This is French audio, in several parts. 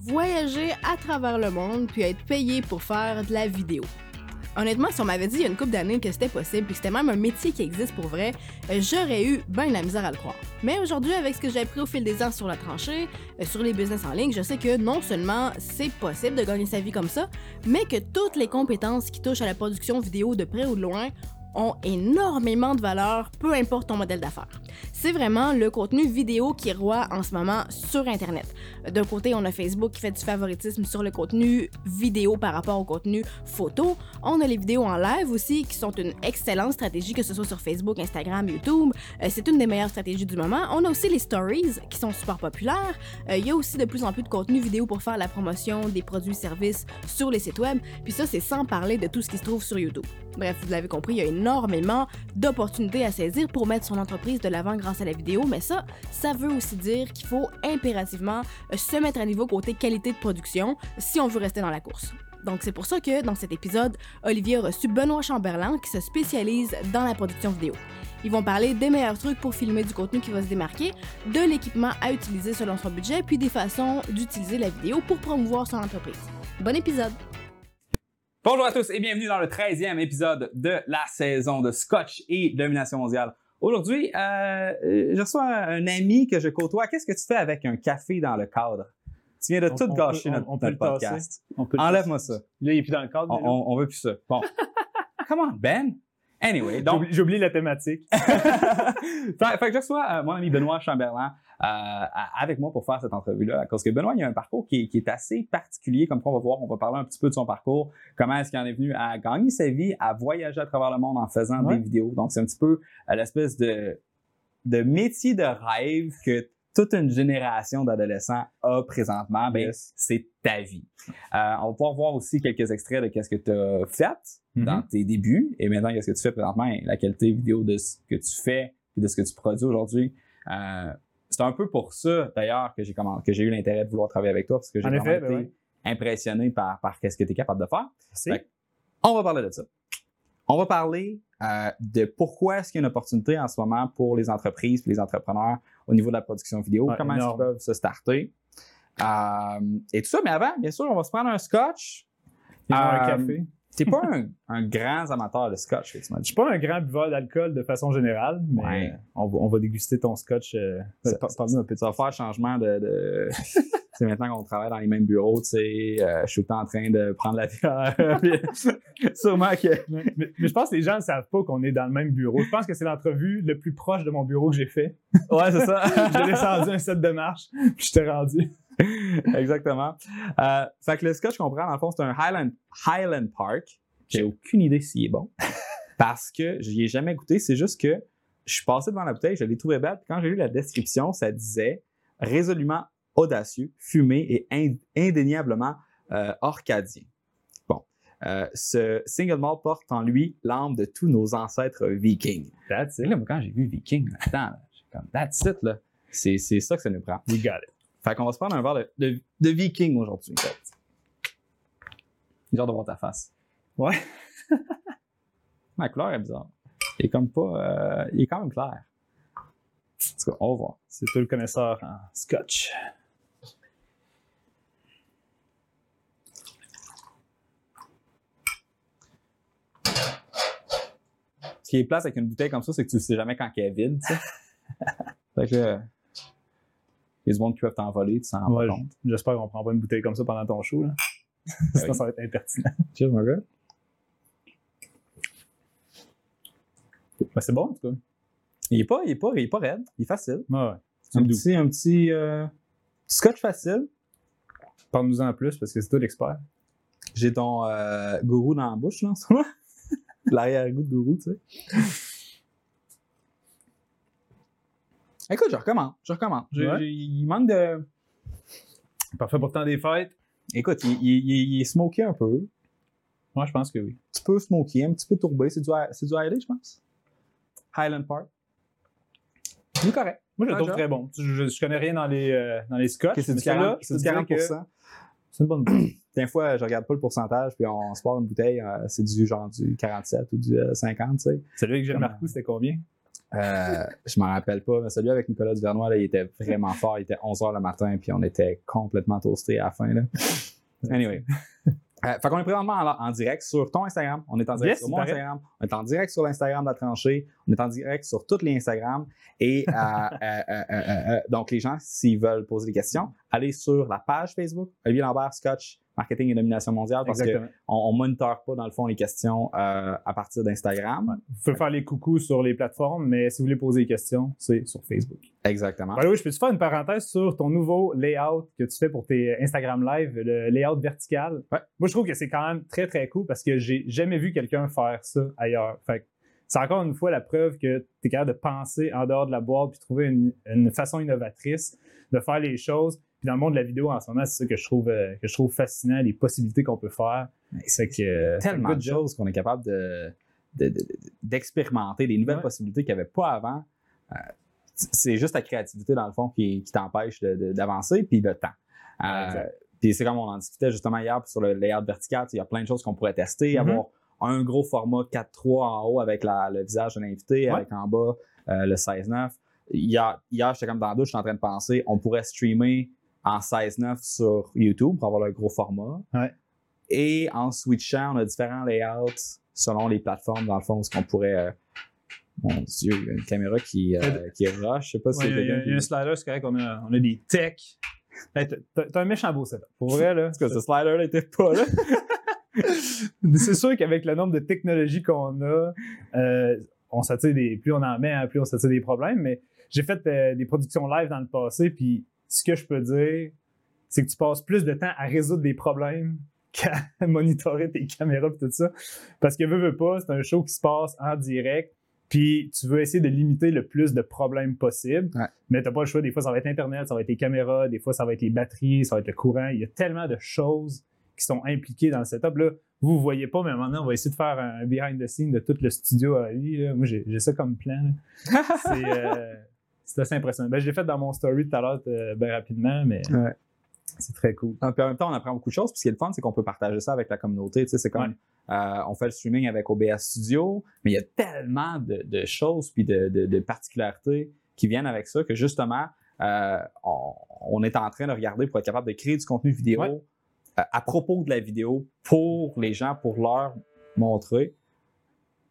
voyager à travers le monde puis être payé pour faire de la vidéo. Honnêtement, si on m'avait dit il y a une couple d'années que c'était possible puis que c'était même un métier qui existe pour vrai, euh, j'aurais eu bien la misère à le croire. Mais aujourd'hui, avec ce que j'ai appris au fil des ans sur la tranchée, euh, sur les business en ligne, je sais que non seulement c'est possible de gagner sa vie comme ça, mais que toutes les compétences qui touchent à la production vidéo de près ou de loin ont énormément de valeur, peu importe ton modèle d'affaires. C'est vraiment le contenu vidéo qui est roi en ce moment sur Internet. D'un côté, on a Facebook qui fait du favoritisme sur le contenu vidéo par rapport au contenu photo. On a les vidéos en live aussi qui sont une excellente stratégie, que ce soit sur Facebook, Instagram, YouTube. Euh, c'est une des meilleures stratégies du moment. On a aussi les stories qui sont super populaires. Euh, il y a aussi de plus en plus de contenu vidéo pour faire la promotion des produits et services sur les sites web. Puis ça, c'est sans parler de tout ce qui se trouve sur YouTube. Bref, vous l'avez compris, il y a énormément d'opportunités à saisir pour mettre son entreprise de l'avant grâce à la vidéo, mais ça, ça veut aussi dire qu'il faut impérativement euh, se mettre à niveau côté qualité de production si on veut rester dans la course. Donc c'est pour ça que dans cet épisode, Olivier a reçu Benoît Chamberlain qui se spécialise dans la production vidéo. Ils vont parler des meilleurs trucs pour filmer du contenu qui va se démarquer, de l'équipement à utiliser selon son budget, puis des façons d'utiliser la vidéo pour promouvoir son entreprise. Bon épisode! Bonjour à tous et bienvenue dans le 13e épisode de la saison de Scotch et Domination mondiale. Aujourd'hui, euh, je reçois un ami que je côtoie. Qu'est-ce que tu fais avec un café dans le cadre? Tu viens de On- tout on gâcher peut- notre, on- on notre podcast. On Enlève-moi ça. Là, il est plus dans le cadre. On, on, on veut plus ça. Bon. Comment, Ben? Anyway, donc, oublié la thématique. fait, fait que je reçois euh, mon ami Benoît Chamberlain euh, avec moi pour faire cette entrevue-là. Parce que Benoît, il a un parcours qui, est- qui est assez particulier, comme on va voir. On va parler un petit peu de son parcours. Comment est-ce qu'il en est venu à gagner sa vie, à voyager à travers le monde en faisant Ouais. des vidéos. Donc, c'est un petit peu euh, l'espèce de, de métier de rêve que toute une génération d'adolescents a présentement. Ben, Yes. c'est ta vie. Euh, on va pouvoir voir aussi quelques extraits de qu'est-ce que tu as fait dans Mhm. tes débuts et maintenant qu'est-ce que tu fais présentement la qualité vidéo de ce que tu fais et de ce que tu produis aujourd'hui. Euh, c'est un peu pour ça d'ailleurs que j'ai comment- que j'ai eu l'intérêt de vouloir travailler avec toi parce que j'ai En vraiment effet, été ben ouais. impressionné par, par qu'est-ce que tu es capable de faire. Fait On va parler de ça. On va parler euh, de pourquoi est-ce qu'il y a une opportunité en ce moment pour les entreprises et les entrepreneurs au niveau de la production vidéo, comment énorme. peuvent se starter? Euh, et tout ça, mais avant, bien sûr, on va se prendre un scotch. A un Euh, café. T'es pas un, un grand amateur de scotch, tu m'as Je suis pas un grand buveur d'alcool de façon générale, mais Ouais. on, va, on va déguster ton scotch. euh, Ça- par- Ça va faire changement de. de... c'est maintenant qu'on travaille dans les mêmes bureaux, tu sais, euh, je suis tout le temps en train de prendre la vie. Sûrement que. Mais, mais- mais je pense que les gens ne savent pas qu'on est dans le même bureau. Je pense que c'est l'entrevue le plus proche de mon bureau que j'ai fait. Ouais, c'est ça. J'ai descendu un set de marche, puis je t'ai rendu. Exactement. Euh, fait que le scotch qu'on prend, dans le fond, c'est un Highland, Highland Park. J'ai aucune idée s'il est bon. Parce que j'y ai jamais goûté. C'est juste que je suis passé devant la bouteille, je l'ai trouvé belle. Puis quand j'ai lu la description, ça disait résolument audacieux, fumé et ind- indéniablement euh, orcadien. Bon. Euh, ce single malt porte en lui l'âme de tous nos ancêtres vikings. That's Et là, moi, quand j'ai vu viking là, j'ai comme, that's it, là. C'est, c'est ça que ça nous prend. We got it. Fait qu'on va se prendre un verre de, de, de viking aujourd'hui. en fait. J'ai hâte de voir ta face. Ouais. La couleur est bizarre. Il est comme pas. euh, il est quand même clair. En tout cas, on va voir. C'est toi le connaisseur en scotch. Ce qui est place avec une bouteille comme ça, c'est que tu sais jamais quand elle est vide, fait que il y a du monde qui peuvent t'envoler, tu s'en Ouais, compte. J'espère qu'on prend pas une bouteille comme ça pendant ton show. Là. Sinon, oui. ça va être impertinent. Cheers, mon gars. Mais c'est bon, en tout cas. Il est pas, il est pas, il est pas raide. Il est facile. Ouais, ouais. Un petit, un petit euh, scotch facile. Parle-nous en plus parce que c'est toi l'expert. J'ai ton euh, gourou dans la bouche, là, en ce moment. L'arrière-goût de gourou, tu sais. Écoute, je recommence. Je Ouais. j'ai- il manque de. Parfait pour le temps des fêtes. Écoute, il, il- il- il est smoky un peu. Moi, je pense que oui. Un petit peu smoky, un petit peu tourbé. C'est du, c'est du Highland, je pense. Highland Park. C'est correct. Moi, je le Ah, trouve très bon. Je, je, je connais rien dans les, euh, dans les scotch. Ok, c'est du mais celui-là, 40%. je C'est te du dirais que 40%. C'est une bonne bouteille. Des fois, je regarde pas le pourcentage, puis on se part une bouteille, euh, c'est du genre du 47 ou du euh, 50, tu sais. Celui que j'ai remarqué, c'était combien? Euh, je m'en rappelle pas, mais celui avec Nicolas Duvernois, là, il était vraiment fort. Il était 11h le matin, puis on était complètement toasté à la fin. Là. Anyway. Euh, fait qu'on est présentement en, en direct sur ton Instagram, on est en direct Yes, sur mon. Instagram, on est en direct sur l'Instagram de la tranchée, on est en direct sur tous les Instagrams. Et euh, euh, donc, les gens, s'ils veulent poser des questions, allez sur la page Facebook, Olivier Lambert, Scotch, Marketing et Domination mondiale, parce qu'on ne monitore pas, dans le fond, les questions euh, à partir d'Instagram. Vous pouvez faire les coucous sur les plateformes, mais si vous voulez poser des questions, c'est sur Facebook. Exactement. The way, je peux te faire une parenthèse sur ton nouveau layout que tu fais pour tes Instagram Live, le layout vertical? Ouais. Moi, je trouve que c'est quand même très, très cool parce que j'ai jamais vu quelqu'un faire ça ailleurs. Fait c'est encore une fois la preuve que tu es capable de penser en dehors de la boîte puis trouver une, une façon innovatrice de faire les choses. Puis dans le monde de la vidéo en ce moment, c'est ça que je trouve, euh, que je trouve fascinant, les possibilités qu'on peut faire. C'est que euh, tellement de choses qu'on est capable de, de- de- de- d'expérimenter, des nouvelles Ouais. possibilités qu'il n'y avait pas avant. Euh, c'est juste la créativité, dans le fond, qui, qui t'empêche de- de- d'avancer, puis le temps. Euh, puis c'est comme on en discutait justement hier sur le layout vertical, il y a plein de choses qu'on pourrait tester, Mhm. avoir un gros format 4.3 en haut avec la- le visage de l'invité, Ouais. avec en bas euh, le 16.9. Hier, hier j'étais comme dans la douche, j'étais en train de penser, on pourrait streamer en 16.9 sur YouTube pour avoir le gros format. Ouais. Et en switchant, on a différents layouts selon les plateformes, dans le fond, ce qu'on pourrait. euh, mon Dieu, il y a une caméra qui, euh, qui rush. Je sais pas si Ouais, il y a- y, un slider, c'est correct, on a, on a des techs. Hey, t'as- un méchant beau setup. Pour vrai, là. Parce que ce slider-là n'était pas là. c'est sûr qu'avec le nombre de technologies qu'on a, euh, on s'attire des, plus on en met, hein, plus on s'attire des problèmes. Mais j'ai fait euh, des productions live dans le passé, puis ce que je peux dire, c'est que tu passes plus de temps à résoudre des problèmes qu'à monitorer tes caméras et tout ça. Parce que veux, veux pas, c'est un show qui se passe en direct. Puis tu veux essayer de limiter le plus de problèmes possible. Ouais. Mais t'as pas le choix. Des fois, ça va être Internet, ça va être les caméras, des fois, ça va être les batteries, ça va être le courant. Il y a tellement de choses qui sont impliquées dans le setup. Là, vous ne voyez pas, mais maintenant, on va essayer de faire un behind the scene de tout le studio à lui. là. Moi, j'ai ça comme plan. C'est euh, c'est assez impressionnant. Ben, je l'ai fait dans mon story tout à l'heure, euh, bien rapidement, mais Ouais. c'est très cool. Ah, Puis en même temps, on apprend beaucoup de choses. Puis ce qui est le fun, c'est qu'on peut partager ça avec la communauté. Tu sais, c'est comme euh, on fait le streaming avec OBS Studio, mais il y a tellement de, de choses puis de, de- de particularités qui viennent avec ça que justement, euh, on, on est en train de regarder pour être capable de créer du contenu vidéo Ouais. à propos de la vidéo pour les gens, pour leur montrer.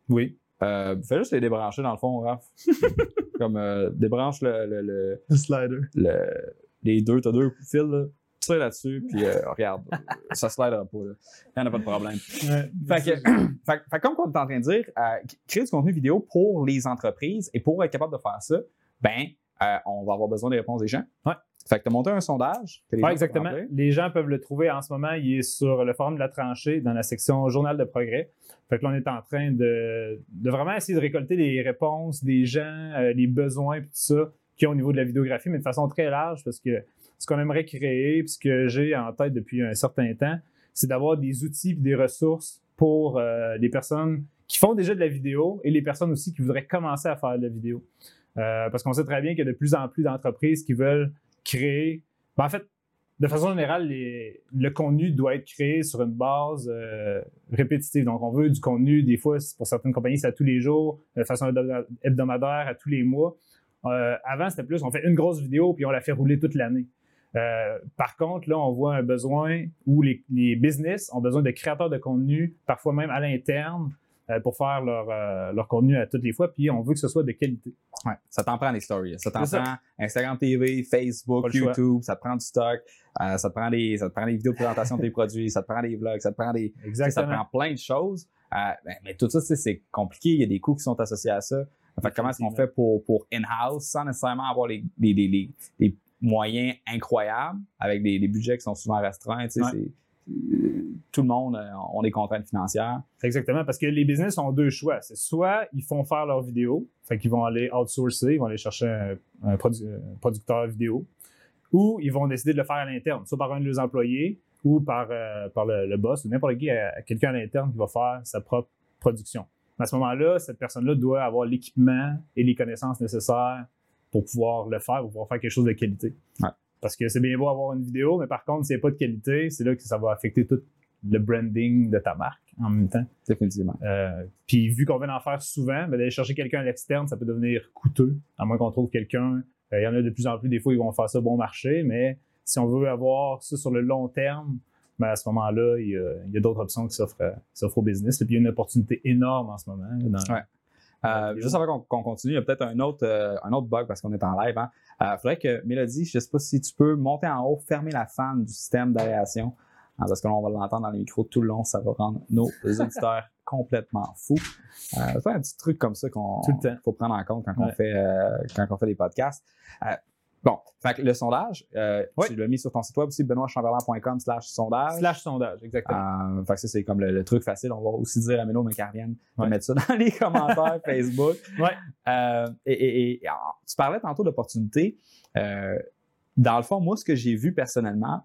Oui. Euh, fais juste les débrancher dans le fond, Raph. comme euh, débranche le, le- le- Le slider. le- les deux, t'as deux fils, là. Tire là-dessus, puis euh, regarde, ça slidera pas, là. Il n'y en a pas de problème. Fait que, fait, fait comme on est en train de dire, euh, créer du contenu vidéo pour les entreprises et pour être capable de faire ça, ben, euh, on va avoir besoin des réponses des gens. Ouais. Fait que tu as monté un sondage. que les Ouais, gens exactement. Les gens peuvent le trouver en ce moment. Il est sur le forum de la tranchée dans la section Journal de progrès. Fait que là, on est en train de, de vraiment essayer de récolter les réponses des gens, euh, les besoins et tout ça qu'il y a au niveau de la vidéographie, mais de façon très large parce que ce qu'on aimerait créer, puis ce que j'ai en tête depuis un certain temps, c'est d'avoir des outils et des ressources pour euh, les personnes qui font déjà de la vidéo et les personnes aussi qui voudraient commencer à faire de la vidéo. Euh, parce qu'on sait très bien qu'il y a de plus en plus d'entreprises qui veulent créer. Ben, en fait, de façon générale, le contenu doit être créé sur une base euh, répétitive. Donc, on veut du contenu, des fois, pour certaines compagnies, c'est à tous les jours, de façon hebdo- hebdomadaire, à tous les mois. Euh, avant, c'était plus, on fait une grosse vidéo puis on la fait rouler toute l'année. Euh, par contre, là, on voit un besoin où les, les business ont besoin de créateurs de contenu, parfois même à l'interne, pour faire leur, leur contenu à toutes les fois, puis on veut que ce soit de qualité. Ouais, ça t'en prend des stories. Ça t'en prend Instagram TV, Facebook. YouTube, ça te prend du stock, euh, ça, te prend des, ça te prend des vidéos de présentation de tes produits, ça te prend des vlogs, ça te prend des, sais, ça Exactement. prend plein de choses. Euh, ben, mais tout ça, c'est compliqué. Il y a des coûts qui sont associés à ça. Fait comment est-ce qu'on fait pour, pour in-house sans nécessairement avoir les, les, les, les- les moyens incroyables avec des, des budgets qui sont souvent restreints? tu sais, Ouais. Euh, tout le monde, euh, on des contraintes financières. Exactement, parce que les business ont deux choix. C'est soit ils font faire leurs vidéos, fait qu'ils vont aller outsourcer, ils vont aller chercher un, un produ- un producteur vidéo, ou ils vont décider de le faire à l'interne, soit par un de leurs employés ou par, euh, par le, le boss ou n'importe qui, quelqu'un à l'interne qui va faire sa propre production. À ce moment-là, cette personne-là doit avoir l'équipement et les connaissances nécessaires pour pouvoir le faire, pour pouvoir faire quelque chose de qualité. Ouais. Parce que c'est bien beau avoir une vidéo, mais par contre, s'il n'y a pas de qualité, c'est là que ça va affecter tout le branding de ta marque. en même temps. Définitivement. Euh, puis vu qu'on vient d'en faire souvent, ben, d'aller chercher quelqu'un à l'externe, ça peut devenir coûteux, à moins qu'on trouve quelqu'un. Euh, Il y en a de plus en plus, des fois, ils vont faire ça bon marché, mais si on veut avoir ça sur le long terme, ben, à ce moment-là, il y a, d'autres options qui s'offrent à- qui s'offrent au business. Et puis il y a une opportunité énorme en ce moment. dans- Ouais. Euh, juste avant qu'on continue, il y a peut-être un autre, euh, un autre bug parce qu'on est en live. Il hein. faudrait que, Mélodie, je ne sais pas si tu peux monter en haut, fermer la fan du système d'aération. hein, parce que là, on va l'entendre dans les micros tout le long. Ça va rendre nos auditeurs complètement fous. Euh, c'est un petit truc comme ça qu'on faut prendre en compte quand, on, fait, euh, quand on fait des podcasts. Euh, bon, fait que le sondage, euh, Oui. tu l'as mis sur ton site web aussi, benoîtchamberlain.com slash sondage. Slash sondage, exactement. Euh, fait que ça, c'est comme le, le truc facile. On va aussi dire à Mélo McCarvienne de Ouais. mettre ça dans les commentaires Facebook. Ouais. Euh, et, et- et, alors, tu parlais tantôt d'opportunités. Euh, dans le fond, moi, ce que j'ai vu personnellement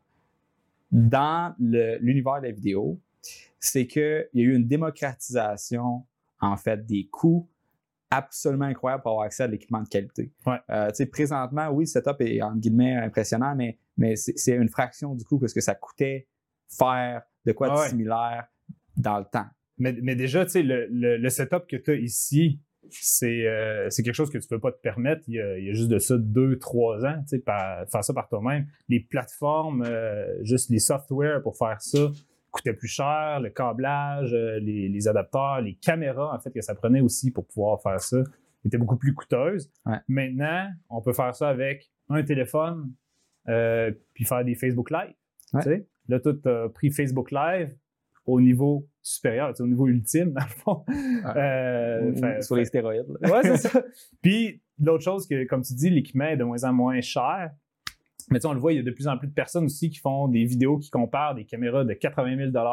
dans l'univers de la vidéo, c'est qu'il y a eu une démocratisation, en fait, des coûts absolument incroyables pour avoir accès à de l'équipement de qualité. Ouais. Euh, tu sais, présentement, oui, le setup est, entre guillemets, impressionnant, mais, mais c'est une fraction du coût que ce que ça coûtait faire de quoi de Ah ouais. similaire dans le temps. Mais, mais déjà, tu sais, le, le- le setup que tu as ici, c'est euh, quelque chose que tu peux pas te permettre. Il y a, il y a juste de ça deux, trois ans, tu sais, par- faire ça par toi-même. Les plateformes, euh, juste les softwares pour faire ça coûtaient plus cher, le câblage, euh, les, les adapteurs, les caméras, en fait, que ça prenait aussi pour pouvoir faire ça, étaient beaucoup plus coûteuses. Ouais. Maintenant, on peut faire ça avec un téléphone, euh, puis faire des Facebook Live. Ouais. tu sais. Là, tu as pris Facebook Live au niveau supérieur, au niveau ultime, dans le fond. Euh, Ou- sur les stéroïdes. là. Ouais, c'est ça. Puis, l'autre chose, que, comme tu dis, l'équipement est de moins en moins cher. Mais tu sais, on le voit, il y a de plus en plus de personnes aussi qui font des vidéos qui comparent des caméras de 80 000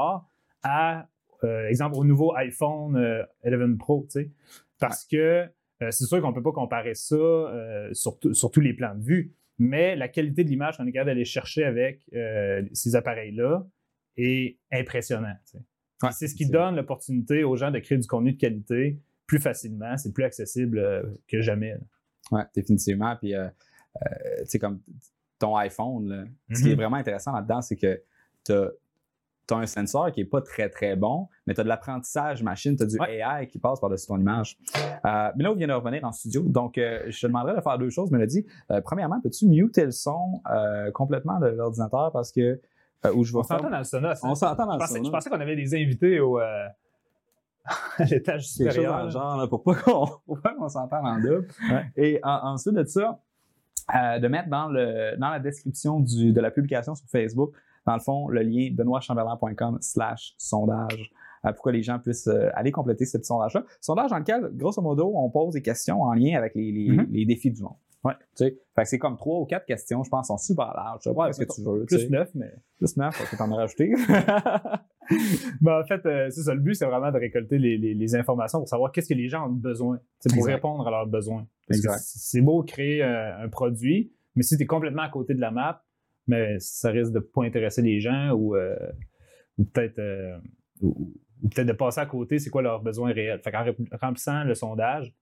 à, euh, exemple, au nouveau iPhone euh, 11 Pro, tu sais. Parce que euh, c'est sûr qu'on ne peut pas comparer ça euh, sur, sur tous les plans de vue, mais la qualité de l'image qu'on est capable d'aller chercher avec euh, ces appareils-là est impressionnante. tu sais. Ouais, c'est ce qui donne l'opportunité aux gens de créer du contenu de qualité plus facilement. C'est plus accessible euh, que jamais. Ouais, définitivement. Puis, euh, euh, tu sais, comme ton iPhone, là, ce qui est Mhm. vraiment intéressant là-dedans, c'est que tu as, un sensor qui n'est pas très, très bon, mais tu as de l'apprentissage machine, tu as du Ouais. AI qui passe par-dessus ton image. Euh, mais là, on vient de revenir en studio. Donc, euh, je te demanderais de faire deux choses, Mélodie. Euh, premièrement, peux-tu muter le son euh, complètement de l'ordinateur parce que. où je vais On faire- s'entend dans le Sonos. On s'entend dans Je le pensais, son. je pensais qu'on avait des invités au, à l'étage quelque chose dans supérieur. le genre, là, pour pas qu'on s'entende en double? Ouais. Et en- ensuite de ça, euh, de mettre dans, le, dans la description du, de la publication sur Facebook, dans le fond, le lien benoîtchamberlain.com slash sondage euh, pour que les gens puissent euh, aller compléter ce petit sondage-là. Sondage dans lequel, grosso modo, on pose des questions en lien avec les, les, Mhm. les défis du monde. Ouais. Tu sais, fait que c'est comme trois ou quatre questions, je pense, sont super larges. Ouais, Qu'est-ce que mettons, tu veux? tu Plus sais. neuf, mais. Plus neuf, faut t'en rajouter. Ben, en fait, euh, c'est ça. Le but, c'est vraiment de récolter les, les- les informations pour savoir qu'est-ce que les gens ont besoin, c'est pour Exact. répondre à leurs besoins. C'est beau créer euh, un produit, mais si tu es complètement à côté de la map, mais ça risque de pas intéresser les gens ou, euh, ou peut-être euh, ou, ou peut-être de passer à côté, c'est quoi leurs besoins réels. Fait qu'en rem- remplissant le sondage,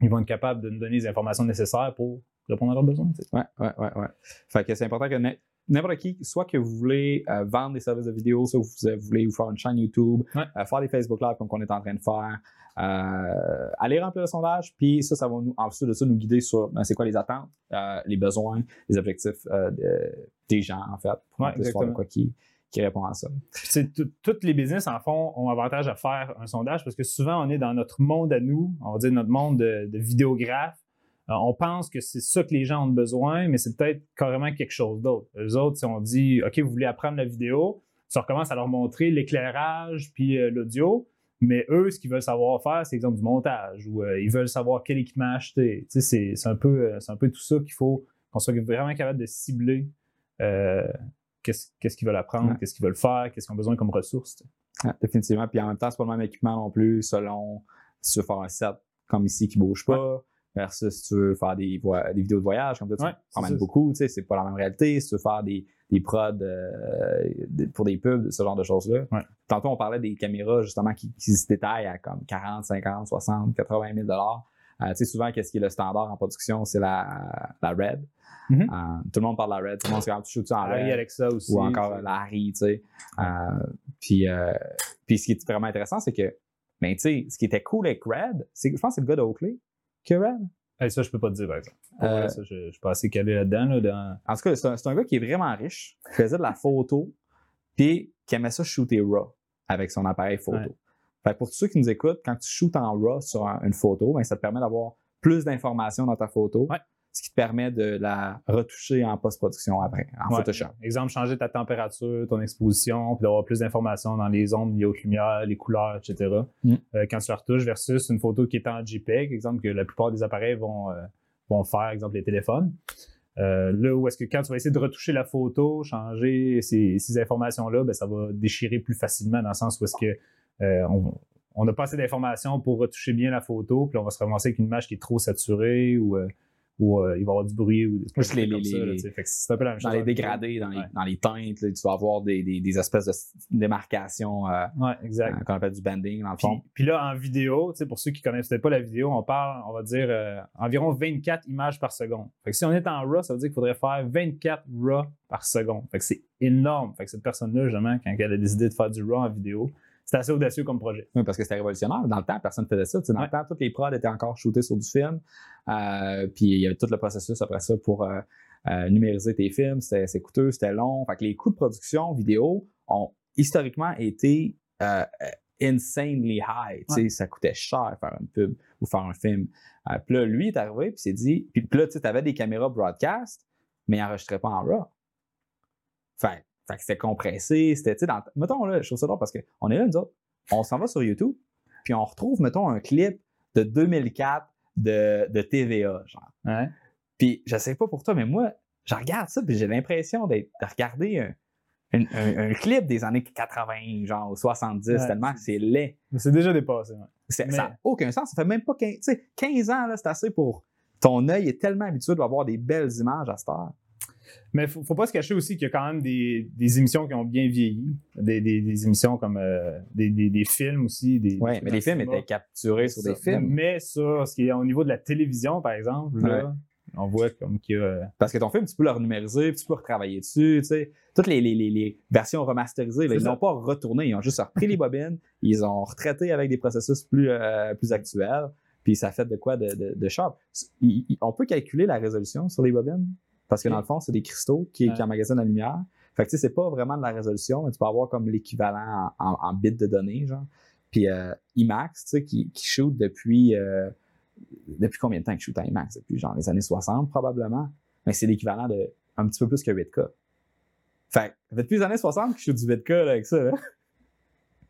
ils vont être capables de nous donner les informations nécessaires pour répondre à leurs besoins. tu sais. Ouais, ouais. Fait que c'est important que n- n'importe qui, soit que vous voulez euh, vendre des services de vidéo, soit que vous voulez vous faire une chaîne YouTube, Ouais. euh, faire des Facebook Live comme qu'on est en train de faire, euh, allez remplir le sondage, puis ça, ça va nous, ensuite de ça, nous guider sur ben, c'est quoi les attentes, euh, les besoins, les objectifs de- des gens, en fait, pour Ouais, exactement. quoi qui, qui répond à ça. Puis, tu sais, tout- tous les business, en fond, ont avantage à faire un sondage parce que souvent, on est dans notre monde à nous, on va dire notre monde de, de vidéographe. Euh, on pense que c'est ça que les gens ont besoin, mais c'est peut-être carrément quelque chose d'autre. Eux autres, si on dit, OK, vous voulez apprendre la vidéo, ça recommence à leur montrer l'éclairage puis euh, l'audio. Mais eux, ce qu'ils veulent savoir faire, c'est exemple du montage ou euh, ils veulent savoir quel équipement acheter. Tu sais, c'est, un, peu, c'est un peu tout ça qu'il faut qu'on soit vraiment capable de cibler euh, qu'est-ce, qu'ils veulent apprendre, Ouais. qu'est-ce qu'ils veulent faire, qu'est-ce qu'ils ont besoin comme ressources. tu sais. Ouais, définitivement. Puis en même temps, c'est pas le même équipement non plus, selon si tu veux faire un set comme ici qui bouge pas, versus si tu veux faire des, vidéos de voyage, comme tu Ouais, promènes c'est ça. beaucoup, tu sais, c'est pas la même réalité. Si tu veux faire des, des prods euh, pour des pubs, ce genre de choses-là. Ouais. Tantôt, on parlait des caméras, justement, qui, qui se détaillent à comme 40, 50, 60, 80 000 dollars. Euh, tu sais, souvent, qu'est-ce qui est le standard en production, c'est la, la Red. Mhm. Euh, tout le monde parle de la Red. Tout le monde se Ah, tu shoots en Harry Red Alexa aussi. ou encore tu la Harry, tu sais. Puis, euh, Puis ce qui est vraiment intéressant, c'est que, ben, tu sais, ce qui était cool avec Red, c'est que je pense que c'est le gars de Oakley que. Hey, ça, je peux pas te dire, par exemple. Euh, ça, je, je suis pas assez calé là-dedans. Là, dans... En tout cas, c'est un, c'est un gars qui est vraiment riche, qui faisait de la photo, puis qui aimait ça shooter RAW avec son appareil photo. Ouais. Fait que pour tous ceux qui nous écoutent, quand tu shootes en RAW sur un- une photo, ben, ça te permet d'avoir plus d'informations dans ta photo, Ouais. Ce qui te permet de la retoucher en post-production après, en Ouais. Photoshop. Exemple, changer ta température, ton exposition, puis d'avoir plus d'informations dans les ondes liées aux lumières, les couleurs, etc. Mm. Euh, quand tu la retouches versus une photo qui est en JPEG, exemple, que la plupart des appareils vont, euh, vont faire, exemple, les téléphones. Euh, là où est-ce que quand tu vas essayer de retoucher la photo, changer ces, ces informations-là, ben, ça va déchirer plus facilement dans le sens où est-ce que on, on n'a pas assez d'informations pour retoucher bien la photo, puis on va se ramasser avec une image qui est trop saturée ou, ou euh, il va y avoir du bruit ou des Juste les- trucs comme les- ça, là, c'est un peu la même Dans chose. les dégradés, dans les, Ouais. dans les teintes, là, tu vas avoir des, des- des espèces de démarcations euh, Ouais, exact. euh, qu'on appelle du bending, dans le Puis, fond. puis là, en vidéo, pour ceux qui ne connaissaient pas la vidéo, on parle, on va dire, euh, environ 24 images par seconde. Fait que si on est en RAW, ça veut dire qu'il faudrait faire 24 RAW par seconde. Fait que c'est énorme. Fait que cette personne-là, justement, quand elle a décidé de faire du RAW en vidéo, c'est assez audacieux comme projet. Oui, parce que c'était révolutionnaire. Dans le temps, personne ne faisait ça. Dans Ouais. le temps, toutes les prods étaient encore shootés sur du film. Euh, puis il y avait tout le processus après ça pour euh, euh, numériser tes films. C'était coûteux, c'était long. Fait que les coûts de production vidéo ont historiquement été insanely high. Tu sais, Ça coûtait cher faire une pub ou faire un film. Puis là, lui est arrivé puis s'est dit. Puis puis là, tu avais des caméras broadcast, mais il n'enregistrait pas en RAW. Fait, fait que c'était compressé. C'était, tu sais, dans, mettons, là, je trouve ça drôle parce qu'on est là, nous autres, on s'en va sur YouTube, puis on retrouve, mettons, un clip de 2004 de, de TVA, genre. Puis je sais pas pour toi, mais moi, je regarde ça, puis j'ai l'impression de regarder un, un- un- un clip des années 80, genre, ou 70, Ouais, tellement que c'est laid. Mais c'est déjà dépassé. ouais. C'est- Mais- Ça n'a aucun sens. Ça fait même pas 15, tu sais, 15 ans, là, c'est assez pour. Ton œil est tellement habitué de avoir des belles images à cette heure. Mais faut, faut pas se cacher aussi qu'il y a quand même des, des émissions qui ont bien vieilli. Des, des- des émissions comme euh, des, films aussi. Des, Oui, mais les films étaient capturés sur des films. Mais sur ce qui est au niveau de la télévision, par exemple, là, on voit comme qu'il y a. Parce que ton film, tu peux le numériser, puis tu peux retravailler dessus, tu sais. Toutes les, les- les- les versions remasterisées, là, ils n'ont pas retourné, ils ont juste repris les bobines, ils ont retraité avec des processus plus, euh, plus actuels, puis ça fait de quoi de, de, de sharp. Il- il- on peut calculer la résolution sur les bobines, parce que dans le fond, c'est des cristaux qui, Ouais. qui emmagasinent la lumière. Fait que tu sais, c'est pas vraiment de la résolution, mais tu peux avoir comme l'équivalent en, en- en bits de données, genre. Puis euh, IMAX, tu sais, qui, qui shoot depuis... euh, depuis combien de temps qu'ils shootent en IMAX? Depuis genre les années 60 probablement. Mais c'est l'équivalent de un petit peu plus que 8K. Fait que depuis les années 60 qu'ils shootent du 8K là, avec ça. Là.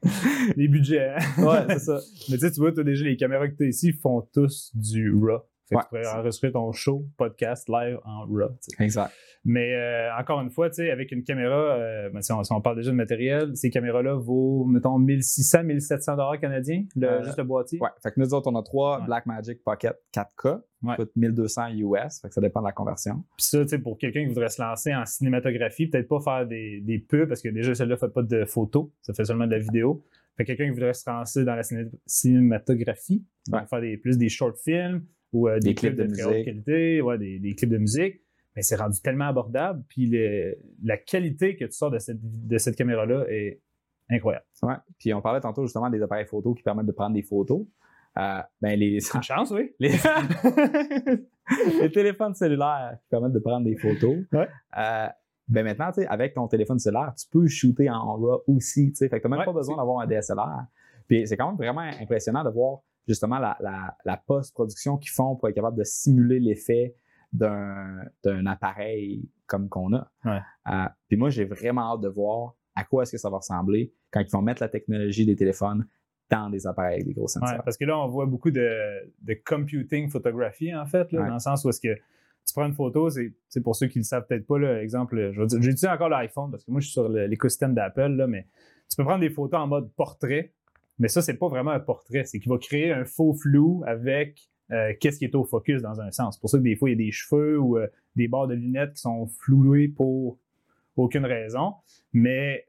Les budgets. hein. Ouais, c'est ça. Mais tu sais, tu vois, toi, déjà, les caméras que tu as ici font tous du RAW. Fait que Ouais. tu pourrais enregistrer ton show, podcast, live en RAW. Exact. Mais euh, encore une fois, avec une caméra, euh, ben, si, on, si on parle déjà de matériel, ces caméras-là vaut, mettons, 1600, 1700 dollars canadiens, le, Euh, juste le boîtier. Ouais. Fait que nous autres, on a trois Ouais. Blackmagic Pocket 4K. Ouais. qui coûtent 1200 US. Fait que ça dépend de la conversion. Puis ça, tu sais, pour quelqu'un qui voudrait se lancer en cinématographie, peut-être pas faire des, des pubs, parce que déjà, celle-là ne fait pas de photos, ça fait seulement de la vidéo. Fait que quelqu'un qui voudrait se lancer dans la ciné- cinématographie, Ouais. faire des, plus des short films ou euh, des, Des clips, clips de, de très haute qualité, ouais, des, des clips de musique, mais c'est rendu tellement abordable. Puis le- la qualité que tu sors de cette, de cette caméra-là est incroyable. Ouais. Puis on parlait tantôt justement des appareils photos qui permettent de prendre des photos. Euh, ben les, une chance, oui. les, les téléphones cellulaires qui permettent de prendre des photos. Ouais. Euh, ben maintenant, avec ton téléphone cellulaire, tu peux shooter en RAW aussi. tu sais. Fait que tu n'as même Ouais, pas besoin d'avoir un DSLR. Puis c'est quand même vraiment impressionnant de voir justement la, la- la post-production qu'ils font pour être capable de simuler l'effet d'un appareil comme qu'on a. Ouais. Euh, puis moi, j'ai vraiment hâte de voir à quoi est-ce que ça va ressembler quand ils vont mettre la technologie des téléphones dans des appareils avec des gros Ouais, sensors. parce que là, on voit beaucoup de, de computing photographie, en fait, là, Ouais. dans le sens où est-ce que tu prends une photo, c'est pour ceux qui ne le savent peut-être pas, là, exemple, j'utilise encore l'iPhone? Parce que moi, je suis sur l'écosystème d'Apple, mais tu peux prendre des photos en mode portrait, mais ça, c'est pas vraiment un portrait, c'est qu'il va créer un faux flou avec euh, qu'est-ce qui est au focus dans un sens. C'est pour ça que des fois, il y a des cheveux ou euh, des barres de lunettes qui sont floués pour aucune raison, mais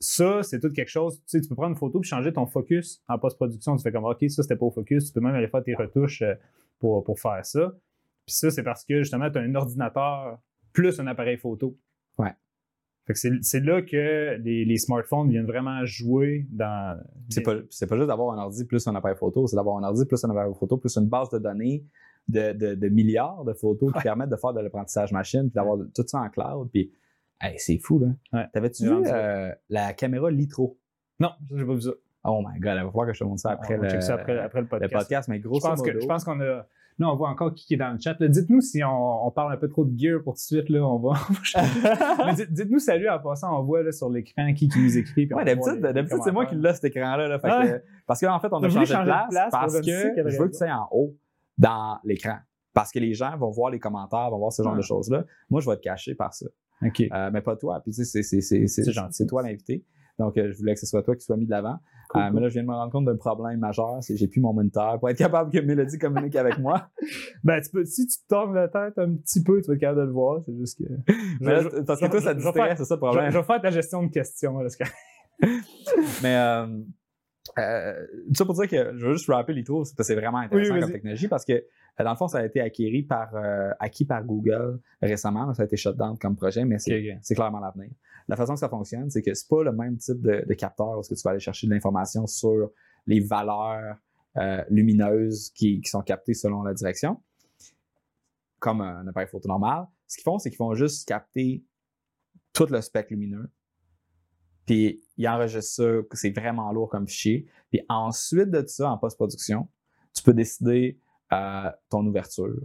ça, c'est tout quelque chose. Tu sais, tu peux prendre une photo et changer ton focus en post-production. Tu fais comme, OK, ça, c'était pas au focus. Tu peux même aller faire tes retouches euh, pour, pour faire ça. Puis ça, c'est parce que justement, tu as un ordinateur plus un appareil photo. Ouais. C'est là que les, les smartphones viennent vraiment jouer dans. C'est pas, juste d'avoir un ordi plus un appareil photo, c'est d'avoir un ordi plus un appareil photo plus une base de données de, de, de milliards de photos qui permettent de faire de l'apprentissage machine, puis d'avoir tout ça en cloud. Puis, hey, c'est fou, là. Ouais. T'avais-tu vu euh, la caméra Litro? Non, j'ai pas vu ça. Oh my god, il va falloir que je te montre ça après, le, ça après, après le le podcast. podcast. Mais modo, je pense qu'on a. Là, on voit encore qui est dans le chat. Dites-nous si on, on parle un peu trop de gear pour tout de suite. Là, on va. Dites-nous salut en passant. On voit là, sur l'écran qui, qui nous écrit. Ouais, d'habitude, c'est moi qui l'ai cet écran-là. là. Que- parce que en fait, on a changé de place, place parce que je veux que tu en haut dans l'écran. Parce que les gens vont voir les commentaires, vont voir ce genre de choses-là. Moi, je vais être caché par ça. OK. Euh, mais pas toi. Puis tu sais, gentil. c'est toi l'invité. Donc, euh, je voulais que ce soit toi qui sois mis de l'avant. Cool, cool. Mais là, je viens de me rendre compte d'un problème majeur, c'est que j'ai plus mon moniteur pour être capable que Mélodie communique avec moi. Ben, tu peux, si tu te tournes la tête un petit peu, tu vas être capable de le voir. C'est juste que. Mais là, Je- parce que toi, ça te distrait, c'est ça le problème. je vais faire ta gestion de questions. Là, que- Mais euh, euh, tout ça pour dire que je veux juste rappeler les tours, c'est parce que c'est vraiment intéressant Oui, comme technologie parce que euh, dans le fond, ça a été acquis par, euh, acquis par Google récemment. Ça a été shut down comme projet, mais c'est clairement l'avenir. La façon que ça fonctionne, c'est que c'est pas le même type de, capteur est-ce que tu vas aller chercher de l'information sur les valeurs euh, lumineuses qui, sont captées selon la direction, comme un appareil photo normal. Ce qu'ils font, c'est qu'ils vont juste capter tout le spectre lumineux. Puis ils enregistrent ça, c'est vraiment lourd comme fichier. Puis ensuite de ça, en post-production, tu peux décider euh, ton ouverture.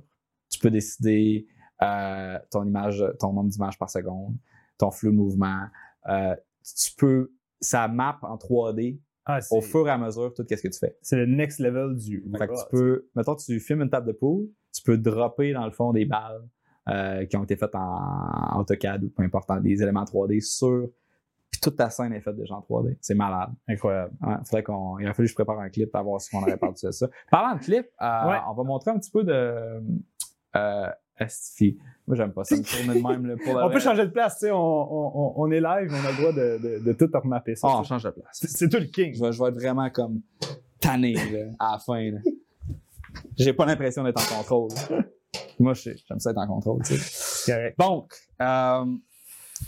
Tu peux décider euh, ton image, ton nombre d'images par seconde, ton flux de mouvement. Euh, tu peux, ça map en 3D Ah, au fur et à mesure tout ce que tu fais. c'est le next level du. Fait que tu peux, mettons, tu filmes une table de poule, tu peux dropper dans le fond des balles euh, qui ont été faites en, en AutoCAD ou peu importe, en des éléments 3D sur. Puis toute ta scène est faite déjà en 3D. C'est malade. Incroyable. Ouais, faudrait qu'on, il aurait fallu que je prépare un clip à voir si on aurait parlé de ça. Parlant de clip, euh, Ouais. on va montrer un petit peu de. Euh, Estifi. Moi, j'aime pas ça me tourner de même. Là, pour le On peut changer de place, tu sais. On, on, on- on est live, on a le droit de, de, de tout remapper ça. Ah, on change de place. c'est toi le king. Je vais, je vais être vraiment comme tanné là, à la fin. J'ai pas l'impression d'être en contrôle. Moi, je sais, j'aime ça être en contrôle. tu sais. Correct. Donc, euh,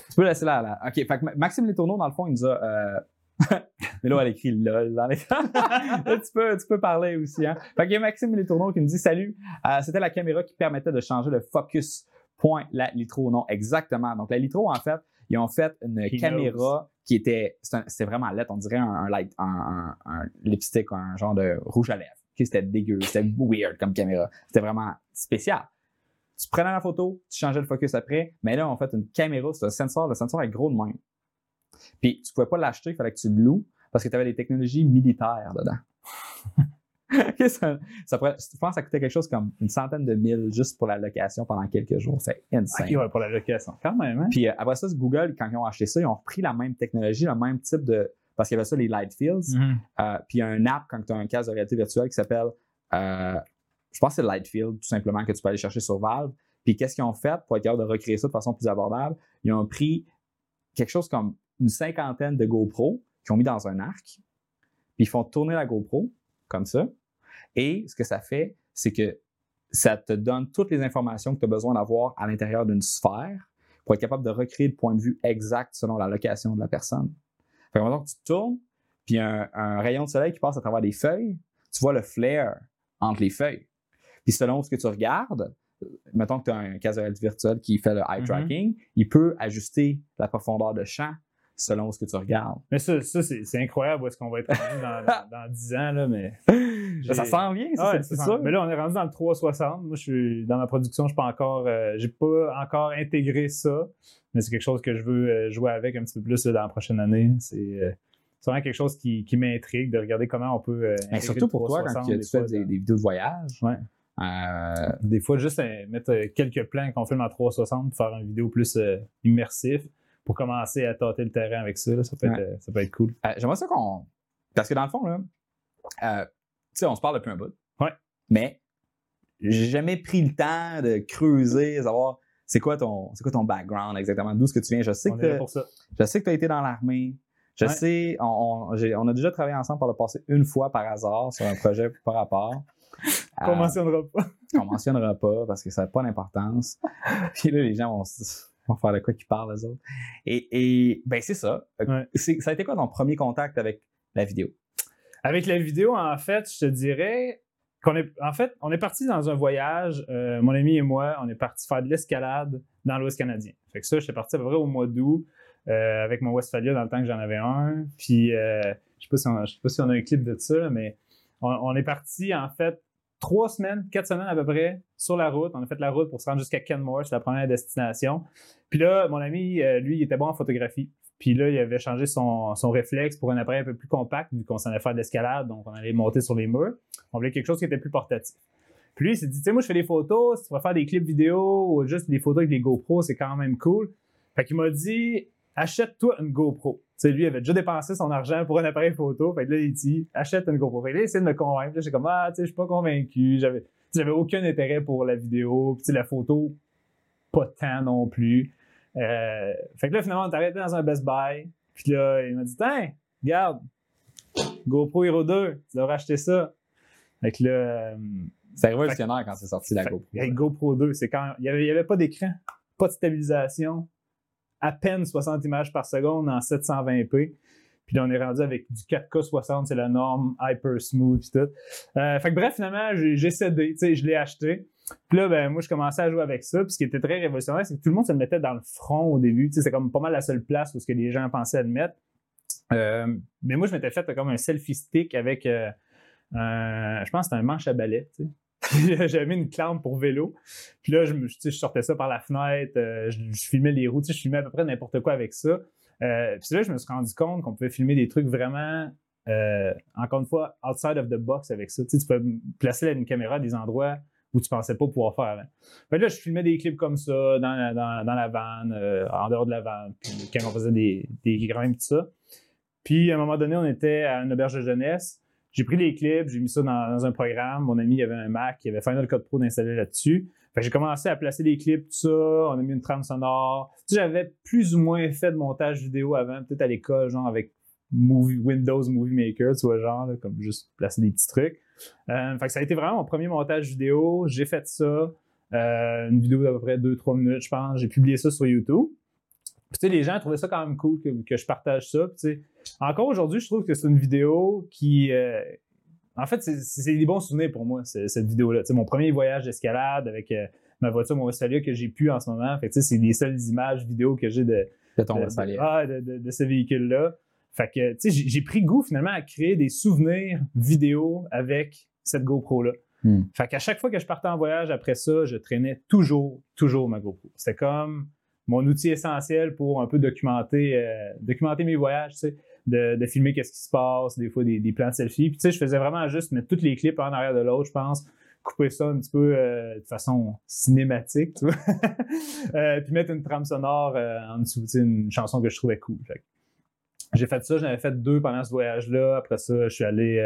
tu peux laisser là. là. OK, fait que Ma- Maxime Letourneau, dans le fond, il nous a. euh, Mais là, elle écrit LOL dans les. Là, tu, peux, tu peux parler aussi. Hein? Fait qu'il y a Maxime Letourneau qui nous dit Salut, euh, c'était la caméra qui permettait de changer le focus point la Litro. Non, exactement. Donc, la Litro, en fait, ils ont fait une He caméra qui était. C'était vraiment laid. On dirait un, un, light, un, lipstick, un genre de rouge à lèvres. C'était dégueu. C'était weird comme caméra. C'était vraiment spécial. Tu prenais la photo, tu changeais le focus après, mais là, on fait une caméra, c'est un sensor. Le sensor est gros de même. Puis, tu pouvais pas l'acheter, il fallait que tu le loues parce que tu avais des technologies militaires dedans. Ok, ça, ça pourrait- je pense que ça coûtait quelque chose comme une centaine de mille juste pour la location pendant quelques jours. C'est insane. Ouais, pour la location. Quand même, hein? Puis euh, après ça, Google, quand ils ont acheté ça, ils ont repris la même technologie, le même type de. Parce qu'il y avait ça, les light fields. Mhm. Euh, puis il y a un app quand tu as un casque de réalité virtuelle qui s'appelle, euh, je pense que c'est Lightfield, tout simplement, que tu peux aller chercher sur Valve. Puis qu'est-ce qu'ils ont fait pour être capable de recréer ça de façon plus abordable? Ils ont pris quelque chose comme une cinquantaine de GoPro mis dans un arc. Puis ils font tourner la GoPro comme ça. Et ce que ça fait, c'est que ça te donne toutes les informations que tu as besoin d'avoir à l'intérieur d'une sphère pour être capable de recréer le point de vue exact selon la location de la personne. Fait que maintenant que tu tournes, puis un, un rayon de soleil qui passe à travers des feuilles, tu vois le flare entre les feuilles. Puis selon ce que tu regardes, mettons que tu as un réalité virtuelle qui fait le eye Mhm. tracking, il peut ajuster la profondeur de champ selon ce que tu regardes. Mais ça, ça c'est incroyable où est-ce qu'on va être rendu dans, dans, dans 10 ans, là, mais. Ça, ça s'en vient, ça, Ouais, c'est sent- Mais là, on est rendu dans le 360. Moi, je suis dans ma production, je suis pas encore, euh, j'ai pas encore intégré ça, mais c'est quelque chose que je veux euh, jouer avec un petit peu plus là, dans la prochaine année. C'est euh, vraiment quelque chose qui, qui m'intrigue de regarder comment on peut. euh, Mais intégrer surtout pour toi, quand 360 tu, fais des, vidéos de voyage, Ouais. Des fois, juste mettre quelques plans qu'on filme en 360 pour faire une vidéo plus immersif pour commencer à tâter le terrain avec ça. là, ça, peut être, Ouais. euh, ça peut être cool. Euh, J'aimerais ça qu'on. Parce que dans le fond, là, euh, tu sais, on se parle depuis un bout. Ouais. Mais j'ai jamais pris le temps de creuser, de savoir c'est quoi ton, c'est quoi ton background exactement, d'où est-ce que tu viens. Je sais On que je sais que tu as été dans l'armée. Je Ouais. sais, on, on- a déjà travaillé ensemble par le passé une fois par hasard sur un projet par rapport. Euh, On mentionnera pas. qu'on mentionnera pas parce que ça n'a pas d'importance. Puis là, les gens vont se vont faire de quoi qu'ils parlent, les autres. Et, et ben, c'est ça. Ouais. C'est- Ça a été quoi ton premier contact avec la vidéo? Avec la vidéo, en fait, je te dirais qu'on est. En fait, on est parti dans un voyage, euh, mon ami et moi, on est parti faire de l'escalade dans l'Ouest canadien. Fait que ça, j'étais parti à peu près au mois d'août euh, avec mon Westphalia dans le temps que j'en avais un. Puis, euh, je sais pas si sais pas si on a un clip de ça, mais on, on est parti, en fait, trois semaines, quatre semaines à peu près sur la route. On a fait la route pour se rendre jusqu'à Kenmore, c'est la première destination. Puis là, mon ami, euh, lui, il était bon en photographie. Puis là, il avait changé son, réflexe pour un appareil un peu plus compact, vu qu'on s'en allait faire de l'escalade, donc on allait monter sur les murs. On voulait quelque chose qui était plus portatif. Puis lui, il s'est dit, tu sais, moi, je fais des photos, si tu vas faire des clips vidéo ou juste des photos avec des GoPro, c'est quand même cool. Fait qu'il m'a dit, achète-toi une GoPro. Sais, lui, il avait déjà dépensé son argent pour un appareil photo. Fait que là, il dit, achète une GoPro. Fait que là, il essaie de me convaincre. Là, j'ai comme, ah, tu sais, je suis pas convaincu. J'avais, j'avais aucun intérêt pour la vidéo. Puis, la photo, pas tant non plus. Euh, fait que là, finalement, on est arrêté dans un Best Buy. Puis là, il m'a dit, tiens, regarde, GoPro Hero 2, tu devrais acheter ça. Fait que là, euh, C'est révolutionnaire quand c'est sorti la fait- GoPro. hey, GoPro 2, c'est quand il n'y avait pas d'écran, pas de stabilisation, à peine 60 images par seconde en 720p. Puis là, on est rendu avec du 4K 60, c'est la norme, hyper smooth puis tout. Euh, fait que bref, finalement, j'ai cédé, tu sais, je l'ai acheté. Puis là, ben, moi, je commençais à jouer avec ça. Puis ce qui était très révolutionnaire, c'est que tout le monde se le mettait dans le front au début. Tu sais, c'est comme pas mal la seule place où ce que les gens pensaient à le mettre. Euh, mais moi, je m'étais fait comme un selfie stick avec, euh, je pense que un manche à balai, tu sais. J'avais mis une clampe pour vélo. Puis là, je, sortais ça par la fenêtre, euh, je, filmais les sais, je filmais à peu près n'importe quoi avec ça. Euh, puis là, je me suis rendu compte qu'on pouvait filmer des trucs vraiment, euh, encore une fois, outside of the box avec ça. Tu peux placer une caméra à des endroits où tu pensais pas pouvoir faire là, je filmais des clips comme ça dans la, vanne, en dehors de la vanne, puis quand on faisait des, des grimpes, tout ça. Puis à un moment donné, on était à une auberge de jeunesse. J'ai pris les clips, j'ai mis ça dans, un programme. Mon ami il avait un Mac, il avait Final Cut Pro d'installer là-dessus. J'ai commencé à placer les clips, tout ça. On a mis une trame sonore. J'avais plus ou moins fait de montage vidéo avant, peut-être à l'école, genre avec Windows Movie Maker, tu vois, genre, comme juste placer des petits trucs. Euh, fait que ça a été vraiment mon premier montage vidéo. J'ai fait ça. Euh, une vidéo d'à peu près 2-3 minutes, je pense. J'ai publié ça sur YouTube. Tu sais, les gens trouvaient ça quand même cool que, que je partage ça. Puis, tu sais, encore aujourd'hui, je trouve que c'est une vidéo qui. euh, en fait, c'est- des bons souvenirs pour moi, cette vidéo-là. Tu sais, mon premier voyage d'escalade avec euh, ma voiture, mon Westphalia que j'ai pu en ce moment. Fait tu sais, c'est les seules images vidéo que j'ai de, de ton de, ah, de, de- ce véhicule-là. Fait que, tu sais, j'ai- j'ai pris goût finalement à créer des souvenirs vidéo avec cette GoPro-là. Hmm. Fait qu'à chaque fois que je partais en voyage après ça, je traînais toujours, toujours ma GoPro. C'était comme mon outil essentiel pour un peu documenter, euh, documenter mes voyages, tu sais, de, de filmer qu'est-ce qui se passe, des fois des, plans de selfie. Puis, tu sais, je faisais vraiment juste mettre tous les clips en arrière de l'autre, je pense, couper ça un petit peu euh, de façon cinématique, tu vois. Euh, puis mettre une trame sonore en dessous, tu sais, une chanson que je trouvais cool. J'ai fait ça, j'en avais fait deux pendant ce voyage-là. Après ça, je suis allé,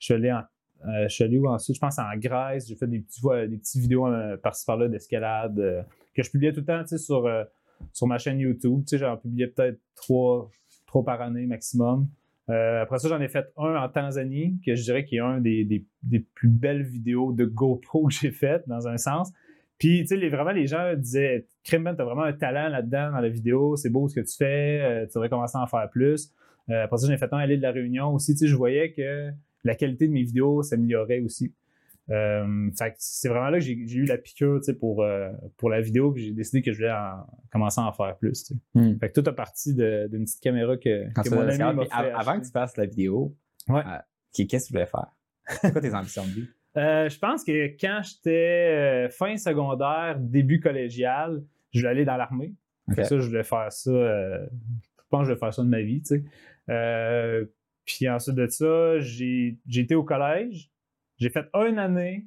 je suis allé en, euh, ensuite? Je pense en Grèce. J'ai fait des petits, des vidéos euh, par-ci par-là d'escalade euh, que je publiais tout le temps, sur, euh, sur ma chaîne YouTube. J'en publiais peut-être trois, trois par année maximum. Après ça, j'en ai fait un en Tanzanie, que je dirais qui est un des, des, des plus belles vidéos de GoPro que j'ai faites, dans un sens. Puis, tu sais, vraiment, les gens disaient Crimben, t'as vraiment un talent là-dedans dans la vidéo, c'est beau ce que tu fais, tu devrais commencer à en faire plus. Après ça, j'en ai fait un à l'île de la Réunion aussi. Tu sais, je voyais que la qualité de mes vidéos s'améliorait aussi. Euh, c'est vraiment là que j'ai eu la piqûre pour, euh, pour la vidéo, puis j'ai décidé que je voulais en- commencer à en faire plus. Hmm. Fait que tout a parti d'une petite caméra que, Quand que tu mon ami m'a fait av- avant que tu fasses la vidéo, Ouais. euh, qu'est- qu'est-ce que tu voulais faire? C'est quoi tes ambitions de vie? Je pense que quand j'étais fin secondaire, début collégial, je voulais aller dans l'armée. Ça, je voulais faire ça. je pense que je vais faire ça de ma vie, puis ensuite de ça, j'ai été au collège. J'ai fait une année,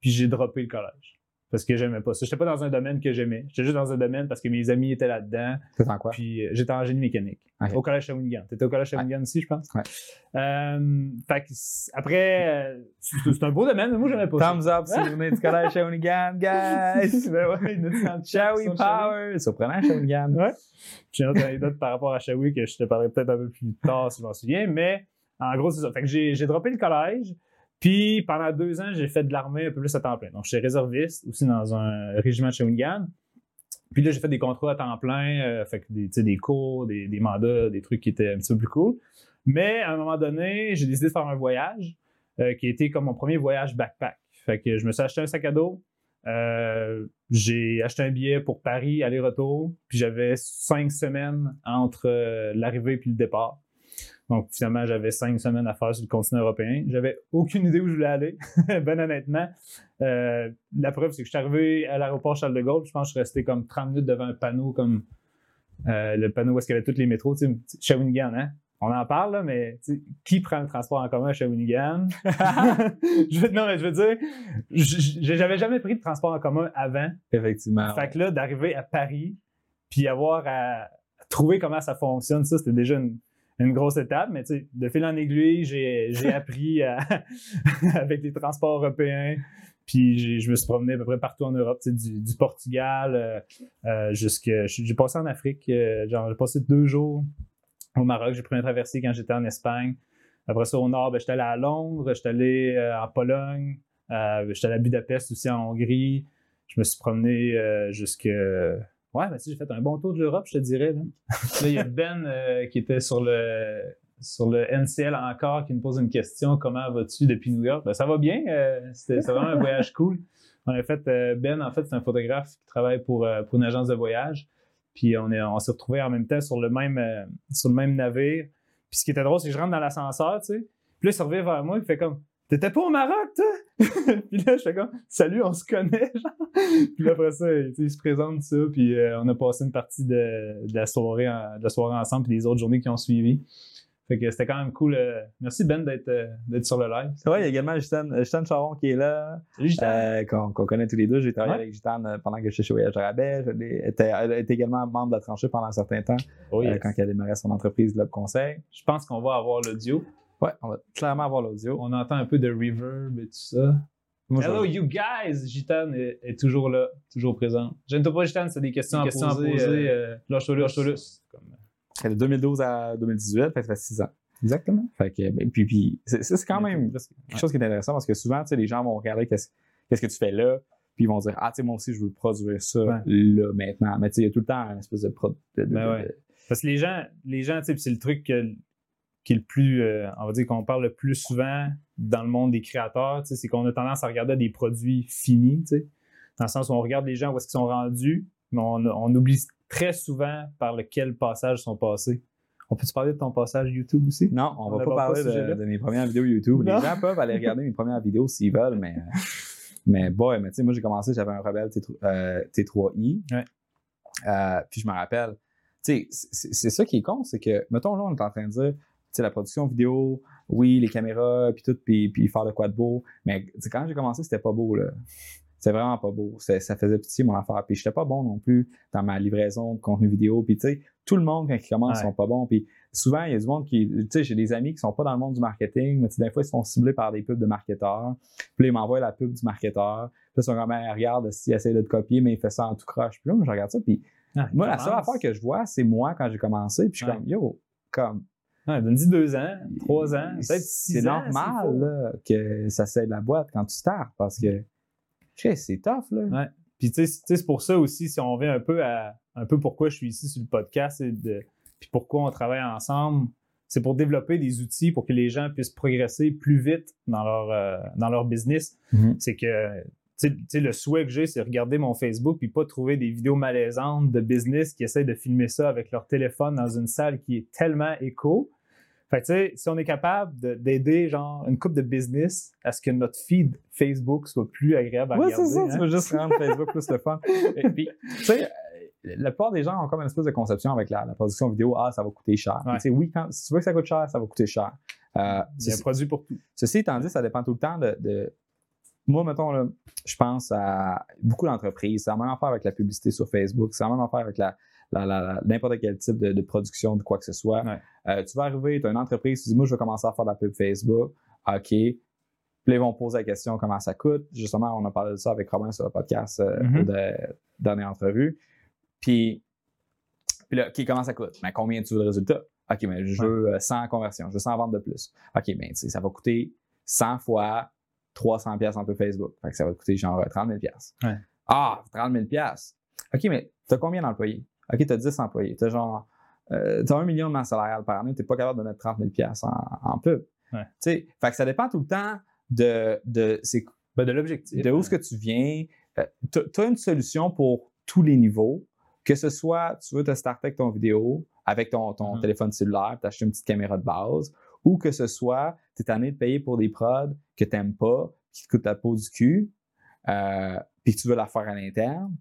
puis j'ai droppé le collège. Parce que j'aimais pas ça. J'étais pas dans un domaine que j'aimais. J'étais juste dans un domaine parce que mes amis étaient là-dedans. C'est en quoi? Puis euh, j'étais en génie mécanique. Au collège Shawinigan. T'étais au collège Shawinigan aussi, je pense? Ouais. Euh, fait que après, euh, c'est un beau domaine, mais moi, j'aimais pas ça. Thumbs up si vous venez du collège Shawinigan, guys! ben ouais, Shawi. Power! Surprenant, Shawinigan. Ouais. J'ai une autre anecdote par rapport à Shawi que je te parlerai peut-être un peu plus tard si je m'en souviens, mais en gros, c'est ça. Fait que j'ai j'ai droppé le collège, puis pendant deux ans, j'ai fait de l'armée un peu plus à temps plein. Donc, j'étais réserviste aussi dans un régiment de Shawinigan. Puis là, j'ai fait des contrats à temps plein, euh, fait des, cours, des, mandats, des trucs qui étaient un petit peu plus cool. Mais à un moment donné, j'ai décidé de faire un voyage euh, qui été comme mon premier voyage backpack. Fait que je me suis acheté un sac à dos. euh, j'ai acheté un billet pour Paris, aller-retour. Puis j'avais cinq semaines entre euh, l'arrivée et le départ. Donc finalement, j'avais cinq semaines à faire sur le continent européen. J'avais aucune idée où je voulais aller, ben honnêtement. Euh, la preuve, c'est que je suis arrivé à l'aéroport Charles de Gaulle. Je pense que je suis resté comme 30 minutes devant un panneau comme euh, le panneau où est-ce qu'il y avait tous les métros. Tu sais, Shawinigan, hein? On en parle, là, mais qui prend le transport en commun à Shawinigan? je veux, non, mais je veux dire, j'avais jamais pris de transport en commun avant. Effectivement. Fait que là, d'arriver à Paris, puis avoir à trouver comment ça fonctionne, ça, c'était déjà une, une grosse étape. Mais de fil en aiguille, j'ai appris avec les transports européens. Puis je me suis promené à peu près partout en Europe, du, du Portugal euh, euh, jusque. J'ai passé en Afrique, euh, j'ai passé deux jours au Maroc. J'ai pris un traversier quand j'étais en Espagne. Après ça, au nord, ben, j'étais allé à Londres, j'étais allé en Pologne, j'étais allé à Budapest aussi en Hongrie. Je me suis promené jusque. Ouais, tu sais, j'ai fait un bon tour de l'Europe, je te dirais. Là, il y a Ben euh, qui était sur le, sur le NCL encore qui me pose une question comment vas-tu depuis New York? Ben, Ça va bien, euh, c'était vraiment un voyage cool. On a fait, euh, Ben, en fait, c'est un photographe qui travaille pour, euh, pour une agence de voyage. Puis on on s'est retrouvés en même temps sur le même, sur le même navire. Puis ce qui était drôle, c'est que je rentre dans l'ascenseur, tu sais. Puis là, il se revient vers moi, il fait comme T'étais pas au Maroc, toi? puis là, je fais comme Salut, on se connaît, genre. puis après ça, il se présente ça, puis euh, on a passé une partie de, de la soirée en- de la soirée ensemble, puis les autres journées qui ont suivi. Fait que c'était quand même cool. euh, Merci Ben d'être euh, d'être sur le live. Vrai, il y a également Justin, euh, Justin Charon qui est là, euh, qu'on connaît tous les deux. J'ai travaillé Ouais. avec Justin euh, pendant que j'étais chez Voyage Rabais. Je l'ai- était- Elle était également membre de la tranchée pendant un certain temps, Oh, euh, quand elle a démarré son entreprise Globe Conseil. Je pense qu'on va avoir l'audio. Ouais, on va clairement avoir l'audio. On entend un peu de reverb et tout ça. Moi, je Hello, you guys! Gitan est, est toujours là, toujours présent. Gêne-toi pas, Gitan, c'est des questions, Des à questions à poser. poser, euh, C'est de 2012 à 2018, fait que ça fait 6 ans. Exactement. Fait que, ben, puis, puis c'est c'est quand même quelque chose qui est intéressant parce que souvent, tu sais, les gens vont regarder qu'est-ce qu'est-ce que tu fais là, puis ils vont dire, ah, tu sais, moi aussi, je veux produire ça Ouais. là, maintenant. Mais tu sais, il y a tout le temps un espèce de. Pro, de- de- Ben ouais. de- Parce que les gens, les gens, tu sais, puis c'est le truc que- qui est le plus, euh, on va dire qu'on parle le plus souvent dans le monde des créateurs, c'est qu'on a tendance à regarder des produits finis, tu sais, dans le sens où on regarde les gens où est-ce qu'ils sont rendus, mais on, on oublie très souvent par lequel passage ils sont passés. On peut-te parler de ton passage YouTube aussi? Non, on, On va pas parler de, mes premières vidéos YouTube. Non. Les gens peuvent aller regarder mes premières vidéos s'ils veulent, mais. Mais boy, mais tu sais, moi j'ai commencé, j'avais un Rebelle T3, euh, T3i. Ouais. Euh, puis je me rappelle, tu sais, c'est ça qui est con, c'est que, mettons là, on est en train de dire, sais, la production vidéo, oui, les caméras, puis tout, puis, puis faire le quoi de beau. Mais quand j'ai commencé, c'était pas beau, là. C'était vraiment pas beau. Ça faisait pitié mon affaire. Puis j'étais pas bon non plus dans ma livraison de contenu vidéo. Puis tu sais, tout le monde, quand ils commencent, Ouais. sont pas bons. Puis souvent, il y a du monde qui. Tu sais, j'ai des amis qui sont pas dans le monde du marketing, mais des fois, ils se font cibler par des pubs de marketeurs. Puis là, ils m'envoient la pub du marketeur. Puis là, ils sont comme, regarde, s'il essaie de te copier, mais il fait ça en tout croche. Puis là, moi, je regarde ça. Puis Ah, moi, la seule affaire que je vois, c'est moi quand j'ai commencé. Puis je suis Ouais. comme, yo, comme. Ouais, Donne-y deux ans, trois ans, peut-être six C'est normal là, que ça cède la boîte quand tu startes parce que. C'est tough, là. Ouais. Puis tu sais, c'est pour ça aussi, si on revient un peu à un peu pourquoi je suis ici sur le podcast et de, puis pourquoi on travaille ensemble, c'est pour développer des outils pour que les gens puissent progresser plus vite dans leur, euh, dans leur business. Mhm. C'est que le souhait que j'ai, c'est regarder mon Facebook puis pas trouver des vidéos malaisantes de business qui essayent de filmer ça avec leur téléphone dans une salle qui est tellement éco. Fait que, tu sais, si on est capable de- d'aider genre une coupe de business à ce que notre feed Facebook soit plus agréable à Ouais, regarder. c'est ça, hein. tu veux juste rendre Facebook plus le fun. Et puis, tu sais, la plupart des gens ont comme une espèce de conception avec la, la production vidéo, ah, ça va coûter cher. Puis, Ouais. tu sais, oui, quand, si tu veux que ça coûte cher, ça va coûter cher. Euh, Il y a un produit pour tout. ceci étant dit, ça dépend tout le temps de. de- Moi, mettons, là, je pense à beaucoup d'entreprises. C'est la même affaire avec la publicité sur Facebook. C'est la même affaire avec la- n'importe quel type de, de production de quoi que ce soit. Ouais. Euh, tu vas arriver, tu as une entreprise, tu dis, moi, je vais commencer à faire de la pub Facebook. OK. Puis ils vont poser la question comment ça coûte? Justement, on a parlé de ça avec Robin sur le podcast euh, au de- dernière entrevue. Puis, puis là, OK, comment ça coûte? Ben, combien tu veux de résultats? OK, mais je veux euh, 100 conversions, je veux 100 ventes de plus. OK, ben, tu sais, ça va coûter 100 fois 300 pièces en peu Facebook. Fait que ça va te coûter genre euh, 30 000 pièces. Ouais. Ah, 30 000 pièces. OK, mais T'as combien d'employés? OK, t'as 10 employés. T'as genre, euh, t'as un million de masse salariale par année, t'es pas capable de mettre 30 000 en, en pub. Ouais. Tu fait que ça dépend tout le temps de, de, Ben, de l'objectif. de où est-ce que tu viens. tu as une solution pour tous les niveaux, que ce soit tu veux te starter avec ton vidéo, avec ton, ton Mhm. téléphone cellulaire, t'acheter une petite caméra de base, ou que ce soit tu es tanné de payer pour des prods que tu n'aimes pas, qui te coûtent ta peau du cul, euh, puis que tu veux la faire à l'interne,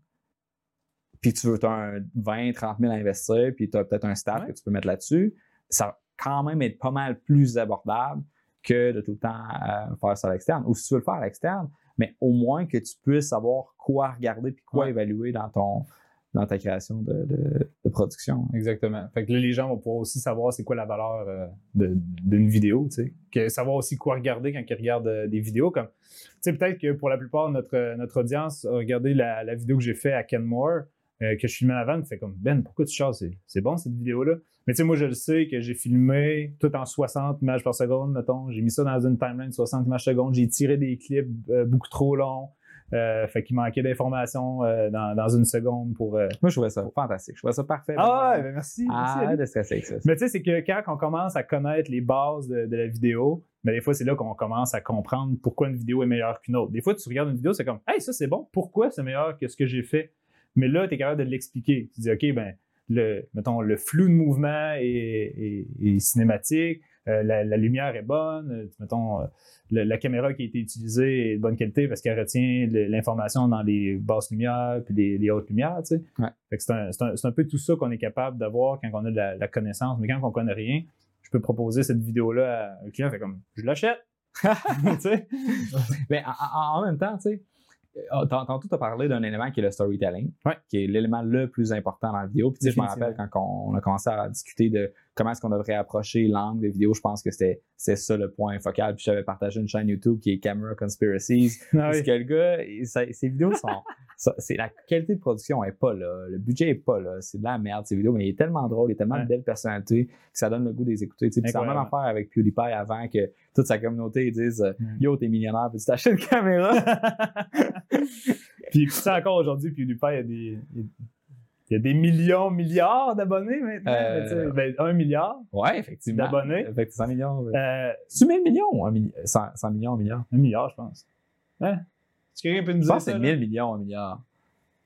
puis tu veux as un 20, 30 000 à investir, puis tu as peut-être un staff Ouais. que tu peux mettre là-dessus, ça va quand même être pas mal plus abordable que de tout le temps euh, faire ça à l'externe. Ou si tu veux le faire à l'externe, mais au moins que tu puisses savoir quoi regarder puis quoi Ouais. évaluer dans ton dans ta création de, de- de production. Exactement. Fait que là, les gens vont pouvoir aussi savoir c'est quoi la valeur euh, d'une vidéo, tu sais. Que savoir aussi quoi regarder quand ils regardent euh, des vidéos. Comme, tu sais, peut-être que pour la plupart de notre, notre audience a regardé la, la vidéo que j'ai fait à Kenmore, euh, que je filmais avant, fait comme Ben, pourquoi tu chasses? C'est- bon cette vidéo-là. Mais tu sais, moi, je le sais que j'ai filmé tout en 60 images par seconde, mettons. J'ai mis ça dans une timeline de 60 images par seconde. J'ai tiré des clips euh, beaucoup trop longs. Euh, fait qu'il manquait d'informations euh, dans, dans une seconde pour. euh, Moi, je trouvais ça fantastique. Je trouvais ça parfait. Ah, ben merci. Ah, merci, de stresser avec ça. Mais tu sais, c'est que quand on commence à connaître les bases de, de la vidéo, mais des fois, c'est là qu'on commence à comprendre pourquoi une vidéo est meilleure qu'une autre. Des fois, tu regardes une vidéo, c'est comme, hey, ça c'est bon, pourquoi c'est meilleur que ce que j'ai fait? Mais là, tu es capable de l'expliquer. Tu dis, OK, ben, le, mettons, le flou de mouvement est, est- est cinématique, euh, la, la lumière est bonne, euh, mettons, euh, la caméra qui a été utilisée est de bonne qualité parce qu'elle retient l'information dans les basses lumières puis les, les hautes lumières, tu sais. Ouais. C'est un, peu tout ça qu'on est capable d'avoir quand on a de la, la connaissance. Mais quand on connaît rien, je peux proposer cette vidéo-là à un client, fait comme, je l'achète. tu sais? Mais en, en- en même temps, tu sais, tantôt, tu as parlé d'un élément qui est le storytelling, Ouais. qui est l'élément le plus important dans la vidéo. Puis, tu sais, je me rappelle quand on a commencé à discuter de comment est-ce qu'on devrait approcher l'angle des vidéos, je pense que c'était c'est ça le point focal. Puis, j'avais partagé une chaîne YouTube qui est Camera Conspiracies. Ah Parce que le gars, il- ça- ses vidéos sont. c'est la qualité de production est pas là. Le budget est pas là. C'est de la merde, ces vidéos. Mais il est tellement drôle, il a tellement Ouais. de belles personnalités que ça donne le goût des écouter. tu sais. Puis c'est la même affaire avec PewDiePie avant que toute sa communauté dise euh, Mm. Yo, t'es millionnaire, puis tu t'achètes une caméra? Puis ça encore aujourd'hui, PewDiePie, il y a des. Il y a des millions, milliards d'abonnés maintenant. Euh, ben, un milliard. ouais, effectivement. D'abonnés. Fait que 100 millions. ouais. Euh, C'est 1000 millions ou un milli- 100, 100 millions, un milliard? un milliard, je pense. Hein? Est-ce que quelqu'un peut nous Je dire pense que ça? c'est là? 1000 millions, un milliard.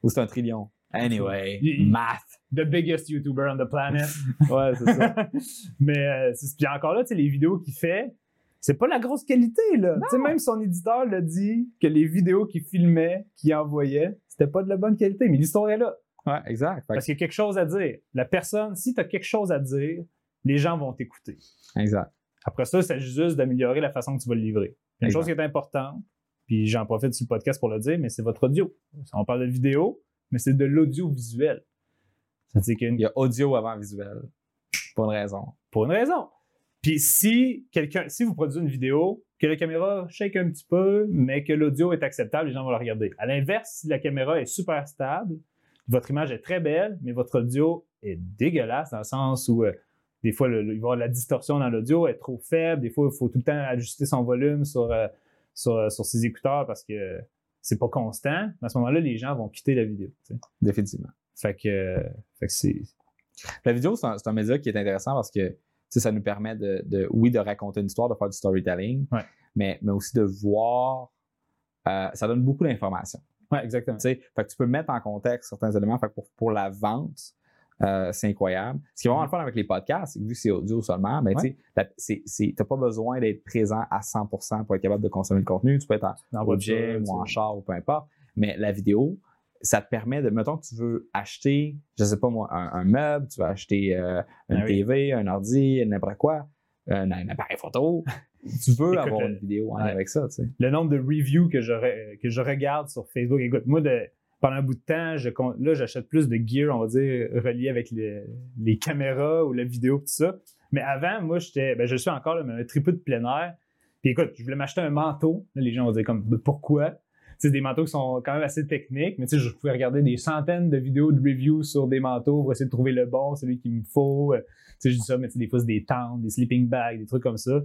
Ou c'est un trillion. Anyway, Il- math. The biggest YouTuber on the planet. Ouais, c'est ça. Mais euh, puis encore là, tu sais, les vidéos qu'il fait, c'est pas la grosse qualité, là. Tu sais, même son éditeur l'a dit que les vidéos qu'il filmait, qu'il envoyait, c'était pas de la bonne qualité. Mais l'histoire est là. Ouais, exact. Parce qu'il y a quelque chose à dire. La personne, si tu as quelque chose à dire, les gens vont t'écouter. exact. Après ça, c'est juste d'améliorer la façon que tu vas le livrer. Une Exact. chose qui est importante, puis j'en profite sur le podcast pour le dire, mais c'est votre audio. On parle de vidéo, mais c'est de l'audiovisuel. C'est-à-dire qu'il y a audio avant visuel. Pour une raison. pour une raison. Puis si quelqu'un, si vous produisez une vidéo, que la caméra shake un petit peu, mais que l'audio est acceptable, les gens vont la regarder. À l'inverse, si la caméra est super stable, votre image est très belle, mais votre audio est dégueulasse dans le sens où euh, des fois le- le- il va y avoir de la distorsion dans l'audio, est trop faible, des fois il faut tout le temps ajuster son volume sur, euh, sur, euh, sur ses écouteurs parce que c'est pas constant. À ce moment-là, les gens vont quitter la vidéo. Définitivement. Fait que, euh, fait que c'est. La vidéo, c'est un, média qui est intéressant parce que ça nous permet de, de- oui, de raconter une histoire, de faire du storytelling, Ouais. mais, mais aussi de voir. ça donne beaucoup d'informations. Ouais, exactement. Tu sais, fait que tu peux mettre en contexte certains éléments. Fait que pour, pour la vente, euh, c'est incroyable. Ce qui est vraiment le fun avec les podcasts, c'est que vu que c'est audio seulement, mais tu c'est- c'est- t'as pas besoin d'être présent à 100% pour être capable de consommer le contenu. Tu peux être en, Dans au gym ou en tu- char ou peu importe. Mais la vidéo, ça te permet de, mettons que tu veux acheter, je sais pas moi, un, un meuble, tu veux acheter euh, une Ah oui. TV, un ordi, n'importe quoi, un, un appareil photo. tu veux Écoute, avoir une vidéo en ouais. avec ça, tu sais. le nombre de reviews que je, re- que je regarde sur Facebook. Écoute, moi, de, pendant un bout de temps, je, là, j'achète plus de gear, on va dire, relié avec le- les caméras ou la vidéo, tout ça. Mais avant, moi, j'étais, ben, je suis encore là, mais un tripeux de plein air. Puis écoute, je voulais m'acheter un manteau. Là, les gens vont dire comme, pourquoi? C'est des manteaux qui sont quand même assez techniques, mais tu sais, je pouvais regarder des centaines de vidéos de reviews sur des manteaux pour essayer de trouver le bon, celui qu'il me faut. Euh, Tu sais, je dis ça, mais tu sais, des fois, c'est des tentes, des sleeping bags, des trucs comme ça.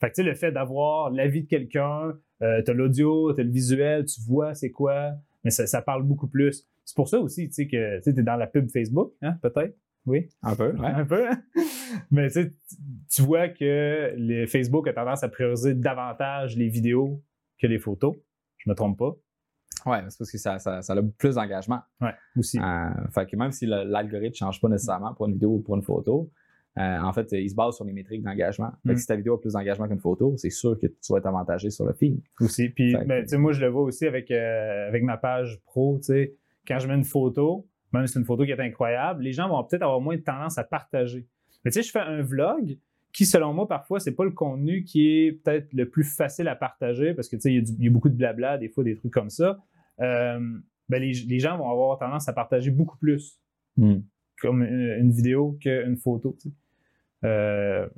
Fait que tu sais, le fait d'avoir l'avis de quelqu'un, euh, t'as l'audio, t'as le visuel, tu vois c'est quoi, mais ça, ça parle beaucoup plus. C'est pour ça aussi, tu que tu es dans la pub Facebook, hein, peut-être? Oui? Un peu, ouais. Un peu. hein? Mais tu tu vois que le Facebook a tendance à prioriser davantage les vidéos que les photos. Je me trompe pas? Ouais, c'est parce que ça, ça, ça a plus d'engagement. Ouais, aussi. Euh, fait que même si l'algorithme ne change pas nécessairement pour une vidéo ou pour une photo, euh, en fait, il se base sur les métriques d'engagement. Fait Mm. si ta vidéo a plus d'engagement qu'une photo, c'est sûr que tu vas être avantagé sur le feed. aussi. Puis, que- ben, moi, je le vois aussi avec, euh, avec ma page pro. Tu sais, quand je mets une photo, même si c'est une photo qui est incroyable, les gens vont peut-être avoir moins de tendance à partager. Mais tu sais, je fais un vlog qui, selon moi, parfois, c'est pas le contenu qui est peut-être le plus facile à partager parce que tu sais, il y, a y beaucoup de blabla, des fois, des trucs comme ça. Euh, ben, les, les gens vont avoir tendance à partager beaucoup plus comme une, une vidéo qu'une photo. tu sais. Euh,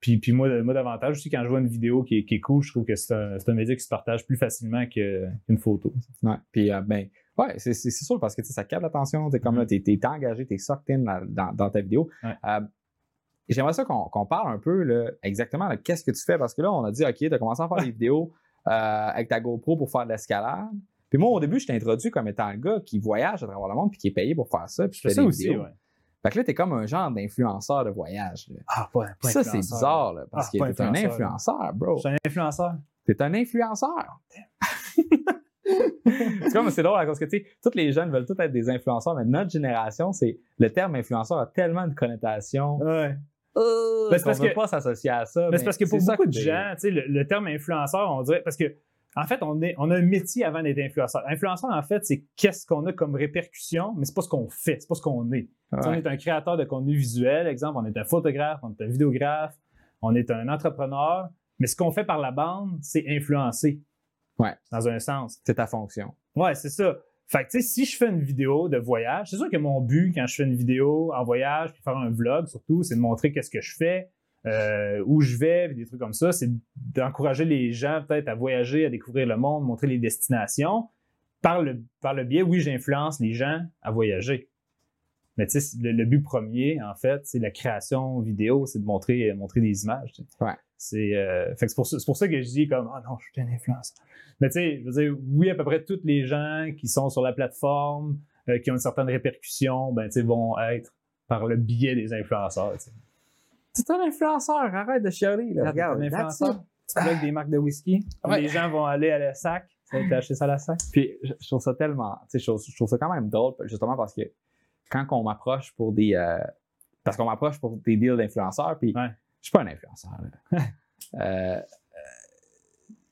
puis, puis moi, moi, davantage aussi, quand je vois une vidéo qui est, qui est cool, je trouve que c'est un, c'est un média qui se partage plus facilement que- qu'une photo. Ouais. Puis, euh, ben, ouais, c'est sûr parce que ça capte l'attention. T'es comme là, t'es t'es engagé, t'es sucked in dans, dans ta vidéo. Ouais. Euh, J'aimerais ça qu'on qu'on parle un peu là, exactement de qu'est-ce que tu fais? Parce que là, on a dit, OK, tu as commencé à faire des vidéos euh, avec ta GoPro pour faire de l'escalade. Puis moi, au début, je t'ai introduit comme étant le gars qui voyage à travers le monde puis qui est payé pour faire ça. Puis Je fais ça des aussi, vidéos. ouais. Fait que là, t'es comme un genre d'influenceur de voyage. là. Ah, pas, pas Ça, c'est bizarre, là, parce Ah, que t'es un influenceur, bro. Je suis un influenceur. T'es un influenceur. c'est comme c'est drôle parce que tu sais, tous les jeunes veulent tous être des influenceurs, mais notre génération, c'est le terme influenceur a tellement de connotations. Ouais. Euh, Ben, c'est parce veut que- pas s'associer à ça. Mais c'est parce que pour beaucoup de gens, tu sais, le, le terme influenceur, on dirait. Parce que, en fait, on, est, on a un métier avant d'être influenceur. Influenceur, en fait, c'est qu'est-ce qu'on a comme répercussion, mais c'est pas ce qu'on fait, c'est pas ce qu'on est. Sais, On est un créateur de contenu visuel, exemple, on est un photographe, on est un vidéographe, on est un entrepreneur, mais ce qu'on fait par la bande, c'est influencer. Ouais. Dans un sens. C'est ta fonction. Ouais, c'est ça. Fait que, tu sais, si je fais une vidéo de voyage, c'est sûr que mon but quand je fais une vidéo en voyage, puis faire un vlog surtout, c'est de montrer qu'est-ce que je fais, euh, où je vais, des trucs comme ça. C'est d'encourager les gens peut-être à voyager, à découvrir le monde, montrer les destinations. Par le, par le biais, oui, j'influence les gens à voyager. Mais tu sais, le, le but premier, en fait, c'est la création vidéo, c'est de montrer, montrer des images. tu sais. Ouais. C'est euh, c'est pour, ça- c'est pour ça que je dis comme Ah non, je suis un influenceur. Mais tu sais, je veux dire, oui, à peu près tous les gens qui sont sur la plateforme, euh, qui ont une certaine répercussion, ben, tu sais, vont être par le biais des influenceurs. tu sais. C'est un influenceur, arrête de chialer. Là. Regarde, un influenceur. Tu bloques des marques de whisky. Ouais. Les gens vont aller à la sac. Être acheter ça à la sac. Puis je, je trouve ça tellement, tu sais, je, trouve- je trouve ça quand même drôle, justement parce que quand on m'approche pour des, euh, parce qu'on m'approche pour des deals d'influenceurs, puis Ouais. je suis pas un influenceur. là. euh,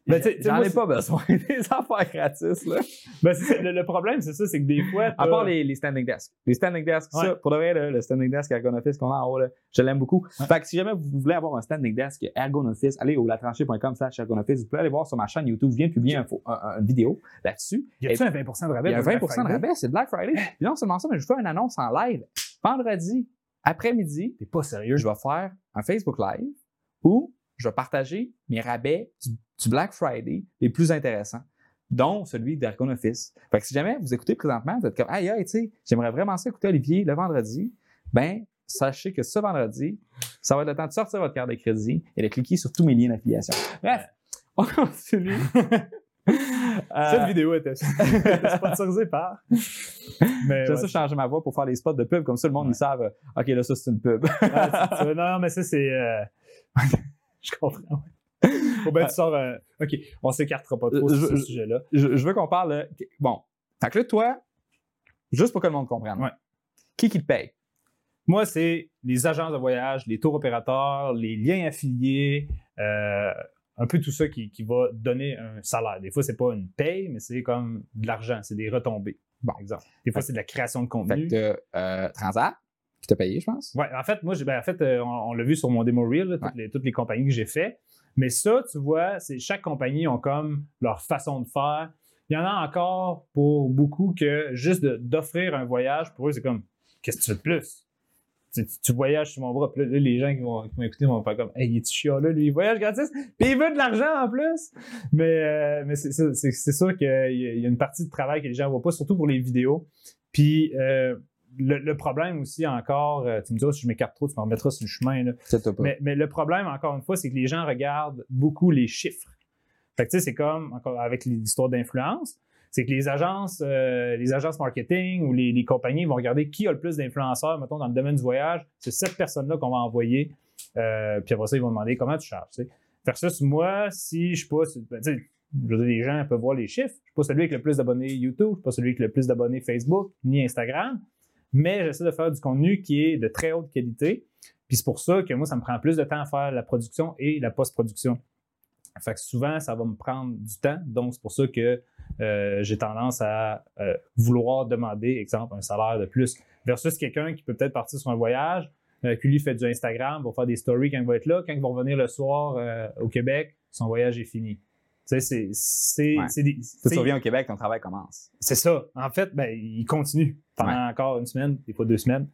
Ben, J'en ai pas besoin des affaires gratis. Là. Ben, le, le problème, c'est ça, c'est que des fois. À part les, les standing desks. Les standing desks, Ouais. ça, pour de vrai, là, le standing desk Ergonoffice qu'on a en haut, là, je l'aime beaucoup. Ouais. Fait que si jamais vous voulez avoir un standing desk Ergonoffice, allez au latranché.com slash Ergonoffice. Vous pouvez aller voir sur ma chaîne YouTube. Je viens de publier un un- un- une vidéo là-dessus. Y a-tu un 20% de rabais? Il y a un pour le 20 Black de rabais, c'est Black Friday. Puis non seulement ça, mais je fais une annonce en live vendredi après-midi. T'es pas sérieux? Je vais faire un Facebook Live où je vais partager mes rabais du, du Black Friday les plus intéressants, dont celui d'Argon Office. Fait que si jamais vous écoutez présentement, vous êtes comme, aïe, aïe, tu sais, j'aimerais vraiment ça écouter Olivier le vendredi, ben, sachez que ce vendredi, ça va être le temps de sortir votre carte de crédit et de cliquer sur tous mes liens d'affiliation. Bref, on continue. Euh, Cette vidéo était sponsorisée par. Ouais, ça changer ma voix pour faire des spots de pub, comme ça le monde, Ouais. ils savent, euh, OK, là, ça, c'est une pub. Ouais, non, non, mais ça, c'est. euh, je comprends. bien que tu sors. euh, OK, on s'écartera pas trop Euh, sur ce sujet-là. je, je veux qu'on parle. de- Bon. Fait que là, toi, juste pour que le monde comprenne, Ouais. qui qui te paye? Moi, c'est les agences de voyage, les tours opérateurs, les liens affiliés, euh, un peu tout ça qui, qui va donner un salaire. Des fois, c'est pas une paye, mais c'est comme de l'argent, c'est des retombées, par exemple. Des fois, c'est de la création de Fait contenu. que euh, Transat, qui t'a payé, je pense. Ouais, en fait, moi, j'ai- ben, en fait, euh, on, on l'a vu sur mon démo reel, là, toutes, Ouais. les, toutes les compagnies que j'ai fait. Mais ça, tu vois, c'est chaque compagnie ont comme leur façon de faire. Il y en a encore pour beaucoup que juste d'offrir un voyage, pour eux, c'est comme, qu'est-ce que tu veux de plus? Tu, tu- tu voyages sur mon bras, puis là, les gens qui vont, qui vont faire comme, hey, il est-tu chiant là, lui, il voyage gratis, puis il veut de l'argent en plus. Mais, euh, mais c'est sûr qu'il y, y a une partie de travail que les gens ne voient pas, surtout pour les vidéos. Puis, euh, le, le problème aussi encore, euh, tu me diras si je m'écarte trop, tu me remettras sur le chemin. Là. Mais, mais le problème, encore une fois, c'est que les gens regardent beaucoup les chiffres. Fait que tu sais, c'est comme, encore avec l'histoire d'influence, C'est que les agences, euh, les agences marketing ou les, les compagnies vont regarder qui a le plus d'influenceurs, mettons, dans le domaine du voyage. C'est cette personne-là qu'on va envoyer. Euh, puis après ça, ils vont demander comment tu charges. Versus moi, si je suis pas. ben, je veux dire, les gens peuvent voir les chiffres. Je suis pas celui avec le plus d'abonnés YouTube, je suis pas celui avec le plus d'abonnés Facebook ni Instagram. Mais j'essaie de faire du contenu qui est de très haute qualité. Puis c'est pour ça que moi, ça me prend plus de temps à faire la production et la post-production. Fait que souvent, ça va me prendre du temps. Donc, c'est pour ça que euh, j'ai tendance à euh, vouloir demander, exemple, un salaire de plus versus quelqu'un qui peut peut-être partir sur un voyage, euh, qui lui fait du Instagram, va faire des stories quand il va être là. Quand il va revenir le soir euh, au Québec, son voyage est fini. Tu sais, c'est- c'est Ouais. c'est des- Tu c'est- reviens au Québec, ton travail commence. c'est ça. En fait, ben, il continue pendant Ouais. encore une semaine, des fois deux semaines,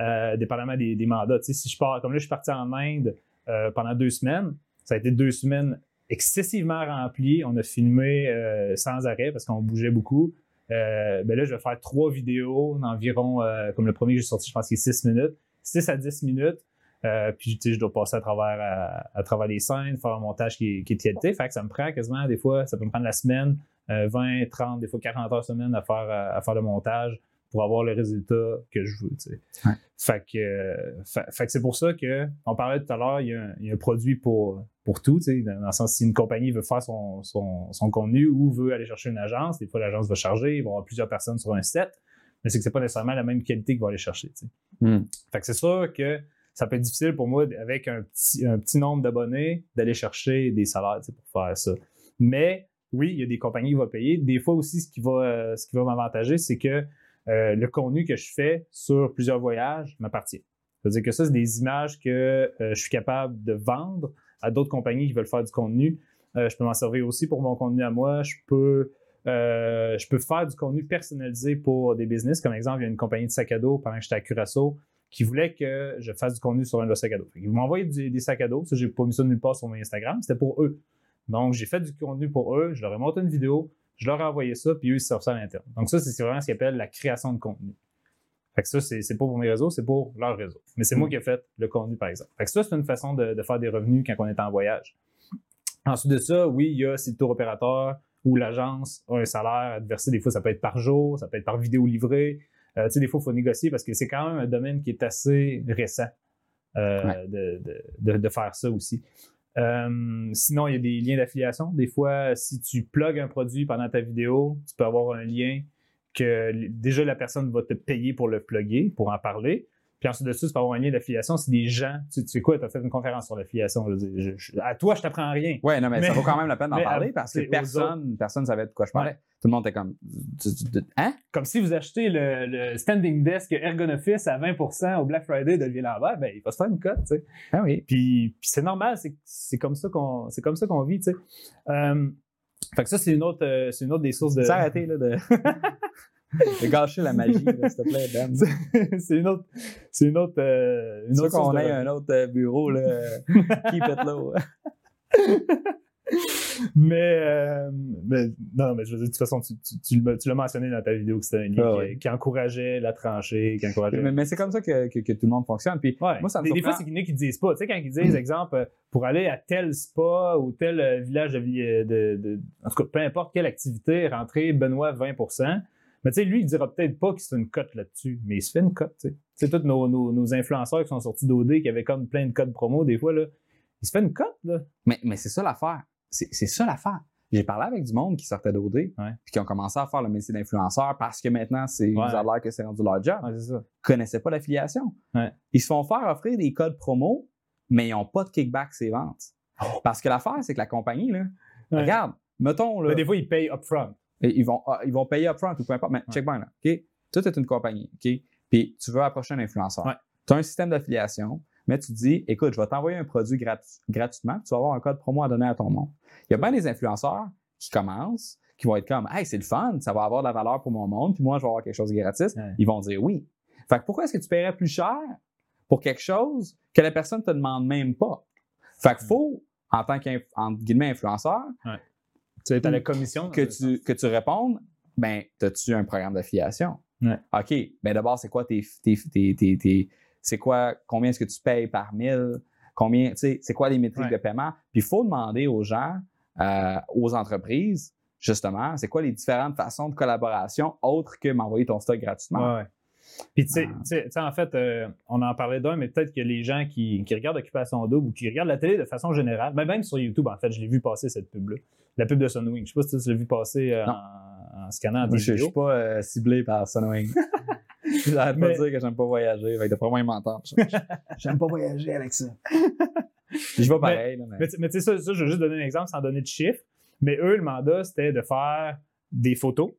euh, dépendamment des, des mandats. Tu sais, si je pars, comme là, je suis parti en Inde euh, pendant deux semaines, ça a été deux semaines excessivement remplies. On a filmé euh, sans arrêt parce qu'on bougeait beaucoup. Euh, ben là, je vais faire trois vidéos d'environ, euh, comme le premier que j'ai sorti, je pense qu'il est six minutes, 6 à 10 minutes. Euh, puis, tu sais, je dois passer à travers, à, à travers les scènes, faire un montage qui, est- qui est de qualité. Fait que ça me prend quasiment, des fois, ça peut me prendre la semaine, euh, 20, 30, des fois 40 heures semaine à faire, à, à faire le montage pour avoir le résultat que je veux. tu sais. Ouais. Fait que, euh, fait, fait que c'est pour ça que, on parlait tout à l'heure, il y, a un, il y a un produit pour, pour tout, tu sais, dans, le sens si une compagnie veut faire son, son, son contenu ou veut aller chercher une agence, des fois l'agence va charger, il va y avoir plusieurs personnes sur un set, mais c'est que c'est pas nécessairement la même qualité qu'il va aller chercher. tu sais. Hmm. Fait que c'est sûr que ça peut être difficile pour moi, avec un petit, nombre d'abonnés, d'aller chercher des salaires pour faire ça. Mais oui, il y a des compagnies qui vont payer. Des fois aussi, ce qui va, euh, m'avantager, c'est que euh, le contenu que je fais sur plusieurs voyages m'appartient. C'est-à-dire que ça, c'est des images que euh, je suis capable de vendre à d'autres compagnies qui veulent faire du contenu. Je peux m'en servir aussi pour mon contenu à moi. Je peux, je peux faire du contenu personnalisé pour des business. Comme exemple, il y a une compagnie de sacs à dos pendant que j'étais à Curaçao qui voulait que je fasse du contenu sur un de leurs sacs à dos. Fait Ils envoyé du- des sacs à dos. Ça, j'ai pas mis ça nulle part sur mon Instagram. C'était pour eux. Donc, j'ai fait du contenu pour eux. Je leur ai monté une vidéo. Je leur ai envoyé ça, puis eux, ils servent ça à l'interne. Donc, ça, c'est vraiment ce qu'ils appellent la création de contenu. Fait que ça, c'est c'est pas pour mes réseaux, c'est pour leur réseau. Mais c'est moi Mm. qui ai fait le contenu, par exemple. Fait que ça, c'est une façon de, de faire des revenus quand on est en voyage. Ensuite de ça, oui, il y a si le tour opérateur ou l'agence a un salaire à te verser. Des fois, ça peut être par jour, ça peut être par vidéo livrée. Euh, tu sais, des fois, il faut négocier parce que c'est quand même un domaine qui est assez récent euh, Ouais. de, de- de- faire ça aussi. Euh, sinon, il y a des liens d'affiliation. Des fois, si tu plugues un produit pendant ta vidéo, tu peux avoir un lien que déjà la personne va te payer pour le plugger, pour en parler. Puis ensuite de ça, tu peux avoir un lien d'affiliation. C'est des gens. Tu, sais quoi, tu as fait une conférence sur l'affiliation. à toi, je t'apprends rien. Ouais, non, mais, Mais- ça vaut quand même la peine d'en parler parce que personne personne savait de quoi je parlais. Tout le monde était comme. Hein? Comme si vous achetez le, le standing desk Ergonoffice à 20% au Black Friday de Lambert, ben, il va se faire une cote, tu sais. Ah oui. Puis, puis c'est normal, c'est, c'est comme ça qu'on c'est comme ça qu'on vit, tu sais. Euh, fait que ça, c'est une autre, euh, c'est une autre des sources de. Tu arrêté là, de... de gâcher la magie, s'il te plaît, Ben. c'est une autre. C'est une autre. euh, une autre qu'on de- ait un autre euh, bureau, là. Keep it low. mais, euh, mais non, mais je veux dire, de toute façon, tu, tu- tu l'as- tu l'as mentionné dans ta vidéo que c'était un livre Ah qui, ouais. qui encourageait la tranchée, qui encourageait. mais mais c'est comme ça que, que, que tout le monde fonctionne. Puis Ouais. moi, ça me des, des fois, c'est qu'il y en a qui disent pas. Tu sais, quand ils disent, exemple, euh, pour aller à tel spa ou tel village de, de, de- En tout cas, peu importe quelle activité, rentrer Benoît 20 Mais tu sais, lui, il dira peut-être pas qu'il se fait une cote là-dessus, mais il se fait une cote, tu sais. Tous nos, nos, nos influenceurs qui sont sortis d'OD, qui avaient comme plein de codes promo, des fois, là, il se fait une cote, là. Mais, mais c'est ça l'affaire. C'est c'est ça l'affaire. J'ai parlé avec du monde qui sortait d'OD, puis qui ont commencé à faire le métier d'influenceur parce que maintenant, c'est Ouais. ça a l'air que c'est rendu leur job. Ouais, c'est ça. Ils connaissaient pas l'affiliation. Ouais. Ils se font faire offrir des codes promo, mais ils n'ont pas de kickback les ventes. Parce que l'affaire, c'est que la compagnie, là, regarde, mettons, là, Mais des fois, ils payent upfront. Et ils vont, ah, ils vont payer upfront ou peu importe. Mais check bien là. OK? Tout est une compagnie. OK? Puis tu veux approcher un influenceur. Ouais. Tu as un système d'affiliation, mais tu dis écoute, je vais t'envoyer un produit gratu- gratuitement, puis tu vas avoir un code promo à donner à ton monde. Il y a bien des influenceurs qui commencent, qui vont être comme Hey, c'est le fun, ça va avoir de la valeur pour mon monde, puis moi, je vais avoir quelque chose de gratis. Ouais. Ils vont dire oui. Fait que pourquoi est-ce que tu paierais plus cher pour quelque chose que la personne ne te demande même pas? Fait qu'il faut, en tant qu'influenceur, Tu es à la commission. que tu, que tu répondes, ben, as-tu un programme d'affiliation? Ouais. OK. Ben, d'abord, c'est quoi tes, tes, tes, tes- c'est quoi, combien est-ce que tu payes par mille? Combien, tu sais, c'est quoi les métriques Ouais. de paiement? Puis, il faut demander aux gens, euh, aux entreprises, justement, c'est quoi les différentes façons de collaboration autres que m'envoyer ton stock gratuitement? Ouais. Puis, tu sais, Ah. tu sais- tu sais, en fait, euh, on en parlait d'un, mais peut-être que les gens qui, qui regardent Occupation Double ou qui regardent la télé de façon générale, mais même sur YouTube, en fait, je l'ai vu passer cette pub-là. La pub de Sunwing. Je sais pas si tu l'as vu passer euh, en, en scannant des je, je vidéos. suis pas euh, ciblé par Sunwing. J'arrête pas de dire que j'aime pas voyager. Fait que d'après moi, ils m'entendent. J'aime pas voyager avec ça. je vais pareil. là, mais- Mais, tu- sais, ça, ça, je vais juste donner un exemple sans donner de chiffres. Mais eux, le mandat, c'était de faire des photos,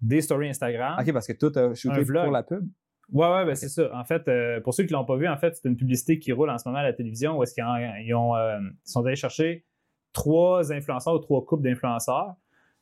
des stories Instagram. OK, parce que tout a shooté pour la pub? Ouais, ouais, ben c'est ça. En fait, euh, pour ceux qui l'ont pas vu, en fait, c'est une publicité qui roule en ce moment à la télévision où est-ce qu'ils ont, ils ont, euh, ils sont allés chercher trois influenceurs ou trois couples d'influenceurs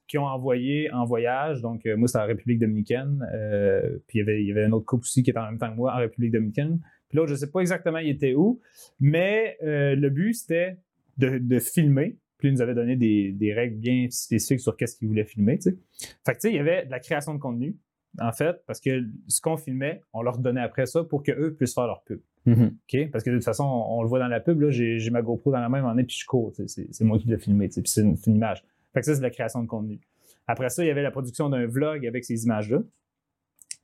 qui ont envoyé en voyage. Donc, euh, moi, c'était en République dominicaine. euh, puis il y, avait, il y avait un autre couple aussi qui était en même temps que moi en République dominicaine. Puis l'autre, je sais pas exactement il était où, mais euh, le but, c'était de, de filmer. Puis ils nous avaient donné des, des règles bien spécifiques sur qu'est-ce qu'ils voulaient filmer. Fait que, tu sais, il y avait de la création de contenu, en fait, parce que ce qu'on filmait, on leur donnait après ça pour qu'eux puissent faire leur pub. OK? Parce que de toute façon, on, on le voit dans la pub, là, j'ai, ma GoPro dans la main, en puis je cours. C'est, moi qui l'ai filmé, puis c'est une, image. Fait que ça, c'est de la création de contenu. Après ça, il y avait la production d'un vlog avec ces images-là.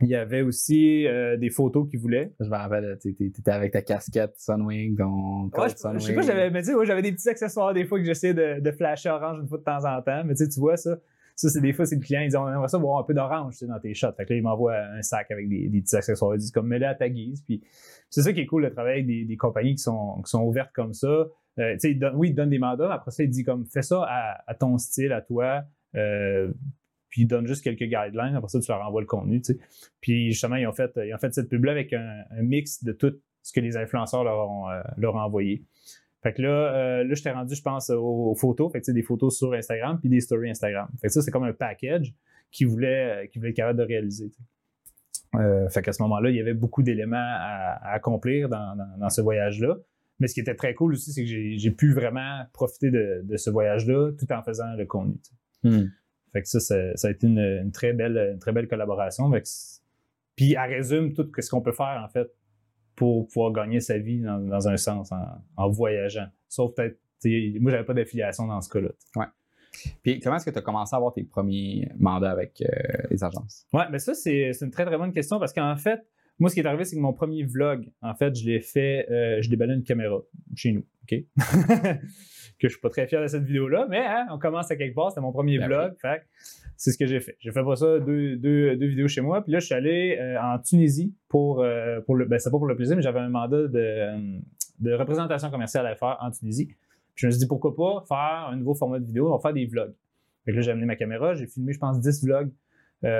Il y avait aussi euh, des photos qu'ils voulaient. Je me rappelle, tu étais avec ta casquette Sunwing, ton Ouais, je, Sunwing. je sais pas, j'avais, mais tu sais, ouais, j'avais des petits accessoires des fois que j'essayais de, de flasher orange une fois de temps en temps. Mais tu vois ça. Ça, c'est des fois, c'est le client, il dit on aimerait ça voir un peu d'orange dans tes shots. Fait que là, il m'envoie un sac avec des, des petits accessoires. Il dit comme mets-le à ta guise. Puis c'est ça qui est cool, le travail des, compagnies qui sont, ouvertes comme ça. Euh, il oui, il donne des mandats, après ça, il dit comme fais ça à, ton style, à toi. Euh, puis il donne juste quelques guidelines. Après ça, tu leur envoies le contenu. Puis justement, ils ont fait, ils ont fait cette pub-là avec un, un mix de tout ce que les influenceurs leur ont, euh, leur ont envoyé. Fait que là, euh, là, je t'ai rendu, je pense, aux, aux photos. Fait que tu sais, des photos sur Instagram puis des stories Instagram. Fait que ça, c'est comme un package qu'ils voulaient, euh, qu'ils voulaient être capable de réaliser. Euh, fait qu'à ce moment-là, il y avait beaucoup d'éléments à, à accomplir dans, dans- dans ce voyage-là. Mais ce qui était très cool aussi, c'est que j'ai pu vraiment profiter de, de ce voyage-là tout en faisant le contenu. Hmm. Fait que ça, ça, ça a été une, une très belle, une très belle collaboration. Puis elle résume tout ce qu'on peut faire, en fait, pour pouvoir gagner sa vie dans, dans un sens, en, en voyageant. Sauf peut-être, moi, j'avais pas d'affiliation dans ce cas-là. Puis comment est-ce que tu as commencé à avoir tes premiers mandats avec euh, les agences? Ouais, mais ça, c'est une très, très bonne question parce qu'en fait, moi, ce qui est arrivé, c'est que mon premier vlog, en fait, je l'ai fait, euh, je déballais une caméra chez nous, OK? que je suis pas très fier de cette vidéo-là, mais hein, on commence à quelque part, c'était mon premier Ben vlog, fait c'est ce que j'ai fait. J'ai fait pas ça deux, deux, deux vidéos chez moi, puis là, je suis allé euh, en Tunisie pour, euh, pour le, ben, c'est pas pour le plaisir, mais j'avais un mandat de, euh, de représentation commerciale à faire en Tunisie. Puis je me suis dit, pourquoi pas faire un nouveau format de vidéo, on va faire des vlogs. Fait que là, j'ai amené ma caméra, j'ai filmé, je pense, 10 vlogs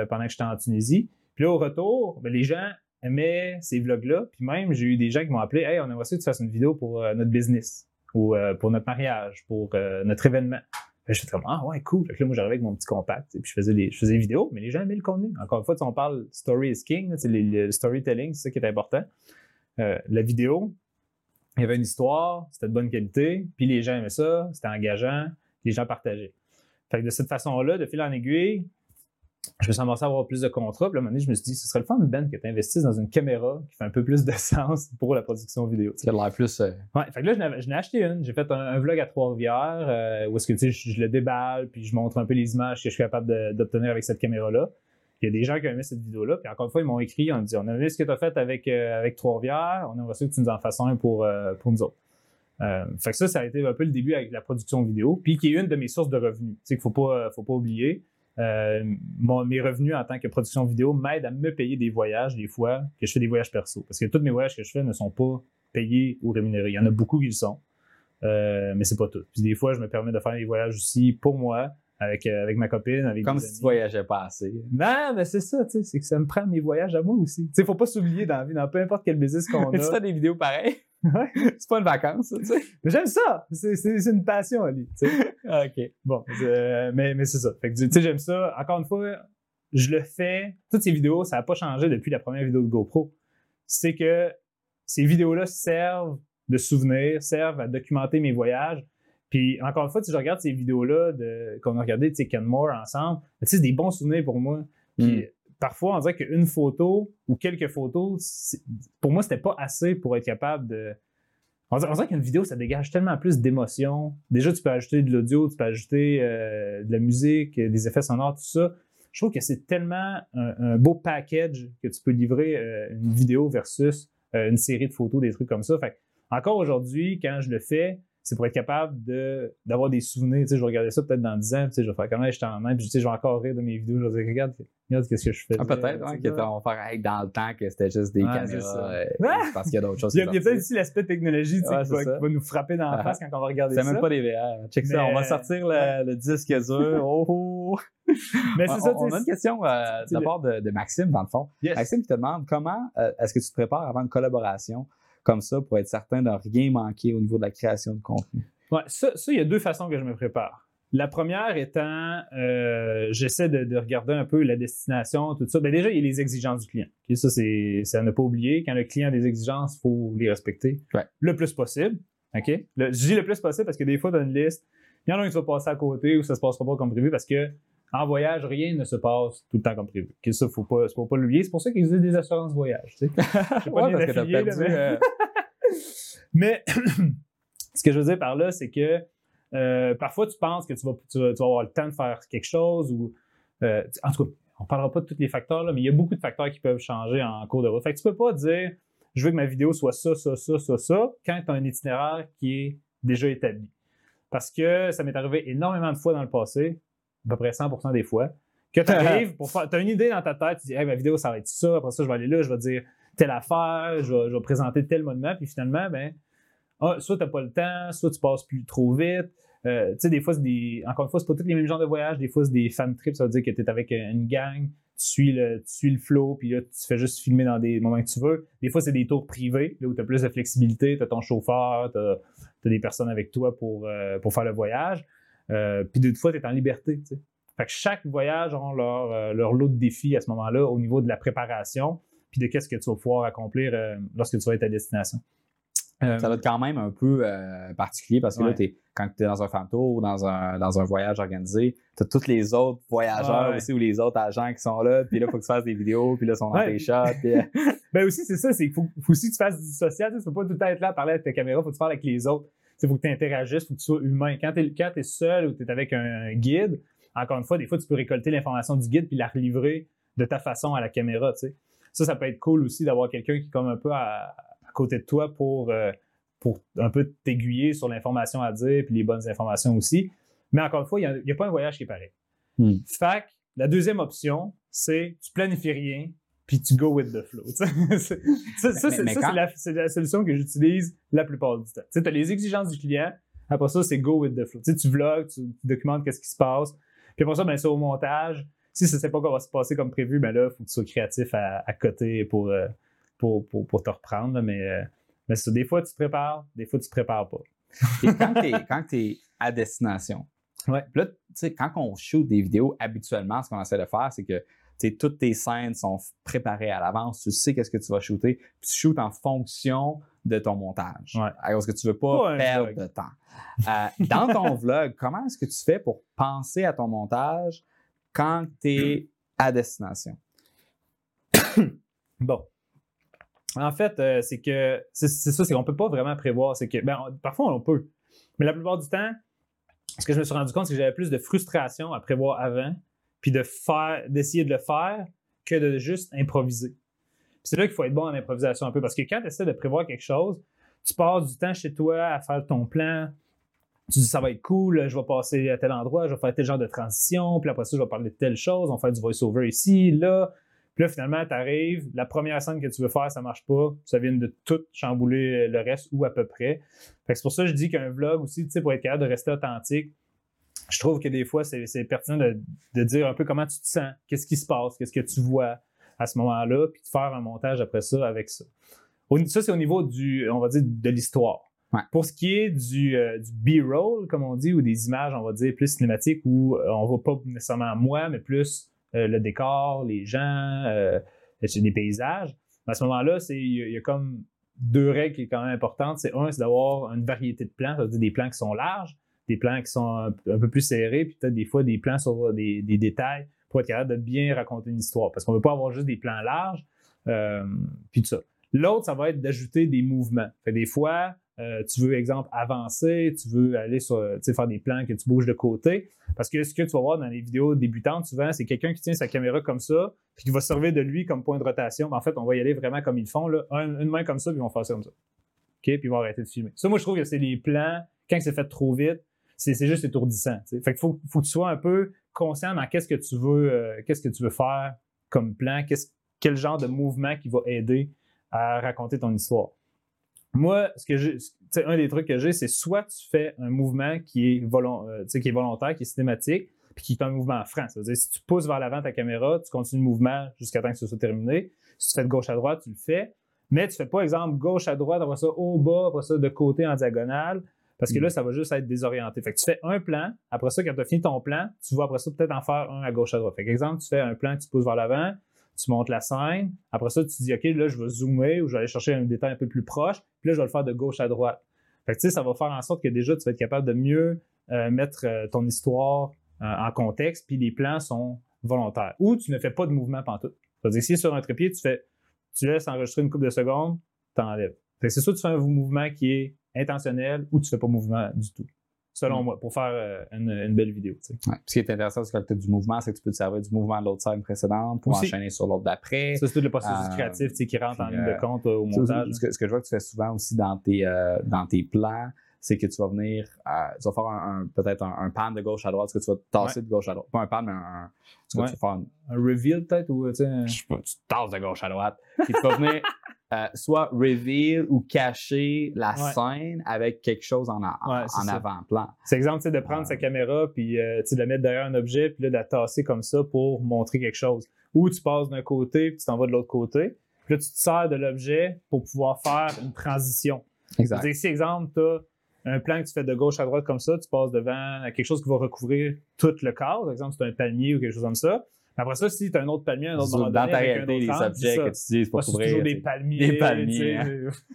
pendant que j'étais en Tunisie. Puis là, au retour, ben, les gens aimaient ces vlogs-là. Puis même, j'ai eu des gens qui m'ont appelé Hey, on aimerait ça que tu fasses une vidéo pour notre business ou pour notre mariage, pour notre événement. Je fais comme Ah ouais, cool. Fait que là, moi, j'arrivais avec mon petit compact. Et puis je faisais, des, je faisais des vidéos, mais les gens aimaient le contenu. Encore une fois, on parle story is king, les- le storytelling, c'est ça qui est important. Euh, la vidéo, il y avait une histoire, c'était de bonne qualité, puis les gens aimaient ça, c'était engageant, les gens partageaient. Fait que de cette façon-là, de fil en aiguille, je me suis à avoir plus de contrats. Puis là, à un moment donné, je me suis dit, ce serait le fun, Ben, que tu investisses dans une caméra qui fait un peu plus de sens pour la production vidéo. Tu as l'air plus. euh, Ouais, fait que là, je n'ai acheté une. J'ai fait un, un vlog à Trois-Rivières euh, où est-ce que, tu sais, je, je le déballe, puis je montre un peu les images que je suis capable d'obtenir avec cette caméra-là. Il y a des gens qui ont aimé cette vidéo-là. Puis encore une fois, ils m'ont écrit, on dit, on a aimé ce que tu as fait avec, euh, avec Trois-Rivières. On aimerait ça que tu nous en fasses un pour, pour nous autres. Euh, fait que ça, ça a été un peu le début avec la production vidéo, puis qui est une de mes sources de revenus. Tu sais qu'il faut pas, faut pas oublier. Euh, mon- mes revenus en tant que production vidéo m'aident à me payer des voyages, des fois, que je fais des voyages perso. Parce que tous mes voyages que je fais ne sont pas payés ou rémunérés. Il y en a beaucoup qui le sont, euh, mais c'est pas tout. Puis des fois, je me permets de faire des voyages aussi pour moi, avec, euh, avec ma copine, avec Comme si tu amis. voyageais pas assez. Non, mais c'est ça, tu sais, c'est que ça me prend mes voyages à moi aussi. Tu sais, faut pas s'oublier dans la vie, dans peu importe quel business qu'on Mais tu a. fais des vidéos pareilles? C'est pas une vacance, ça, tu sais. Mais j'aime ça! C'est une passion, Ali. tu sais. OK. Bon, euh, mais, mais c'est ça. Fait que, tu sais, j'aime ça. Encore une fois, je le fais. Toutes ces vidéos, ça n'a pas changé depuis la première vidéo de GoPro. C'est que ces vidéos-là servent de souvenirs, servent à documenter mes voyages. Puis, encore une fois, si je regarde ces vidéos-là qu'on a regardé, tu sais, Ken Moore ensemble, tu sais, c'est des bons souvenirs pour moi. Puis, Mm. Parfois, on dirait qu'une photo ou quelques photos, pour moi, c'était pas assez pour être capable de On dirait, qu'une vidéo, ça dégage tellement plus d'émotions. Déjà, tu peux ajouter de l'audio, tu peux ajouter euh, de la musique, des effets sonores, tout ça. Je trouve que c'est tellement un, beau package que tu peux livrer euh, une vidéo versus euh, une série de photos, des trucs comme ça. Fait encore aujourd'hui, quand je le fais, c'est pour être capable de, d'avoir des souvenirs. Tu sais, je vais regarder ça peut-être dans 10 ans, tu sais, je vais faire comment j'étais en puis tu sais, je vais encore rire de mes vidéos, je vais dire, regarde, regarde qu'est-ce que je fais. Ah, peut-être, hein, Tu que sais, on va faire hey, dans le temps que c'était juste des Ouais, caméras. c'est euh, Ah! parce qu'il y a d'autres choses. Il y a, peut-être aussi l'aspect technologie tu sais, Ouais, qui, c'est va, ça. qui va nous frapper dans la Ah. face quand on va regarder C'est ça. même pas des VR. Check ça, on va sortir le, le disque dur. Oh, oh. Mais c'est on, ça, on tu a une question euh, c'est de la part de, de Maxime, dans le fond. Yes. Maxime qui te demande comment euh, est-ce que tu te prépares avant une collaboration? Comme ça pour être certain de rien manquer au niveau de la création de contenu? Ouais, ça, ça, il y a deux façons que je me prépare. La première étant, euh, j'essaie de, de regarder un peu la destination, tout ça. Ben déjà, il y a les exigences du client. Ça, c'est à ne pas oublier. Quand le client a des exigences, il faut les respecter Ouais. le plus possible. OK? Le- je dis le plus possible parce que des fois, dans une liste, il y en a un qui va passer à côté ou ça se passera pas comme prévu parce que en voyage, rien ne se passe tout le temps comme prévu. Ok, ça, faut pas, faut pas l'oublier. C'est pour ça qu'il existe des assurances voyage. tu sais. Pas Ouais, bien parce que t'as affilié, là, perdu, mais- euh, mais ce que je veux dire par là, c'est que euh, parfois tu penses que tu vas, tu, vas, tu vas avoir le temps de faire quelque chose ou. euh, en tout cas, on ne parlera pas de tous les facteurs, là, mais il y a beaucoup de facteurs qui peuvent changer en cours de route. Fait que tu peux pas dire je veux que ma vidéo soit ça, ça, ça, ça, ça, quand tu as un itinéraire qui est déjà établi. Parce que ça m'est arrivé énormément de fois dans le passé, à peu près 100% des fois, que tu arrives pour faire. Tu as une idée dans ta tête, tu dis hey, ma vidéo, ça va être ça, après ça, je vais aller là, je vais dire telle affaire, je vais, présenter tel monument, puis finalement, ben, ah, soit tu n'as pas le temps, soit tu passes plus trop vite. Euh, tu sais, des fois, c'est des. Encore une fois, c'est pas tous les mêmes genres de voyages. Des fois, c'est des fan trips, ça veut dire que tu es avec une gang, tu suis le, tu suis le flow, puis là, tu fais juste filmer dans des moments que tu veux. Des fois, c'est des tours privés, là où tu as plus de flexibilité, tu as ton chauffeur, tu as, des personnes avec toi pour, euh, pour faire le voyage. Euh, puis des fois, tu es en liberté. Fait que chaque voyage a leur, euh, leur lot de défis à ce moment-là au niveau de la préparation, puis de qu'est-ce que tu vas pouvoir accomplir euh, lorsque tu vas être à destination. Euh, Ça doit être quand même un peu particulier parce que là, quand tu es dans un fan tour ou dans un, dans un voyage organisé, tu as tous les autres voyageurs Ouais. aussi ou les autres agents qui sont là, puis là, il faut que tu fasses des vidéos, puis là, ils sont dans Ouais. tes shots. Puis, Ben aussi, c'est ça, c'est qu'il faut, faut aussi que tu fasses du social. Tu peux pas tout le temps être là à parler avec ta caméra, faut que tu parles avec les autres. Il faut que tu interagisses, faut que tu sois humain. Quand tu es, seul ou tu es avec un, guide, encore une fois, des fois, tu peux récolter l'information du guide puis la relivrer de ta façon à la caméra. Ça, ça peut être cool aussi d'avoir quelqu'un qui est comme un peu à, à côté de toi pour, euh, pour un peu t'aiguiller sur l'information à dire puis les bonnes informations aussi. Mais encore une fois, il n'y a, pas un voyage qui est pareil. Hmm. Que la deuxième option, c'est tu planifies rien puis tu go with the flow. C'est- ça, c'est quand- c'est la, c'est la solution que j'utilise la plupart du temps. Tu as les exigences du client, après ça, c'est go with the flow. Tu vlogs, tu, tu documentes qu'est-ce qui se passe, puis après ça, ben, ça au montage. Si ça ne sait pas quoi va se passer comme prévu, ben là, il faut que tu sois créatif à, à côté pour, euh, pour, pour, pour te reprendre. là. Mais, euh, mais c'est ça, des fois, tu te prépares, des fois, tu te prépares pas. Et quand tu es, à destination, Ouais. là, tu sais, quand on shoot des vidéos, habituellement, ce qu'on essaie de faire, c'est que toutes tes scènes sont préparées à l'avance, tu sais qu'est-ce que tu vas shooter, puis tu shootes en fonction de ton montage. Ouais. Parce que tu veux pas perdre de temps. Euh, dans ton vlog, comment est-ce que tu fais pour penser à ton montage quand tu es à destination? Bon. En fait, euh, c'est que c'est c'est ça, c'est qu'on peut pas vraiment prévoir. C'est que ben, on- parfois on peut, mais la plupart du temps, ce que je me suis rendu compte, c'est que j'avais plus de frustration à prévoir avant, puis de faire, d'essayer de le faire, que de juste improviser. C'est là qu'il faut être bon en improvisation un peu, parce que quand tu essaies de prévoir quelque chose, tu passes du temps chez toi à faire ton plan. Tu dis ça va être cool, je vais passer à tel endroit, je vais faire tel genre de transition, puis après ça, je vais parler de telle chose, on va faire du voice-over ici, là. Puis là, finalement, tu arrives, la première scène que tu veux faire, ça marche pas. Ça vient de tout chambouler le reste ou à peu près. Fait que c'est pour ça que je dis qu'un vlog aussi, tu sais, pour être capable de rester authentique, je trouve que des fois, c'est pertinent de, de dire un peu comment tu te sens, qu'est-ce qui se passe, qu'est-ce que tu vois à ce moment-là, puis de faire un montage après ça avec ça. Ça, c'est au niveau du, on va dire, de l'histoire. Ouais. Pour ce qui est du, euh, du B-roll, comme on dit, ou des images, on va dire, plus cinématiques, où euh, on voit pas nécessairement moi, mais plus euh, le décor, les gens, des paysages. À ce moment-là, il y, y a comme deux règles qui sont quand même importantes. C'est un, c'est d'avoir une variété de plans, c'est-à-dire des plans qui sont larges, des plans qui sont un, peu plus serrés, puis peut-être des fois des plans sur des, détails pour être capable de bien raconter une histoire. Parce qu'on ne veut pas avoir juste des plans larges, euh, puis tout ça. L'autre, ça va être d'ajouter des mouvements. Des fois, euh, tu veux, exemple, avancer, tu veux aller sur, faire des plans que tu bouges de côté. Parce que ce que tu vas voir dans les vidéos débutantes, souvent, c'est quelqu'un qui tient sa caméra comme ça, puis qui va servir de lui comme point de rotation. Mais en fait, on va y aller vraiment comme ils font, là. Un- une main comme ça, puis ils vont faire ça comme ça. OK? Puis ils vont arrêter de filmer. Ça, moi, je trouve que c'est les plans, quand c'est fait trop vite, c'est juste étourdissant. tu sais. Fait qu'il faut, que tu sois un peu conscient dans qu'est-ce que tu veux, euh, qu'est-ce que tu veux faire comme plan, quel genre de mouvement qui va aider à raconter ton histoire. Moi, ce que sais, un des trucs que j'ai, c'est soit tu fais un mouvement qui est, euh, volontaire, qui est systématique, puis qui est un mouvement franc. Ça veut dire, si tu pousses vers l'avant ta caméra, tu continues le mouvement jusqu'à temps que ce soit terminé. Si tu fais de gauche à droite, tu le fais. Mais tu fais pas, exemple, gauche à droite, après ça au bas, après ça de côté en diagonale, parce que Mm. là, ça va juste être désorienté. Fait que tu fais un plan, après ça, quand tu as fini ton plan, tu vas après ça peut-être en faire un à gauche à droite. Fait exemple, tu fais un plan que tu pousses vers l'avant, tu montes la scène, après ça, tu dis, OK, là, je vais zoomer ou je vais aller chercher un détail un peu plus proche, puis là, je vais le faire de gauche à droite. Fait que tu sais, ça va faire en sorte que déjà, tu vas être capable de mieux euh, mettre euh, ton histoire euh, en contexte, puis les plans sont volontaires. Ou tu ne fais pas de mouvement pantoute. C'est-à-dire, si sur un trépied, tu fais, tu laisses enregistrer une couple de secondes, t'enlèves. Fait que c'est soit tu fais un mouvement qui est intentionnel ou tu fais pas mouvement du tout. Selon Mm. moi, pour faire euh, une, une belle vidéo. tu sais. Ouais. Puis Ce qui est intéressant, c'est quand tu as du mouvement, c'est que tu peux te servir du mouvement de l'autre scène précédente pour Aussi. enchaîner sur l'autre d'après. Ça, c'est tout le processus Euh, créatif tu sais, qui rentre en ligne de euh, compte euh, au montage. Ce que, ce que je vois que tu fais souvent aussi dans tes, dans tes plans, c'est que tu vas venir, euh, tu vas faire un, un- peut-être un, un pan de gauche à droite, ce que tu vas tasser de gauche à droite. Pas un pan, mais un. un- ce que Ouais. tu vas faire un- Un reveal peut-être ou tu sais, je sais pas, tu tasses de gauche à droite. Puis tu vas venir euh, soit reveal ou cacher la Ouais. scène avec quelque chose en, Ouais, avant-plan. C'est exemple de prendre Ouais. sa caméra puis euh, de la mettre derrière un objet puis là, de la tasser comme ça pour montrer quelque chose. Ou tu passes d'un côté puis tu t'en vas de l'autre côté. Puis là, tu te sers de l'objet pour pouvoir faire une transition. Exact. Si, exemple, tu as un plan que tu fais de gauche à droite comme ça, tu passes devant quelque chose qui va recouvrir tout le cadre. Par exemple, c'est un palmier ou quelque chose comme ça. Après ça, si tu as un autre palmier, un autre moment Dans ta réalité, les objets que tu utilises pour c'est couvrir. toujours des palmiers. Des palmiers,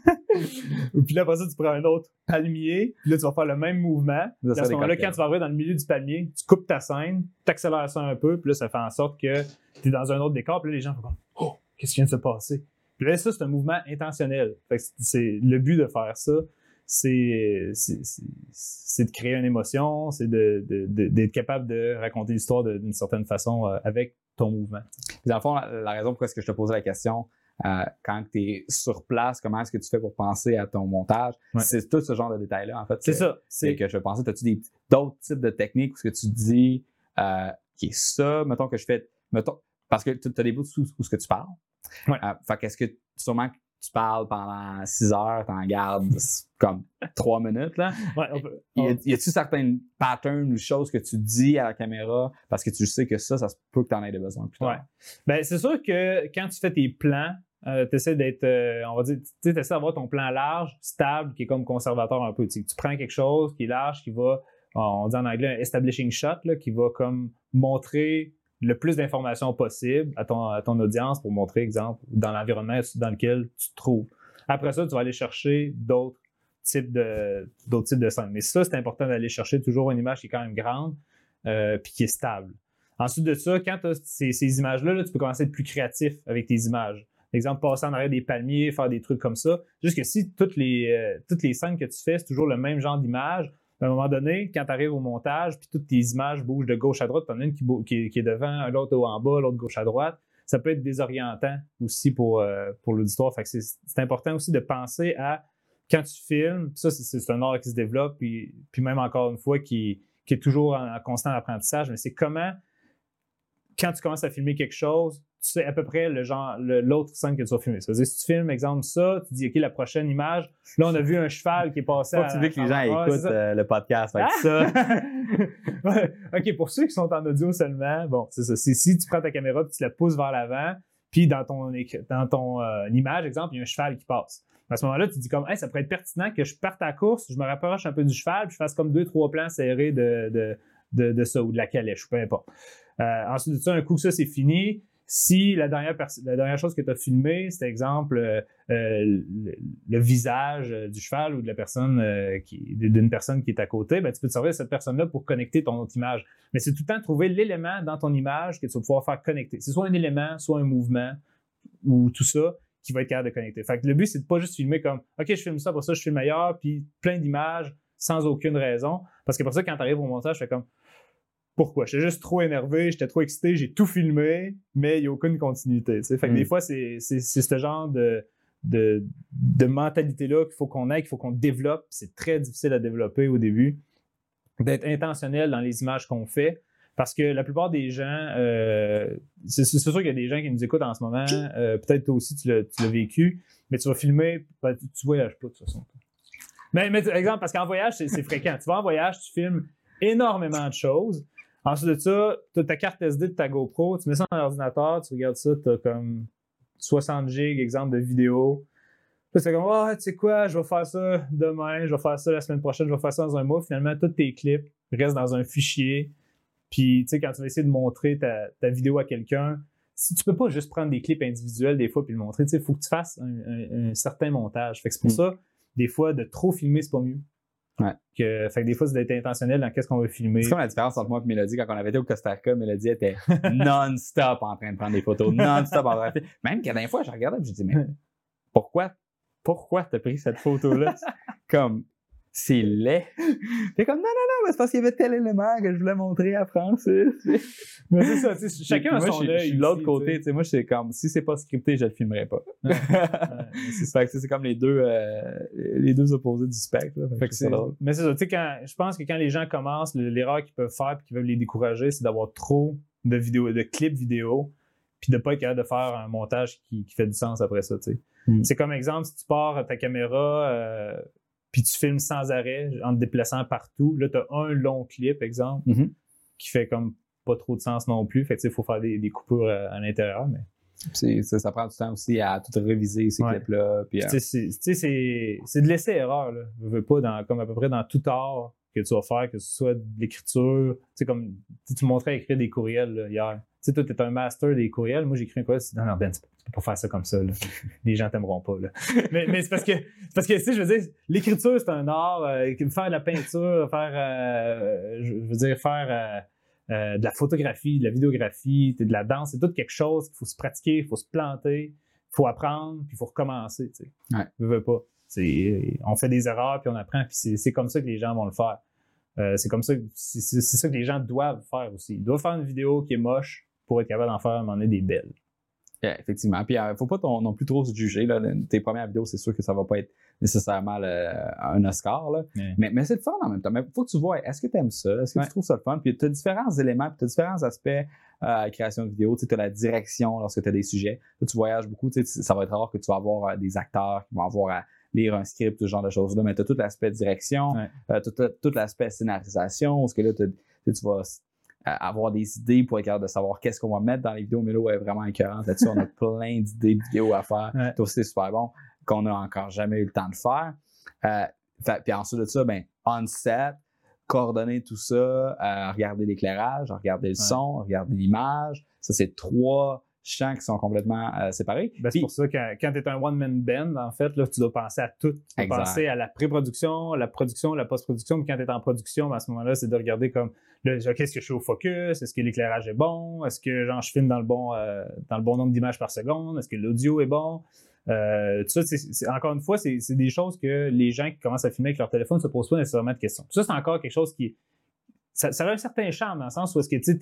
puis là, après ça, tu prends un autre palmier. Puis là, tu vas faire le même mouvement. À ce moment-là, quand tu vas arriver dans le milieu du palmier, tu coupes ta scène, tu accélères ça un peu. Puis là, ça fait en sorte que tu es dans un autre décor. Puis là, les gens font comme Oh, qu'est-ce qui vient de se passer? Puis là, ça, c'est un mouvement intentionnel. Fait que c'est le but de faire ça. C'est de créer une émotion, c'est de- de- de- d'être capable de raconter l'histoire d'une certaine façon euh, avec ton mouvement. Puis dans le fond, la, la raison pourquoi est-ce que je te posais la question, euh, quand tu es sur place, comment est-ce que tu fais pour penser à ton montage? Ouais. C'est tout ce genre de détails-là, en fait. C'est ça. C'est que je penser, as-tu d'autres types de techniques où ce que tu dis euh, qui est ça, mettons que je fais, mettons, parce que tu as des bouts où, où ce que tu parles. Ouais. Euh, fait qu'est-ce que sûrement tu parles pendant six heures, t'en gardes comme trois minutes, là. Ouais, on peut- Y a-tu certains patterns ou choses que tu dis à la caméra parce que tu sais que ça, ça se peut que tu en aies besoin plus tard? Ouais. Ben, c'est sûr que quand tu fais tes plans, tu essaies d'être, euh, on va dire, tu essaies d'avoir ton plan large, stable, qui est comme conservateur un peu. Tu, prends quelque chose qui est large, qui va, on dit en anglais un establishing shot, là, qui va comme montrer le plus d'informations possible à ton, à ton audience pour montrer, exemple, dans l'environnement dans lequel tu te trouves. Après ça, tu vas aller chercher d'autres types de, d'autres types de scènes. Mais ça, c'est important d'aller chercher toujours une image qui est quand même grande euh, puis qui est stable. Ensuite de ça, quand tu as ces, ces images-là, là, tu peux commencer à être plus créatif avec tes images. Exemple, passer en arrière des palmiers, faire des trucs comme ça. Juste que si toutes les, euh, toutes les scènes que tu fais, c'est toujours le même genre d'image, à un moment donné, quand tu arrives au montage, puis toutes tes images bougent de gauche à droite, tu en as une qui, est- devant, l'autre en bas, l'autre gauche à droite, ça peut être désorientant aussi pour, euh, pour l'auditoire. Que c'est important aussi de penser à quand tu filmes, ça, c'est c'est un art qui se développe, puis, puis même encore une fois, qui, qui est toujours en, en constant apprentissage, mais c'est comment, quand tu commences à filmer quelque chose, tu sais à peu près le genre, l'autre scène que tu vas filmer. Ça veut dire, si tu filmes, exemple, ça, tu dis, OK, la prochaine image, là, on a vu un cheval qui est passé tu veux que les gens c'est écoutent euh, le podcast. Que Ah! ça, Ouais. OK, pour ceux qui sont en audio seulement, bon, c'est ça. C'est si tu prends ta caméra et tu la pousses vers l'avant, puis dans ton, dans ton euh, image, exemple, il y a un cheval qui passe. À ce moment-là, tu dis comme, hey, ça pourrait être pertinent que je parte à la course, je me rapproche un peu du cheval, puis je fasse comme deux, trois plans serrés de, de, de, de ça, ou de la calèche, ou peu importe. Euh, ensuite de ça, un coup que ça, c'est fini, si la dernière, chose que tu as filmée, c'est exemple euh, euh, le, visage du cheval ou de la personne euh, d'une personne qui est à côté, ben, tu peux te servir de cette personne-là pour connecter ton autre image. Mais c'est tout le temps trouver l'élément dans ton image que tu vas pouvoir faire connecter. C'est soit un élément, soit un mouvement ou tout ça qui va être capable de connecter. Fait le but, c'est de pas juste filmer comme OK, je filme ça, pour ça, je filme ailleurs, puis plein d'images sans aucune raison. Parce que pour ça, quand tu arrives au montage, je fais comme pourquoi? J'étais juste trop énervé, j'étais trop excité, j'ai tout filmé, mais il n'y a aucune continuité. Fait que Mm. des fois, c'est ce genre de, de, de mentalité-là qu'il faut qu'on ait, qu'il faut qu'on développe. C'est très difficile à développer au début. D'être intentionnel dans les images qu'on fait. Parce que la plupart des gens, euh, c'est sûr qu'il y a des gens qui nous écoutent en ce moment. euh, Peut-être toi aussi, tu l'as vécu, mais tu vas filmer, ben, tu, tu voyages pas de toute façon. Mais, mais exemple, parce qu'en voyage, c'est c'est fréquent. Tu vas en voyage, tu filmes énormément de choses. Ensuite de ça, tu as ta carte SD de ta GoPro, tu mets ça dans l'ordinateur, tu regardes ça, tu as comme 60 gigs, exemple de vidéo. Puis c'est comme, ah, tu sais quoi, je vais faire ça demain, je vais faire ça la semaine prochaine, je vais faire ça dans un mois. Finalement, tous tes clips restent dans un fichier. Puis, tu sais, quand tu vas essayer de montrer ta, ta vidéo à quelqu'un, si tu peux pas juste prendre des clips individuels des fois puis le montrer, tu sais, il faut que tu fasses un, un- un certain montage. Fait que c'est pour Mm. ça, des fois, de trop filmer, c'est pas mieux. Ouais. Que, fait que des fois, c'est d'être intentionnel dans qu'est-ce qu'on veut filmer. C'est comme la différence entre moi et Mélodie quand on avait été au Costa Rica. Mélodie était non-stop en train de prendre des photos, non-stop en train de Même qu'à la fois, je regardais et je dis, mais pourquoi, pourquoi t'as pris cette photo-là? comme, c'est laid. T'es comme, non, non, non, mais c'est parce qu'il y avait tel élément que je voulais montrer à Francis. Mais c'est ça, tu sais, chacun a son œil. De l'autre côté, tu sais. Moi, c'est comme, si c'est pas scripté, je le filmerai pas. Ouais, c'est comme les deux, euh, les deux opposés du spectre. là. Fait Fait que mais c'est ça, tu sais, quand, je pense que quand les gens commencent, le- l'erreur qu'ils peuvent faire et qui peuvent les décourager, c'est d'avoir trop de vidéos, de clips vidéo, puis de pas être capable de faire un montage qui, qui fait du sens après ça, tu sais. Mm. C'est comme exemple, si tu pars ta caméra, euh, puis tu filmes sans arrêt, en te déplaçant partout, là, tu as un long clip, exemple, Mhm. qui fait comme pas trop de sens non plus. Fait que, tu sais, il faut faire des, des coupures euh, à l'intérieur, mais ça, ça prend du temps aussi à tout réviser ces Ouais. clips-là. Puis, euh, c'est- de laisser erreur. Là. Je veux pas, dans, comme à peu près dans tout art que tu vas faire, que ce soit de l'écriture. Tu sais, comme tu montrais écrire des courriels là, hier. Tu sais, toi, tu es un master des courriels. Moi, j'écris un courriel. Non, non, Ben, tu peux, pas faire ça comme ça. Là. Les gens t'aimeront pas. Là. Mais, mais c'est parce que, parce que, tu sais, je veux dire, l'écriture, c'est un art. euh, faire de la peinture, faire, euh, je veux dire, faire euh, de la photographie, de la vidéographie, de la danse, c'est tout quelque chose qu'il faut se pratiquer, il faut se planter, il faut apprendre, puis il faut recommencer. Tu sais. Ouais. Je veux pas. On fait des erreurs, puis on apprend, puis c'est comme ça que les gens vont le faire. Euh, c'est comme ça, c'est ça que les gens doivent faire aussi. Ils doivent faire une vidéo qui est moche pour être capable d'en faire à un moment donné des belles. Yeah, effectivement. Puis, il faut pas ton- non plus trop se juger. Là. Tes premières vidéos, c'est sûr que ça va pas être nécessairement le- un Oscar. Là. Mais, mais c'est le fun en même temps. Mais faut que tu vois, est-ce que tu aimes ça? Est-ce que Ouais. tu trouves ça le fun? Puis, tu as différents éléments, puis tu as différents aspects euh, à la création de vidéos. Tu as la direction lorsque tu as des sujets. Là, tu voyages beaucoup. Ça va être rare que tu vas avoir euh, des acteurs qui vont avoir à lire un script, ce genre de choses-là. Mais tu as tout l'aspect direction, Ouais. euh, tout, tout l'aspect scénarisation. Parce que là, tu vas euh, avoir des idées pour être capable de savoir qu'est-ce qu'on va mettre dans les vidéos. Mais là, est vraiment écœurante là-dessus. On a plein d'idées de vidéos à faire. Ouais. Aussi, c'est super bon, qu'on n'a encore jamais eu le temps de faire. Euh, fait- puis ensuite de ça, ben, on-set, coordonner tout ça, euh, regarder l'éclairage, regarder le son, regarder l'image. Ça, c'est trois champs qui sont complètement euh, séparés. Ben, c'est pour ça que quand tu es un one-man band, en fait, là, tu dois penser à tout. Tu dois penser à la pré-production, la production, la post-production. Puis quand tu es en production, ben, à ce moment-là, c'est de regarder comme là, OK, est-ce que je suis au focus? Est-ce que l'éclairage est bon? Est-ce que genre, je filme dans le bon, euh, dans le bon nombre d'images par seconde? Est-ce que l'audio est bon? Euh, tout ça, c'est- encore une fois, c'est des choses que les gens qui commencent à filmer avec leur téléphone ne se posent pas nécessairement de questions. Tout ça, c'est encore quelque chose qui. Ça, ça a un certain charme dans le sens où est-ce que tu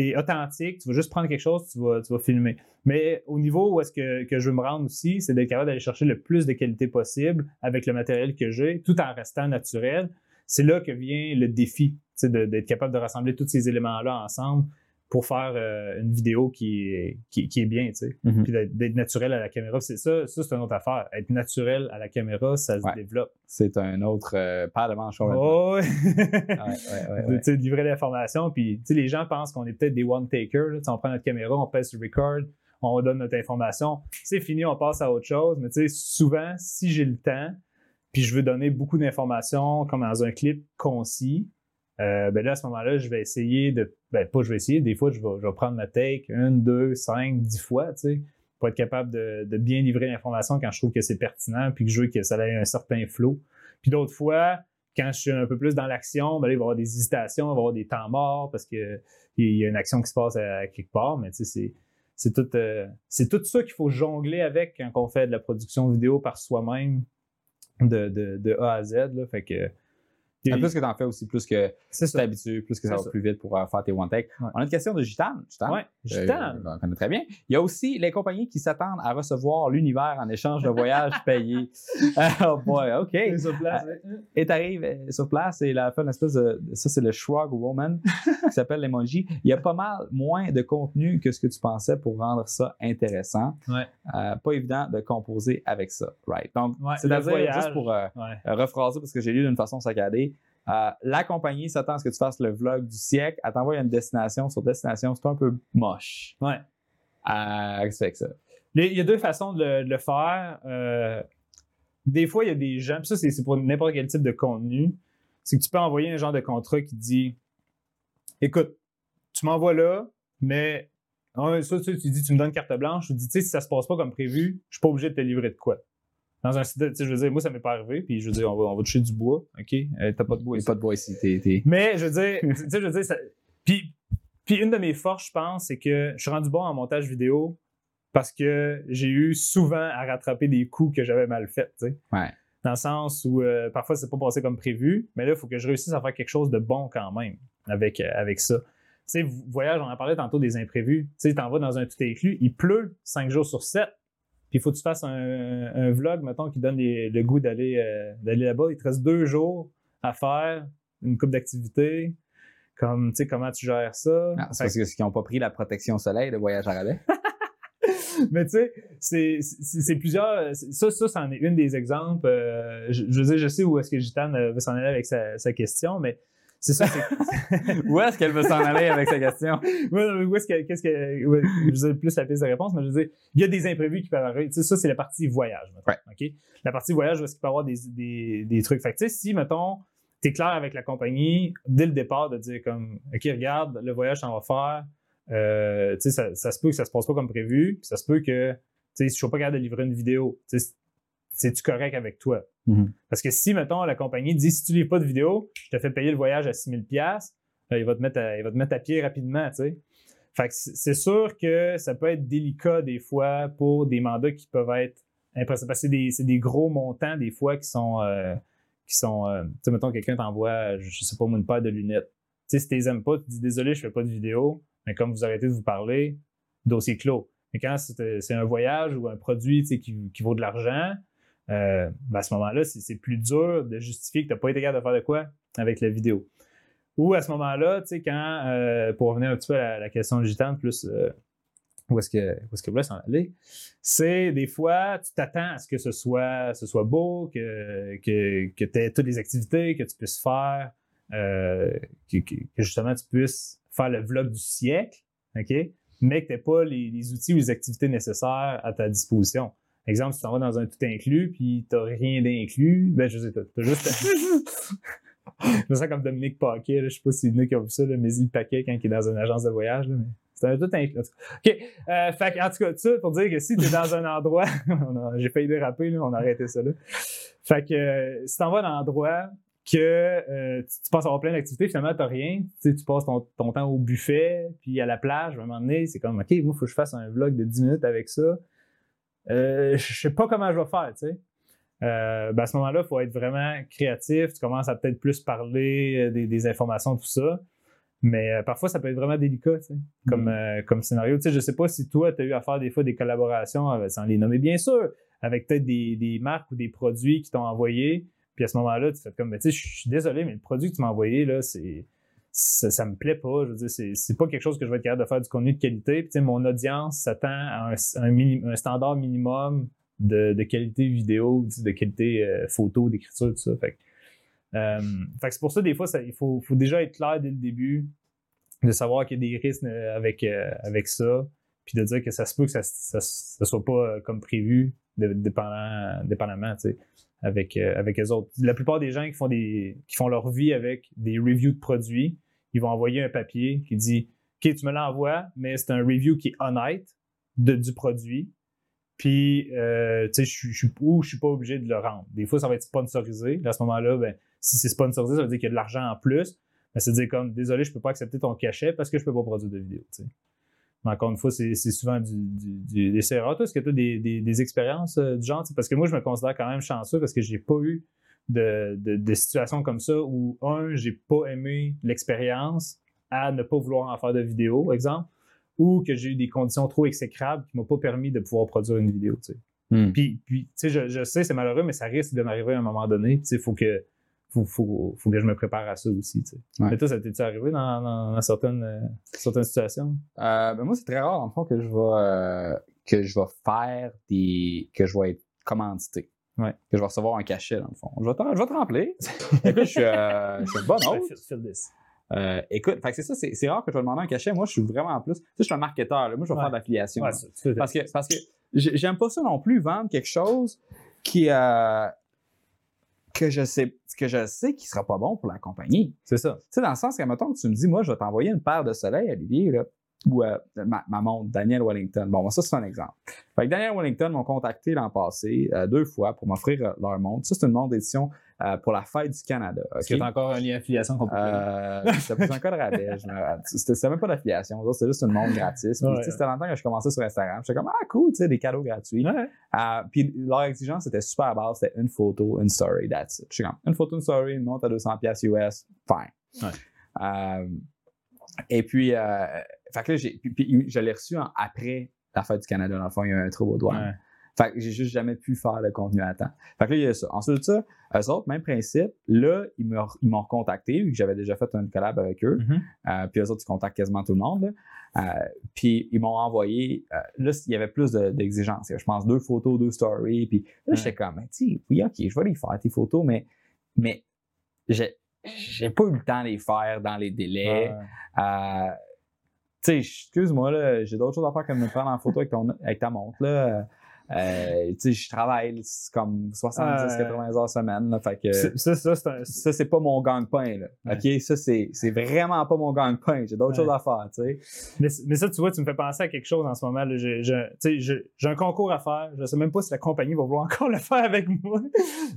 es authentique, tu vas juste prendre quelque chose, tu vas, tu filmer. Mais au niveau où est-ce que, que je veux me rendre aussi, c'est d'être capable d'aller chercher le plus de qualité possible avec le matériel que j'ai, tout en restant naturel. C'est là que vient le défi, tu d'être capable de rassembler tous ces éléments-là ensemble pour faire euh, une vidéo qui est, qui, qui est bien, tu sais. Mhm. Puis d'être naturel à la caméra. C'est ça, ça c'est une autre affaire. Être naturel à la caméra, ça se Ouais. développe. C'est un autre euh, paire de complètement. Oh, ouais. Ouais, ouais, tu sais, livrer l'information. Puis, tu sais, les gens pensent qu'on est peut-être des one-takers. On prend notre caméra, on pèse sur record, on donne notre information. C'est fini, on passe à autre chose. Mais tu sais, souvent, si j'ai le temps, puis je veux donner beaucoup d'informations, comme dans un clip concis, euh, ben là, à ce moment-là, je vais essayer de. Ben, pas je vais essayer, des fois, je vais, prendre ma take une, deux, cinq, dix fois, tu sais, pour être capable de, bien livrer l'information quand je trouve que c'est pertinent, puis que je veux que ça ait un certain flow. Puis d'autres fois, quand je suis un peu plus dans l'action, ben là, il va y avoir des hésitations, il va y avoir des temps morts parce qu'il y a une action qui se passe à, quelque part, mais tu sais, c'est. c'est tout, euh, tout ça qu'il faut jongler avec quand on fait de la production vidéo par soi-même de, de, de A à Z. Là. Fait que, En plus que tu en fais aussi, plus que tu t'habitues, plus que ça va ça. plus vite pour euh, faire tes one take. Ouais. On a une question de Gitane. Gitane? Ouais, Euh, Gitane. on connaît très bien. Il y a aussi les compagnies qui s'attendent à recevoir l'univers en échange de voyages payés. oh boy, OK. C'est sur place, ouais. Et t'arrives euh, sur place et la fait une espèce de. Ça, c'est le Shrug Woman qui s'appelle l'emoji. Il y a pas mal moins de contenu que ce que tu pensais pour rendre ça intéressant. Ouais. Euh, pas évident de composer avec ça. Right? Donc, Ouais, c'est le à dire, voyage. juste pour euh, euh, rephraser parce que j'ai lu d'une façon saccadée. Euh, la compagnie s'attend à ce que tu fasses le vlog du siècle. Elle t'envoie une destination. Sur destination, c'est un peu moche. Ouais. Euh, que ça? Il y a deux façons de le, de le faire. Euh, des fois, il y a des gens, puis ça, c'est pour n'importe quel type de contenu, c'est que tu peux envoyer un genre de contrat qui dit Écoute, tu m'envoies là, mais ça, tu, dis, tu me donnes carte blanche, tu dis, tu sais, si ça se passe pas comme prévu, je suis pas obligé de te livrer de quoi. Dans un site, tu sais, je veux dire, moi, ça m'est pas arrivé, puis je veux dire, on va, on va toucher du bois, OK? Euh, T'as pas de bois ici. pas de bois ici. T'es, t'es- Mais je veux dire, tu sais, je veux dire, ça- puis, puis une de mes forces, je pense, c'est que je suis rendu bon en montage vidéo parce que j'ai eu souvent à rattraper des coups que j'avais mal faits, tu sais. Ouais. Dans le sens où euh, parfois c'est pas passé comme prévu, mais là, il faut que je réussisse à faire quelque chose de bon quand même avec, euh, avec ça. Tu sais, voyage, on en parlait tantôt des imprévus. Tu sais, t'en vas dans un tout inclus, il pleut 5 jours sur 7, puis il faut que tu fasses un, un vlog, mettons, qui donne les- le goût d'aller euh, d'aller là-bas. Il te reste deux jours à faire, une coupe d'activités, comme, tu sais, comment tu gères ça? Ah, c'est parce que qu'ils n'ont pas pris la protection soleil de voyage à rabais. mais tu sais, c'est- plusieurs. Ça, ça, c'en est une des exemples. Euh, je, je veux dire, je sais où est-ce que Gitane euh, veut s'en aller avec sa, sa question, mais c'est ça. Où est-ce qu'elle veut s'en aller avec sa question? Où est-ce que, qu'est-ce que, ouais, je veux dire, plus la piste de réponse, mais je veux dire, il y a des imprévus qui peuvent arriver. Tu sais, ça, c'est la partie voyage, mettons? La partie voyage, où est-ce qu'il peut y avoir des, des, des trucs. Fait que, tu sais, si, mettons, tu es clair avec la compagnie dès le départ de dire comme, OK, regarde, le voyage, on va faire. Euh, tu sais, ça, ça se peut que ça se passe pas comme prévu, puis ça se peut que, tu sais, si je suis pas capable de livrer une vidéo, tu sais, c'est-tu correct avec toi? Mhm. Parce que si, mettons, la compagnie dit, si tu livres pas de vidéo, je te fais payer le voyage à 6000 pièces il va te mettre à, il va te mettre à pied rapidement, tu sais. Fait que c'est sûr que ça peut être délicat des fois pour des mandats qui peuvent être impressionnants. Parce que c'est des, des gros montants des fois qui sont, euh, qui sont, euh, tu sais, mettons, quelqu'un t'envoie, je sais pas une paire de lunettes. Tu sais, si tu les aimes pas, tu dis désolé, je fais pas de vidéo, mais comme vous arrêtez de vous parler, dossier clos. Mais quand c'est c'est un voyage ou un produit tu sais, qui, qui vaut de l'argent, euh, ben à ce moment-là, c'est plus dur de justifier que tu n'as pas été capable de faire de quoi avec la vidéo. Ou à ce moment-là, tu sais, quand, euh, pour revenir un petit peu à la, question de Gitane, plus euh, où est-ce que où est-ce s'en aller, c'est des fois, tu t'attends à ce que ce soit, beau, que, que, tu aies toutes les activités, que tu puisses faire, que, justement tu puisses faire le vlog du siècle, OK? Mais que tu n'aies pas les outils ou les activités nécessaires à ta disposition. Exemple, si tu t'en vas dans un tout inclus, puis tu n'as rien d'inclus, ben je sais pas, tu as juste. je me sens comme Dominique Paquet, là, je sais pas si qui ont vu ça, là, mais il paquet quand il est dans une agence de voyage. là, mais c'est un tout inclus. OK. Euh, fait que, en tout cas, ça pour dire que si tu es dans un endroit, a- j'ai failli déraper, là, on a arrêté ça là. Fait que euh, si t'en vas dans un endroit que euh, tu, tu penses avoir plein d'activités, finalement, tu n'as rien. Tu, sais, tu passes ton, ton temps au buffet, puis à la plage, à un moment donné, c'est comme OK, moi, il faut que je fasse un vlog de 10 minutes avec ça. Euh, je sais pas comment je vais faire, tu sais. Euh, ben à ce moment-là, il faut être vraiment créatif. Tu commences à peut-être plus parler euh, des, des informations, tout ça. Mais euh, parfois, ça peut être vraiment délicat, tu sais, comme, euh, comme scénario. Tu sais, je sais pas si toi, tu as eu à faire des fois des collaborations, avec- sans les nommer bien sûr, avec peut-être des, des marques ou des produits qui t'ont envoyé. Puis à ce moment-là, tu fais comme, Ben, tu sais, je suis désolé, mais le produit que tu m'as envoyé, là, c'est. Ça, me plaît pas. Je veux dire, c'est, pas quelque chose que je vais être capable de faire du contenu de qualité. Puis, mon audience s'attend à un, un standard minimum de, qualité vidéo, de qualité euh, photo, d'écriture, tout ça. Fait euh, fait c'est pour ça, des fois, il faut, déjà être clair dès le début de savoir qu'il y a des risques euh, avec, euh, avec ça, puis de dire que ça se peut que ça ne soit pas comme prévu, dépendamment, tu sais, avec, avec les autres. La plupart des gens qui font, des, qui font leur vie avec des reviews de produits, ils vont envoyer un papier qui dit OK, tu me l'envoies, mais c'est un review qui est honnête de, du produit. Puis, euh, tu sais, je je ou je suis pas obligé de le rendre. Des fois, ça va être sponsorisé. À ce moment-là, ben, si c'est sponsorisé, ça veut dire qu'il y a de l'argent en plus. Mais c'est dire comme, désolé, je peux pas accepter ton cachet parce que je peux pas produire de vidéo. Mais encore une fois, c'est souvent du, des erreurs. Est-ce que tu as des, des, expériences euh, du genre? Parce que moi, je me considère quand même chanceux parce que j'ai pas eu de, de, de situations comme ça où, un, j'ai pas aimé l'expérience à ne pas vouloir en faire de vidéo, exemple, ou que j'ai eu des conditions trop exécrables qui m'ont pas permis de pouvoir produire une vidéo. Tu sais. Hmm. Puis, puis tu sais, je, je sais, c'est malheureux, mais ça risque de m'arriver à un moment donné. Tu sais, faut que, faut, faut, faut que je me prépare à ça aussi. Tu sais. Ouais. Mais toi, ça t'est arrivé dans, dans, dans certaines, euh, certaines situations? Euh, ben moi, c'est très rare, le fond, que je vais, euh, que je vais faire des. que je vais être commandité. Ouais. Que je vais recevoir un cachet, dans le fond. Je vais te, je vais te remplir. Écoute, je suis, euh, je suis this. Euh, écoute, c'est ça, c'est rare que je vais demander un cachet. Moi, je suis vraiment en plus. Tu sais, je suis un marketeur. là. Moi, je vais Ouais. faire de l'affiliation. Ouais, Parce que, parce que j'ai- j'aime pas ça non plus, vendre quelque chose qui. euh, que je sais que je sais qui sera pas bon pour la compagnie. c'est ça. Tu sais, dans le sens que, mettons, que tu me dis, moi, je vais t'envoyer une paire de soleil, Olivier, là, ou euh, ma, ma montre, Daniel Wellington. Bon, ça, c'est un exemple. Fait que Daniel Wellington m'ont contacté l'an passé euh, deux fois pour m'offrir euh, leur montre. Ça, c'est une montre d'édition euh, pour la fête du Canada. Est-ce ok? qu'il y a encore un lien affiliation qu'on peut faire? C'était un code rabais. C'était même pas d'affiliation. C'était juste une montre gratis. Puis, Ouais. C'était longtemps que je commençais sur Instagram. J'étais comme, ah, cool, tu sais, des cadeaux gratuits. Ouais. Puis leur exigence c'était super basse, c'était une photo, une story, that's it. Je suis comme, une photo, une story, une montre à 200 pièces US, fine. Euh, et puis, euh, fait que là, j'ai, puis, puis je l'ai reçu en- après la fête du Canada. Dans le fond, il y a eu un trouble aux douanes. Ouais. Fait que j'ai juste jamais pu faire le contenu à temps. Fait que là, il y a ça. Ensuite de ça, eux autres, même principe. Là, ils me- ils m'ont recontacté, vu que j'avais déjà fait une collab avec eux. Mhm. Euh, puis eux autres, ils contactent quasiment tout le monde. là. Euh, puis ils m'ont envoyé, euh, là, il y avait plus de- d'exigences. Je pense deux photos, deux stories. Puis là, j'étais comme, tu sais, oui, ok, je vais les faire, tes photos, mais, mais j'ai, j'ai pas eu le temps de les faire dans les délais. Ouais. Tu sais, excuse-moi, là, j'ai d'autres choses à faire que de me prendre en photo avec, ton, avec ta montre. Là. Euh, tu sais, je travaille comme 70-80 heures semaine. Là, fait que Ça, ça, c'est un. ça, c'est pas mon gang-pain. Là. Ouais. OK? Ça, c'est, c'est vraiment pas mon gang-pain. J'ai d'autres Ouais. choses à faire, tu sais. Mais, mais ça, tu vois, tu me fais penser à quelque chose en ce moment. là. J'ai, j'ai- tu sais, j'ai- j'ai un concours à faire. Je sais même pas si la compagnie va vouloir encore le faire avec moi.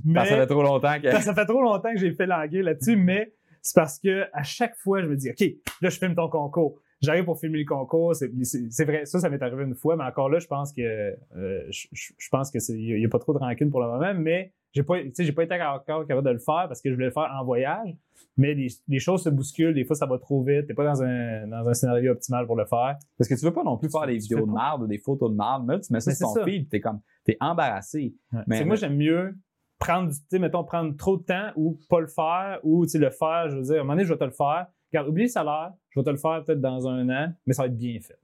Mais Parce que ça fait trop longtemps que. ça fait trop longtemps que j'ai fait languer là-dessus, mais c'est parce que à chaque fois, je me dis, OK, là, je filme ton concours. J'arrive pour filmer le concours. C'est, vrai, ça, ça m'est arrivé une fois, mais encore là, je pense que euh, je, je- pense que c'est, il y a pas trop de rancune pour le moment, mais j'ai pas, tu sais, j'ai pas été encore capable de le faire parce que je voulais le faire en voyage. Mais les, les choses se bousculent, des fois ça va trop vite, t'es pas dans un, dans un scénario optimal pour le faire. Parce que tu veux pas non plus faire des vidéos de merde ou des photos de merde. Mais tu mets ça Mais sur ton feed, t'es comme, t'es embarrassé. Mais- moi, j'aime mieux prendre, tu sais, mettons, prendre trop de temps ou pas le faire ou, tu le faire, je veux dire, à un moment donné, je vais te le faire. Regarde, oublie le salaire, je vais te le faire peut-être dans un an, mais ça va être bien fait.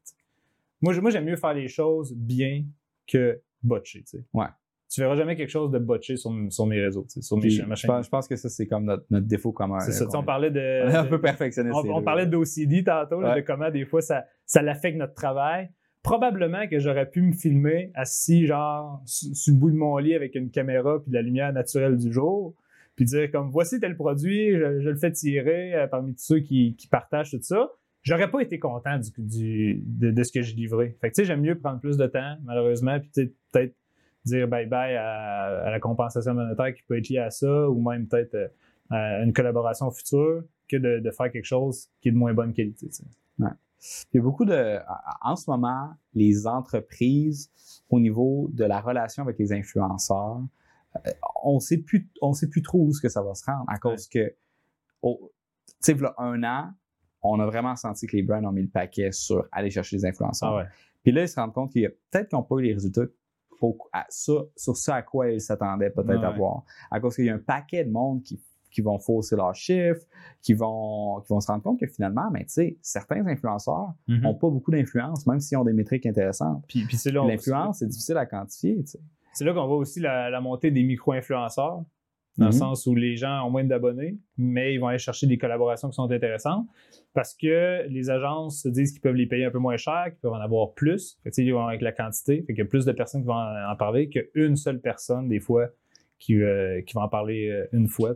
Moi, j'aime mieux faire les choses bien que botcher, tu sais. Ouais. Tu verras jamais quelque chose de botché sur, sur mes réseaux, tu sais, sur mes ma je, pense, je pense que ça, c'est comme notre, notre défaut commun. C'est ça, on parlait de... on est un de- peu perfectionniste. on, parlait d'OCD tantôt, là, de comment des fois ça, ça l'affecte notre travail. Probablement que j'aurais pu me filmer assis, genre, sur, sur le bout de mon lit avec une caméra puis la lumière naturelle du jour, puis dire comme voici tel produit, je, je le fais tirer euh, parmi tous ceux qui, qui partagent tout ça. J'aurais pas été content du, du- de, de ce que je livrais. Fait que tu sais, j'aime mieux prendre plus de temps, malheureusement, puis peut-être dire bye bye à, à la compensation monétaire qui peut être liée à ça, ou même peut-être euh, à une collaboration future, que de, de faire quelque chose qui est de moins bonne qualité. tu sais. Il y a beaucoup de. En ce moment, les entreprises, au niveau de la relation avec les influenceurs, on sait plus, on sait plus trop où ce que ça va se rendre à cause que, tu sais, un an, on a vraiment senti que les brands ont mis le paquet sur aller chercher les influenceurs. Ah ouais. Puis là, ils se rendent compte qu'il y a peut-être qu'ils n'ont pas eu les résultats à ça, sur ce à quoi ils s'attendaient peut-être Ouais. à voir. À cause qu'il y a un paquet de monde qui, qui vont fausser leurs chiffres, qui vont, qui vont se rendre compte que finalement, ben, tu sais, certains influenceurs n'ont pas beaucoup d'influence, même s'ils ont des métriques intéressantes. Puis, L'influence, c'est difficile à quantifier. C'est là qu'on voit aussi la, la montée des micro-influenceurs, dans le Mhm. sens où les gens ont moins d'abonnés, mais ils vont aller chercher des collaborations qui sont intéressantes parce que les agences se disent qu'ils peuvent les payer un peu moins cher, qu'ils peuvent en avoir plus. Fait ils vont avec la quantité. Fait qu'il y a plus de personnes qui vont en, en parler qu'une seule personne, des fois, qui, euh, qui va en parler euh, une fois.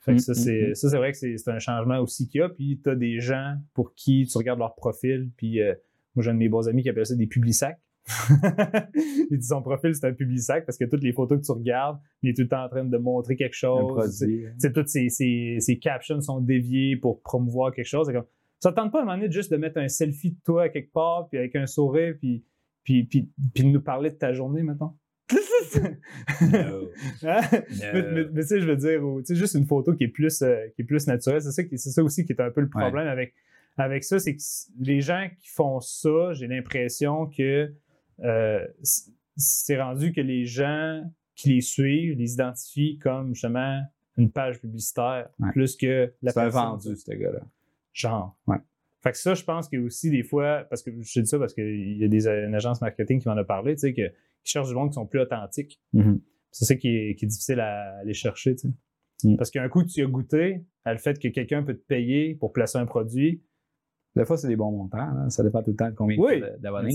Fait que Mhm, ça, c'est mhm. ça, c'est vrai que c'est un changement aussi qu'il y a. Puis tu as des gens pour qui tu regardes leur profil, puis euh, moi j'ai un de mes bons amis qui appelle ça des publisacs. il dit son profil, c'est un publisac parce que toutes les photos que tu regardes, il est tout le temps en train de montrer quelque chose. Tu sais, toutes ces captions sont déviées pour promouvoir quelque chose. C'est comme, Ça ne tente pas à un moment donné juste de mettre un selfie de toi à quelque part, puis avec un sourire, puis, puis, puis, puis de nous parler de ta journée, maintenant. No. Hein? Mais, mais- mais tu sais, je veux dire, tu sais, juste une photo qui est plus, euh, qui est plus naturelle. C'est ça, qui- c'est ça aussi qui est un peu le problème avec, avec ça, c'est que les gens qui font ça, j'ai l'impression que euh, c'est rendu que les gens qui les suivent les identifient comme justement une page publicitaire Ouais. plus que la C'est un vendu, ce gars-là. Genre. Ouais. Fait que ça, je pense que aussi des fois, parce que je dis ça parce qu'il y a des une agence marketing qui m'en a parlé, tu sais, que, qui cherchent du monde qui sont plus authentiques. Mhm. C'est ça qui est, qui est difficile à aller chercher, tu sais. Mm. Parce qu'un coup, tu as goûté à le fait que quelqu'un peut te payer pour placer un produit. Des fois, c'est des bons montants. Ça dépend tout le temps de combien Oui. d'abonnés.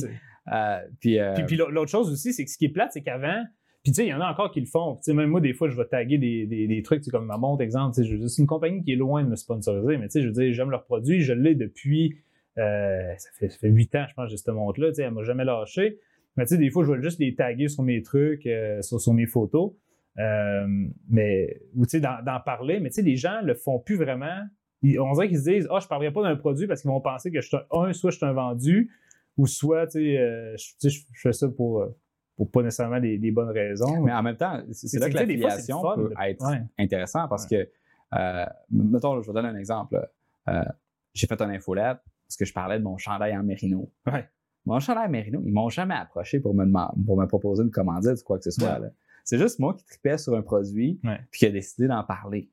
Euh, puis, euh, Puis, puis l'au- l'autre chose aussi, c'est que ce qui est plate, c'est qu'avant, puis tu sais, il y en a encore qui le font. Tu sais, même moi, des fois, je vais taguer des, des, des trucs, comme ma montre, exemple. tu sais, C'est une compagnie qui est loin de me sponsoriser, mais tu sais, je veux dire, j'aime leur produit, je l'ai depuis, euh, ça fait ça fait huit ans, je pense, j'ai cette montre-là, tu sais, elle m'a jamais lâché. Mais tu sais, des fois, je vais juste les taguer sur mes trucs, euh, sur, sur mes photos. Euh, mais, ou tu sais, d'en d'en parler, mais tu sais, les gens le font plus vraiment. Ils- on dirait qu'ils se disent, ah, je parlerai pas d'un produit parce qu'ils vont penser que je suis un, un, soit je suis un vendu, ou soit, tu sais, euh, je, fais ça pour, euh, pour pas nécessairement des, des bonnes raisons. mais en même temps, c'est là que, que l'affiliation peut de- être Ouais. intéressant parce que, euh, mettons, je vais donner un exemple. Euh, J'ai fait une infolette parce que je parlais de mon chandail en mérino. Ouais. Mon chandail en mérino, ils m'ont jamais approché pour me, pour me proposer une commandite ou quoi que ce soit. C'est juste moi qui tripais sur un produit puis qui a décidé d'en parler.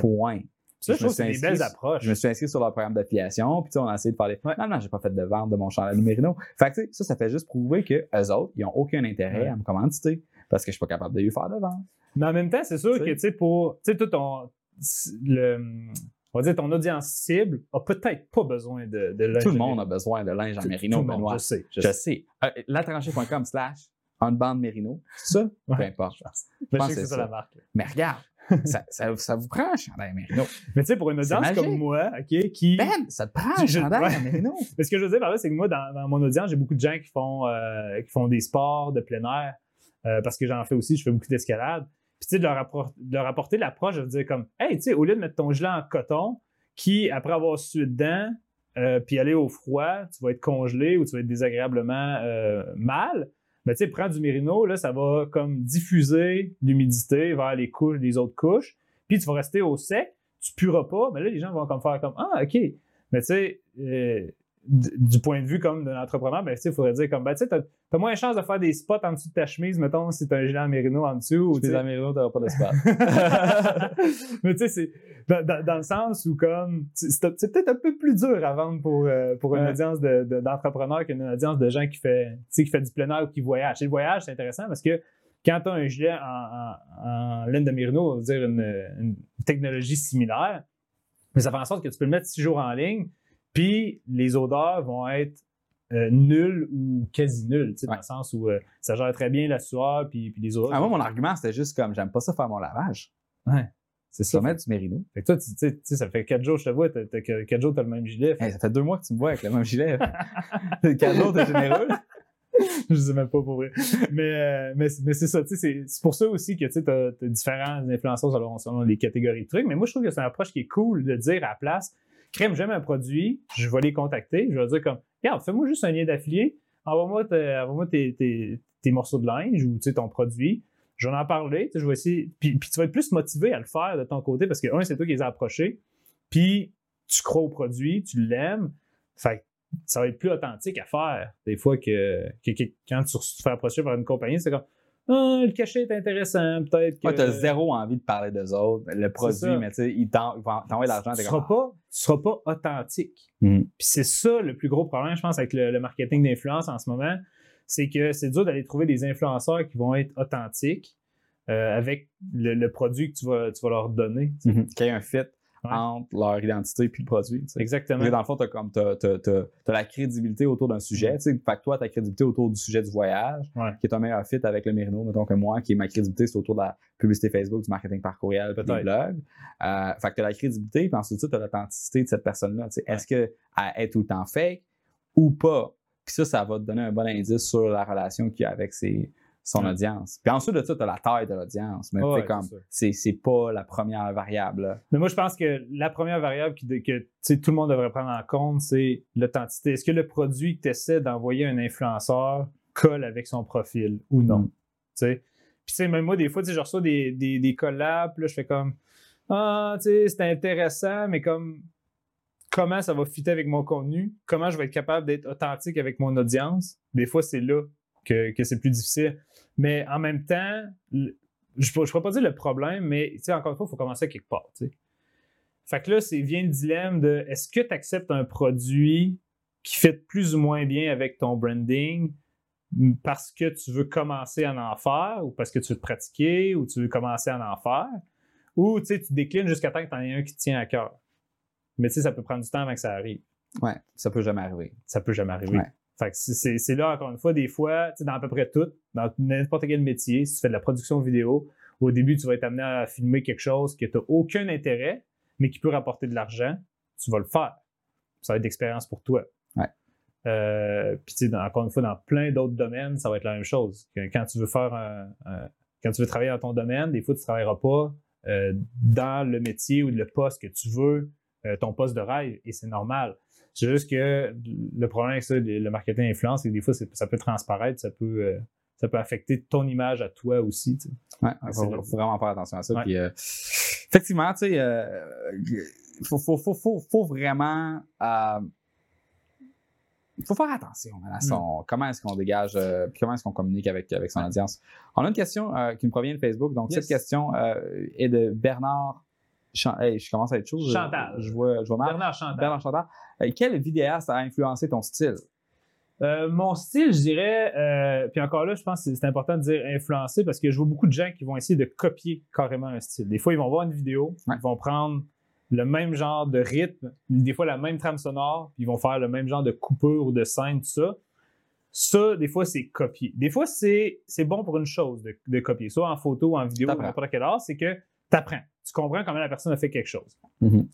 Point. Ça, je trouve que c'est des belles approches. Je me suis inscrit sur leur programme d'affiliation, puis on a essayé de parler. Ouais. Non, non, j'ai pas fait de vente de mon chandail Mérino. Fait que tu sais, ça, ça fait juste prouver que eux autres, ils ont aucun intérêt Ouais. à me commanditer parce que je suis pas capable de lui faire de vente. Mais en même temps, c'est sûr que, tu sais, pour, tu sais, tout ton, le, on va dire, ton audience cible a peut-être pas besoin de, de linge Tout le de monde a besoin de linge en Tout- Mérino, tout le monde, Benoît. Je sais, je Je sais. sais. Euh, slash on bande Mérino. C'est ça? Ouais. Peu importe. Mais je pense sais que c'est ça la marque. Mais regarde, ça, ça, ça vous prend un chandail Mérino. Mais tu sais, pour une audience comme moi, OK, qui. Ben, ça te prend un chandail ouais. en Mérino. Mais ce que je veux dire par là, c'est que moi, dans, dans mon audience, j'ai beaucoup de gens qui font, euh, qui font des sports de plein air, euh, parce que j'en fais aussi, je fais beaucoup d'escalade. Puis, tu sais, de de leur apporter l'approche, je veux dire comme, hey, tu sais, au lieu de mettre ton gilet en coton, qui, après avoir sué dedans, euh, puis aller au froid, tu vas être congelé ou tu vas être désagréablement mal, ben, tu sais, prends du mérino, là, ça va comme diffuser l'humidité vers les couches, les autres couches, puis tu vas rester au sec, tu pueras pas, mais là, les gens vont comme faire comme, ah, OK. Mais tu sais, euh, du point de vue comme d'un entrepreneur, ben, tu il faudrait dire comme, ben, tu sais, t'as t'as moins de chance de faire des spots en dessous de ta chemise, mettons, si t'as un gilet en mérino en dessous. Ou, Si tu t'es en Mérino, t'auras pas de spot. mais tu sais, c'est dans, dans- dans le sens où comme c'est peut-être un peu plus dur à vendre pour, euh, pour une Ouais. audience de- de- d'entrepreneurs qu'une audience de gens qui fait, tu qui fait du plein air ou qui voyage. Et le voyage, c'est intéressant parce que quand tu as un gilet en, en- en laine de mérino, on va dire une, une technologie similaire, mais ça fait en sorte que tu peux le mettre six jours en ligne, puis les odeurs vont être euh, nulles ou quasi nulles, tu sais, dans le sens où euh, ça gère très bien la sueur, puis, puis les odeurs. Ah, moi, mon argument, c'était juste comme, j'aime pas ça faire mon lavage. Ouais. C'est ça, mettre du Mérino. Fait que toi, tu sais, ça fait quatre jours que je te vois, t'as, t'as que- quatre jours, t'as le même gilet. Hey, ça fait deux mois que tu me vois avec le même gilet. Quatre jours, t'es généreux. je sais même pas pour vrai. Mais, euh, mais, mais c'est ça, tu sais, c'est, c'est pour ça aussi que tu t'as différents influenceurs selon, selon les catégories de trucs. Mais moi, je trouve que c'est une approche qui est cool de dire à la place, crème, j'aime un produit, je vais les contacter, je vais dire comme, regarde, fais-moi juste un lien d'affilié, envoie-moi, tes- envoie-moi tes, tes, tes morceaux de linge ou ton produit. Je vais en parler, je vais essayer. Puis, puis tu vas être plus motivé à le faire de ton côté parce que, un, c'est toi qui les as approchés. Puis tu crois au produit, tu l'aimes. Fait ça va être plus authentique à faire. Des fois que, que- que- quand tu te fais approcher par une compagnie, c'est comme Ah, le cachet est intéressant, peut-être que. Moi, t'as zéro envie de parler d'eux autres. Le produit, mais tu sais, ils t'en- ils vont t'envoyer de l'argent. Tu t'es seras pas, tu seras pas authentique. Mhm. Puis c'est ça le plus gros problème, je pense, avec le, le marketing d'influence en ce moment. C'est que c'est dur d'aller trouver des influenceurs qui vont être authentiques euh, avec le, le produit que tu vas, tu vas leur donner. Qu'il y ait un fit Ouais. entre leur identité et le produit. tu. Exactement. Que dans le fond, comme t'as- t'as la crédibilité autour d'un sujet. tu. Fait que toi, ta crédibilité autour du sujet du voyage, Ouais. qui est un meilleur fit avec le Mérino, mettons que moi, qui est ma crédibilité, c'est autour de la publicité Facebook, du marketing par courriel, puis des Peut-être. blogs. Euh, fait que t'as la crédibilité, puis ensuite, tu as l'authenticité de cette personne-là. tu. Est-ce qu'elle est tout le temps fake ou pas? Puis ça, ça va te donner un bon indice sur la relation qu'il y a avec ses, son Ouais. audience. Puis ensuite de ça, tu as la taille de l'audience. Mais Ouais, comme, c'est c'est pas la première variable. là. Mais moi, je pense que la première variable que tout le monde devrait prendre en compte, c'est l'authenticité. Est-ce que le produit que tu essaies d'envoyer à un influenceur colle avec son profil ou non? Mm. Puis, tu sais, même moi, des fois, je reçois des, des, des collabs, puis là, je fais comme Ah, tu sais, c'est intéressant, mais comme comment ça va fitter avec mon contenu? Comment je vais être capable d'être authentique avec mon audience? Des fois, c'est là que, que c'est plus difficile. Mais en même temps, je ne pourrais pas dire le problème, mais encore une fois, il faut commencer à quelque part. tu sais. Fait que là, c'est vient le dilemme de est-ce que tu acceptes un produit qui fait plus ou moins bien avec ton branding parce que tu veux commencer à en faire ou parce que tu veux te pratiquer ou tu veux commencer à en faire ou tu déclines jusqu'à temps que tu en aies un qui te tient à cœur. Mais tu sais, ça peut prendre du temps avant que ça arrive. Ouais, ça peut jamais arriver. Ça peut jamais arriver. Ouais. Fait que c'est- là, encore une fois, des fois, dans à peu près tout, dans n'importe quel métier, si tu fais de la production vidéo, au début, tu vas être amené à filmer quelque chose que tu n'as aucun intérêt, mais qui peut rapporter de l'argent, tu vas le faire. Ça va être d'expérience pour toi. Ouais. Euh, Puis, encore une fois, dans plein d'autres domaines, ça va être la même chose. Quand tu veux faire un- un- quand tu veux travailler dans ton domaine, des fois, tu ne travailleras pas euh, dans le métier ou le poste que tu veux, euh, ton poste de rêve, et c'est normal. C'est juste que le problème avec ça, le marketing influence, c'est que des fois, ça peut transparaître, ça peut, euh, ça peut affecter ton image à toi aussi. tu sais. Ouais, il faut, vraiment faire attention à ça. Ouais. Puis, euh, effectivement, tu sais, euh, faut, faut, faut, vraiment. il faut faire attention à Mm. son, comment est-ce qu'on dégage, euh, puis comment est-ce qu'on communique avec, avec son audience. On a une question euh, qui me provient de Facebook. Donc, Yes. cette question euh, est de Bernard. Chan- hey, je commence à être chaud. je- Chantal. Je, vois, je vois mal. Bernard Chantal. Bernard Chantal. Euh, quel vidéaste a influencé ton style? Euh, mon style, je dirais, euh, puis encore là, je pense que c'est important de dire influencer parce que je vois beaucoup de gens qui vont essayer de copier carrément un style. Des fois, ils vont voir une vidéo, Ouais. ils vont prendre le même genre de rythme, des fois la même trame sonore, puis ils vont faire le même genre de coupure ou de scène, tout ça. Ça, des fois, c'est copier. Des fois, c'est bon pour une chose de, de copier, soit en photo en vidéo, n'importe quel art, c'est que tu apprends. Tu comprends comment la personne a fait quelque chose. Mhm.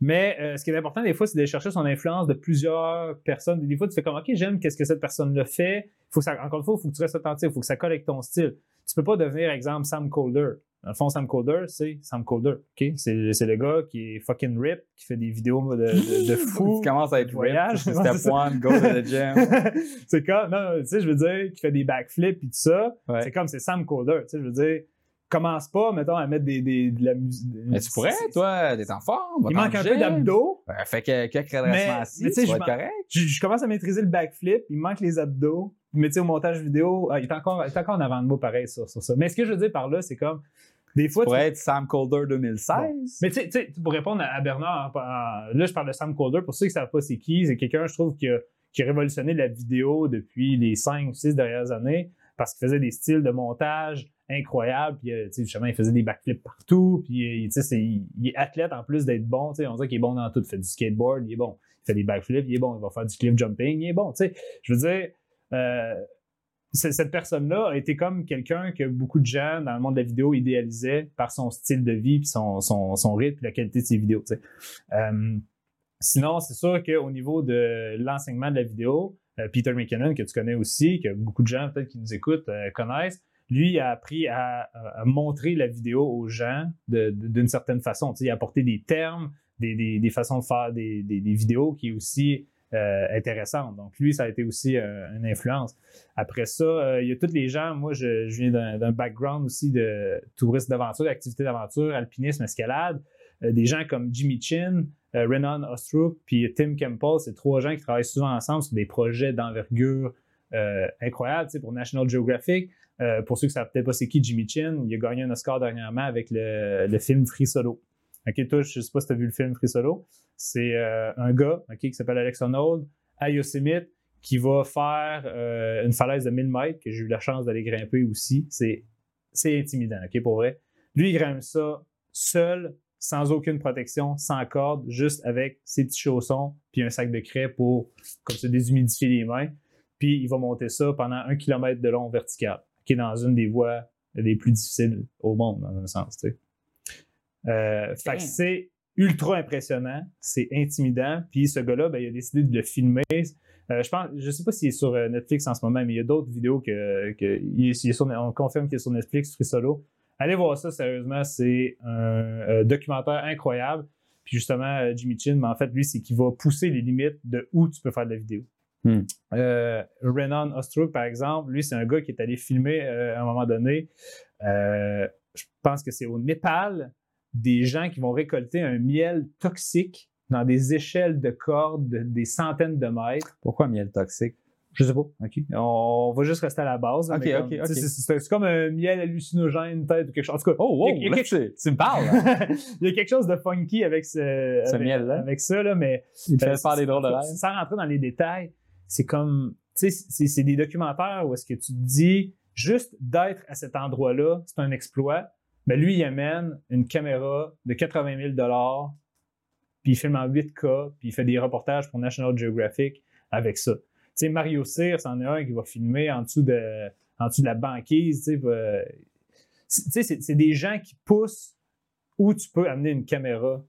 Mais euh, ce qui est important, des fois, c'est d'aller chercher son influence de plusieurs personnes. Des fois, tu fais comme, OK, j'aime qu'est-ce que cette personne-là fait. Faut que ça, encore une fois, il faut que tu restes authentique, il faut que ça colle avec ton style. Tu peux pas devenir, exemple, Sam Colder. Dans le fond, Sam Colder, c'est Sam Colder. C'est le gars qui est fucking rip, qui fait des vidéos de, de, de fou. Tu commences à être voyage. Step one, go to the gym. c'est comme, non, tu sais, je veux dire, qui fait des backflips et tout ça. Ouais. C'est comme, c'est Sam Colder. Tu sais, je veux dire, commence pas, mettons, à mettre des, des, de la musique. Mais tu pourrais, toi, t'es en forme. Il manque un peu d'abdos. Euh, Fais que- quelques redressements assis, mais tu vas être correct. je, je commence à maîtriser le backflip, il manque les abdos. Mais tu sais, au montage vidéo, ah, il, est encore, il est encore en avant de moi pareil sur, sur ça. Mais ce que je veux dire par là, c'est comme des fois. Tu tu- pourrais être Sam Colder 2016. Mais tu sais- pour répondre à, Bernard, là, je parle de Sam Colder. Pour ceux qui ne savent pas c'est qui, c'est quelqu'un, je trouve, qui a, qui a révolutionné la vidéo depuis les 5 ou 6 dernières années parce qu'il faisait des styles de montage incroyables. Puis, euh, justement, il faisait des backflips partout. Puis, euh, il, est athlète en plus d'être bon. On dirait qu'il est bon dans tout. Il fait du skateboard, il est bon. Il fait des backflips, il est bon. Il va faire du cliff jumping, il est bon. Je veux dire, euh, cette personne-là a été comme quelqu'un que beaucoup de gens dans le monde de la vidéo idéalisaient par son style de vie, puis son, son, son rythme, puis la qualité de ses vidéos. sinon, c'est sûr qu'au niveau de l'enseignement de la vidéo, Peter McKinnon, que tu connais aussi, que beaucoup de gens peut-être qui nous écoutent connaissent, lui a appris à, montrer la vidéo aux gens d'une certaine façon. Tu il apporté des termes, des, façons de faire des, des- vidéos qui est aussi euh, intéressante. Donc, lui, ça a été aussi euh, une influence. Après ça, euh, il y a tous les gens, moi, je, viens d'un background aussi de tourisme d'aventure, d'activité d'aventure, alpinisme, escalade. Euh, des gens comme Jimmy Chin, Renan Ostrup, puis Tim Campbell, c'est trois gens qui travaillent souvent ensemble sur des projets d'envergure sais, pour National Geographic. Euh, pour ceux qui ne savent peut-être pas c'est qui Jimmy Chin, il a gagné un Oscar dernièrement avec le, film Free Solo. OK, toi, je ne sais pas si tu as vu le film Free Solo. C'est euh, un gars qui s'appelle Alex Honnold à Yosemite qui va faire euh, une falaise de 1000 mètres que j'ai eu la chance d'aller grimper aussi. C'est, c'est intimidant, OK, pour vrai. Lui, il grimpe ça seul, sans aucune protection, sans corde, juste avec ses petits chaussons puis un sac de craie pour comme se déshumidifier les mains. Puis il va monter ça pendant un kilomètre de long vertical, qui est dans une des voies les plus difficiles au monde, dans un sens. Tu sais. Euh, fait que Damn. c'est ultra impressionnant, c'est intimidant. Puis ce gars-là, ben, il a décidé de le filmer Euh, je pense, je sais pas s'il est sur euh, Netflix en ce moment, mais il y a d'autres vidéos que, que il est- il est sur- on confirme qu'il est sur Netflix, Free Solo. Allez voir ça, sérieusement, c'est un euh, documentaire incroyable. Puis justement, Jimmy Chin, mais en fait, lui, c'est qu'il va pousser les limites de où tu peux faire de la vidéo. Hmm. Euh, Renan Ostruk, par exemple, lui, c'est un gars qui est allé filmer euh, à un moment donné. euh, je pense que c'est au Népal, des gens qui vont récolter un miel toxique dans des échelles de cordes de- des centaines de mètres. Pourquoi miel toxique? Je sais pas. On va juste rester à la base. c'est- comme un miel hallucinogène, peut-être, ou quelque chose. En tout cas, Oh, wow, il y a- là, quelque- tu, tu me parles. là. il y a quelque chose de funky avec ce, miel-là. avec ça, là, mais Il te euh, fait faire des drôles de rêves. Sans rentrer dans les détails, c'est comme, tu sais, c'est des documentaires où est-ce que tu te dis, juste d'être à cet endroit-là, c'est un exploit. Mais lui, il amène une caméra de 80 000 puis il filme en 8K, puis il fait des reportages pour National Geographic avec ça. Tu sais, Mario Cyr, c'en est un qui va filmer en dessous de, en dessous de la banquise, tu sais. c'est des gens qui poussent où tu peux amener une caméra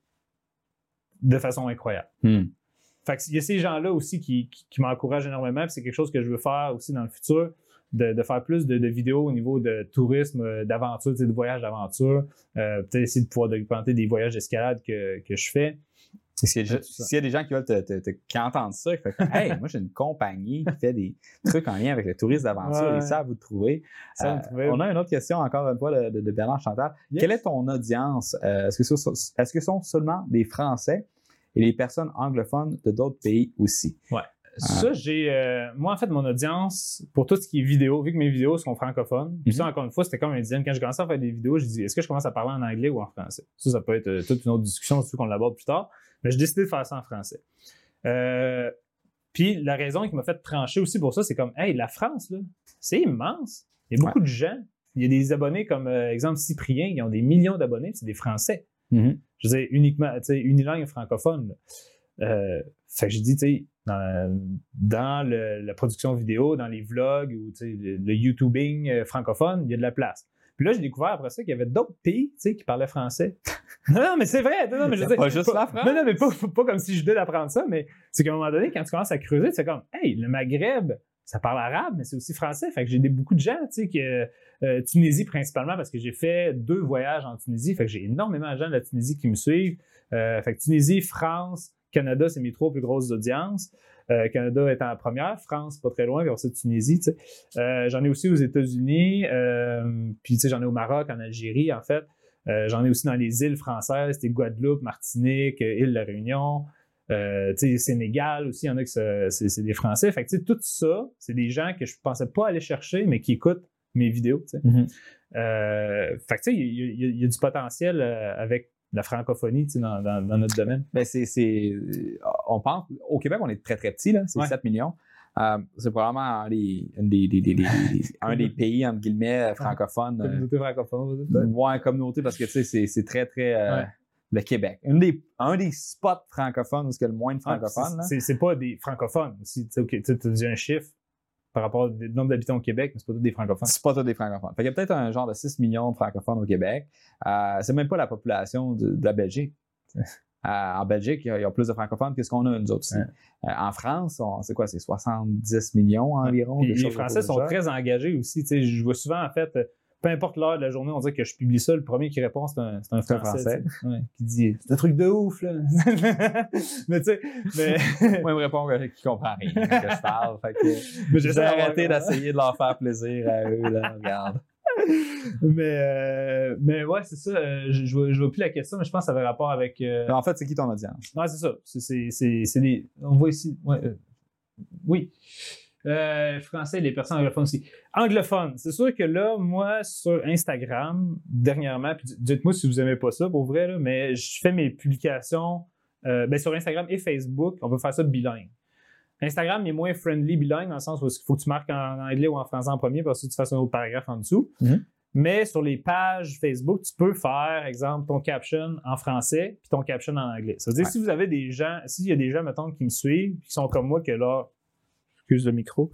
de façon incroyable. Hmm. Fait il y a ces gens-là aussi qui, qui, qui m'encouragent énormément. C'est quelque chose que je veux faire aussi dans le futur, de, de faire plus de, de vidéos au niveau de tourisme, euh, d'aventure, de voyage d'aventure. Euh, Peut-être essayer de pouvoir documenter des voyages d'escalade que, que je fais. S'il y, a- Euh, des gens qui veulent te, te- te- qui entendent ça, qui font comme, Hey, moi j'ai une compagnie qui fait des trucs en lien avec le tourisme d'aventure, Ouais. et ça, vous trouver. Ça, Euh, on a une autre question, encore une fois, de, de- Bernard Chantal. Yes. Quelle est ton audience? Euh, est-ce, que ce, sont- est-ce que ce sont seulement des Français? Et les personnes anglophones de d'autres pays aussi? Ça, j'ai. euh, moi, en fait, mon audience, pour tout ce qui est vidéo, vu que mes vidéos sont francophones, puis ça, Mhm. encore une fois, c'était comme un dilemme. Quand je commençais à faire des vidéos, je dis est-ce que je commence à parler en anglais ou en français? Ça, ça peut être euh, toute une autre discussion, surtout qu'on l'aborde plus tard. Mais j'ai décidé de faire ça en français. Euh, puis la raison qui m'a fait trancher aussi pour ça, c'est comme hey, la France, là, c'est immense. Il y a beaucoup de gens. Il y a des abonnés comme, euh, exemple, Cyprien, qui ont des millions d'abonnés, c'est des Français Mhm. je dire, uniquement, tu sais, unilingue francophone. Euh, fait que j'ai dit, tu sais, dans, dans le- la production vidéo, dans les vlogs ou tu sais, le, le YouTubing euh, francophone, il y a de la place. Puis là, j'ai découvert après ça qu'il y avait d'autres pays, tu sais, qui parlaient français. non, non, mais c'est vrai. Non, non, mais je pas juste la France. Non, non, mais pas, pas comme si je devais d'apprendre ça, mais c'est qu'à un moment donné, quand tu commences à creuser, c'est comme, hey, le Maghreb, ça parle arabe, mais c'est aussi français. Fait que j'ai des, beaucoup de gens, tu sais, que euh, Tunisie principalement, parce que j'ai fait deux voyages en Tunisie. J'ai énormément de gens de la Tunisie qui me suivent. Euh, fait que Tunisie, France, Canada, c'est mes trois plus grosses audiences. Euh, Canada étant la première, France pas très loin, puis ensuite Tunisie. j'en ai aussi aux États-Unis, puis j'en ai au Maroc, en Algérie, en fait. J'en ai aussi dans les îles françaises, c'était Guadeloupe, Martinique, île de la Réunion. Sénégal aussi, il y en a qui c'est des Français. Fait que, tout ça, c'est des gens que je pensais pas aller chercher, mais qui écoutent mes vidéos. tu sais. Mhm. Euh, fait que, tu sais, il y, a- y y du potentiel euh, avec la francophonie tu sais, dans, dans- dans notre domaine. Ben, c'est, c'est- on pense, au Québec, on est très très petit, là, c'est Ouais. 7 millions. Euh, c'est probablement un des, un des, des- des- des- des- un des pays, entre guillemets, francophones. euh, Communauté francophone. Ouais, communauté, parce que tu sais, c'est, très, très. euh, Ouais. Le Québec. Une des, un des spots francophones où il y a le moins de Ah, francophones. c'est- pas des francophones aussi. Tu sais, ok, tu as dit un chiffre par rapport au nombre d'habitants au Québec, mais c'est pas tous des francophones. C'est pas tous des francophones. Fait qu'il y a peut-être un genre de 6 millions de francophones au Québec. Euh, c'est même pas la population de, de la Belgique. Euh, en Belgique, il y, a, il y a plus de francophones que ce qu'on a nous autres ici. Ouais. Euh, en France, c'est quoi? C'est 70 millions environ. Puis les Français sont très engagés aussi. Je vois souvent, en fait, peu importe l'heure de la journée, on dirait que je publie ça. Le premier qui répond, c'est un, un Français. Ouais, qui dit C'est un truc de ouf, là. mais tu sais, mais. Moi, il me répond qu'il comprend rien que je parle. Fait que mais j'ai arrêté d'essayer de leur faire plaisir à eux. Là, regarde. mais, euh, mais ouais, c'est ça. euh, je, je, vois, je vois plus la question, mais je pense que ça avait rapport avec. euh, en fait, c'est qui ton audience? Ouais, c'est ça. C'est- C'est c'est- c'est des. On voit ici. ouais, euh, oui. Euh, français, les personnes anglophones aussi. Anglophone, c'est sûr que là, moi, sur Instagram, dernièrement, puis dites-moi si vous aimez pas ça pour vrai, là, mais je fais mes publications euh, ben, sur Instagram et Facebook, on peut faire ça bilingue. Instagram est moins friendly bilingue dans le sens où il faut que tu marques en anglais ou en français en premier, parce que tu fasses un autre paragraphe en dessous. Mhm. Mais sur les pages Facebook, tu peux faire, exemple, ton caption en français puis ton caption en anglais. Ça veut dire Ouais. si vous avez des gens, s'il y a des gens, mettons, qui me suivent, qui sont comme moi, que leur, excuse le micro,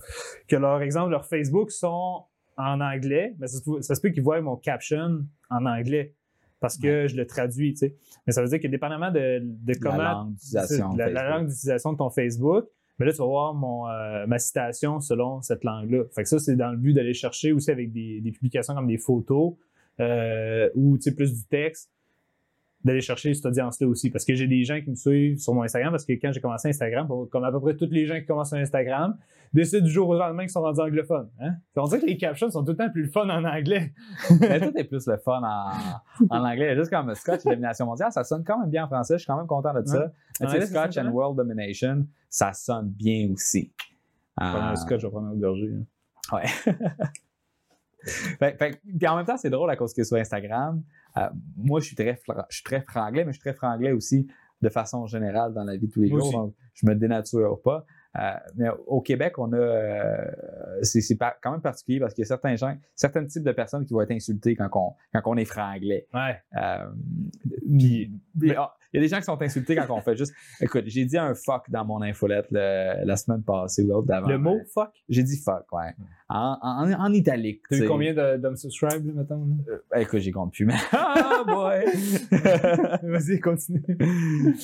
que leur exemple, leur Facebook sont en anglais, ben ça, se peut- ça se peut qu'ils voient mon caption en anglais parce que je le traduis, tu sais. Mais ça veut dire que dépendamment de, de comment langue d'utilisation c'est- la, la langue d'utilisation de ton Facebook, Mais là, tu vas voir mon, euh, ma citation selon cette langue-là. Fait que ça, c'est dans le but d'aller chercher aussi avec des, des publications comme des photos euh, ou tu sais, plus du texte, d'aller chercher cette audience-là aussi. Parce que j'ai des gens qui me suivent sur mon Instagram, parce que quand j'ai commencé Instagram, comme à peu près tous les gens qui commencent sur Instagram, décident du jour au lendemain qu'ils sont rendus anglophones. Hein? On dirait que les captions sont tout le temps plus le fun en anglais. Mais tout est plus le fun en, en anglais. Juste comme Scotch Domination mondiale, ça sonne quand même bien en français. Je suis quand même content de ça. Ouais. Mais tu sais, Ouais, c'est Scotch and? World Domination, ça sonne bien aussi. Euh, Scotch, je vais prendre un gorgée. hein. Ouais. fait, fait- puis en même temps, c'est drôle à cause que sur Instagram, euh, moi, je suis très, je suis très franglais, mais je suis très franglais aussi de façon générale dans la vie de tous les jours. Donc, je me dénature pas. Euh, mais au Québec, on a. euh, c'est quand même particulier parce qu'il y a certains gens, certains types de personnes qui vont être insultées quand on, quand on est franglais. Ouais. Euh, puis, mais, il y a des gens qui sont insultés quand on fait juste. Écoute, j'ai dit un fuck dans mon infolette le- la semaine passée ou l'autre d'avant. Le mot fuck? J'ai dit fuck, ouais. En, en, en italique. T'as eu combien de- d'unsubscribe, là, mettons? Euh, écoute, j'y compte plus, mais. Ah, boy! Vas-y, continue.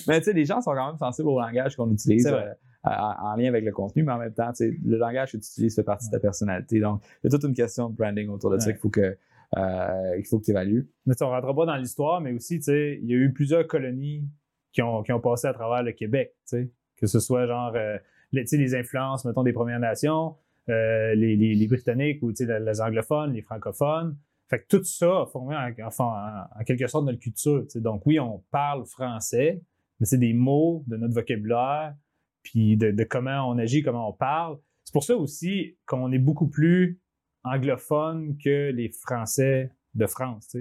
mais tu sais, les gens sont quand même sensibles au langage qu'on utilise C'est vrai. En en lien avec le contenu, mais en même temps, le langage que tu utilises fait partie de ta personnalité. Donc, il y a toute une question de branding autour de ça qu'il faut que. euh, qu'il faut que tu évalues. Mais on ne rentrera pas dans l'histoire, mais aussi, tu sais, il y a eu plusieurs colonies qui ont, qui ont passé à travers le Québec, tu sais. Que ce soit genre, euh, les, les influences, mettons, des Premières Nations, euh, les, les- les Britanniques ou, tu sais, les, les anglophones, les francophones. Fait que tout ça a formé en, enfin, en, en quelque sorte notre culture, tu sais. Donc oui, on parle français, mais c'est des mots de notre vocabulaire, puis de, de comment on agit, comment on parle. C'est pour ça aussi qu'on est beaucoup plus anglophone que les Français de France,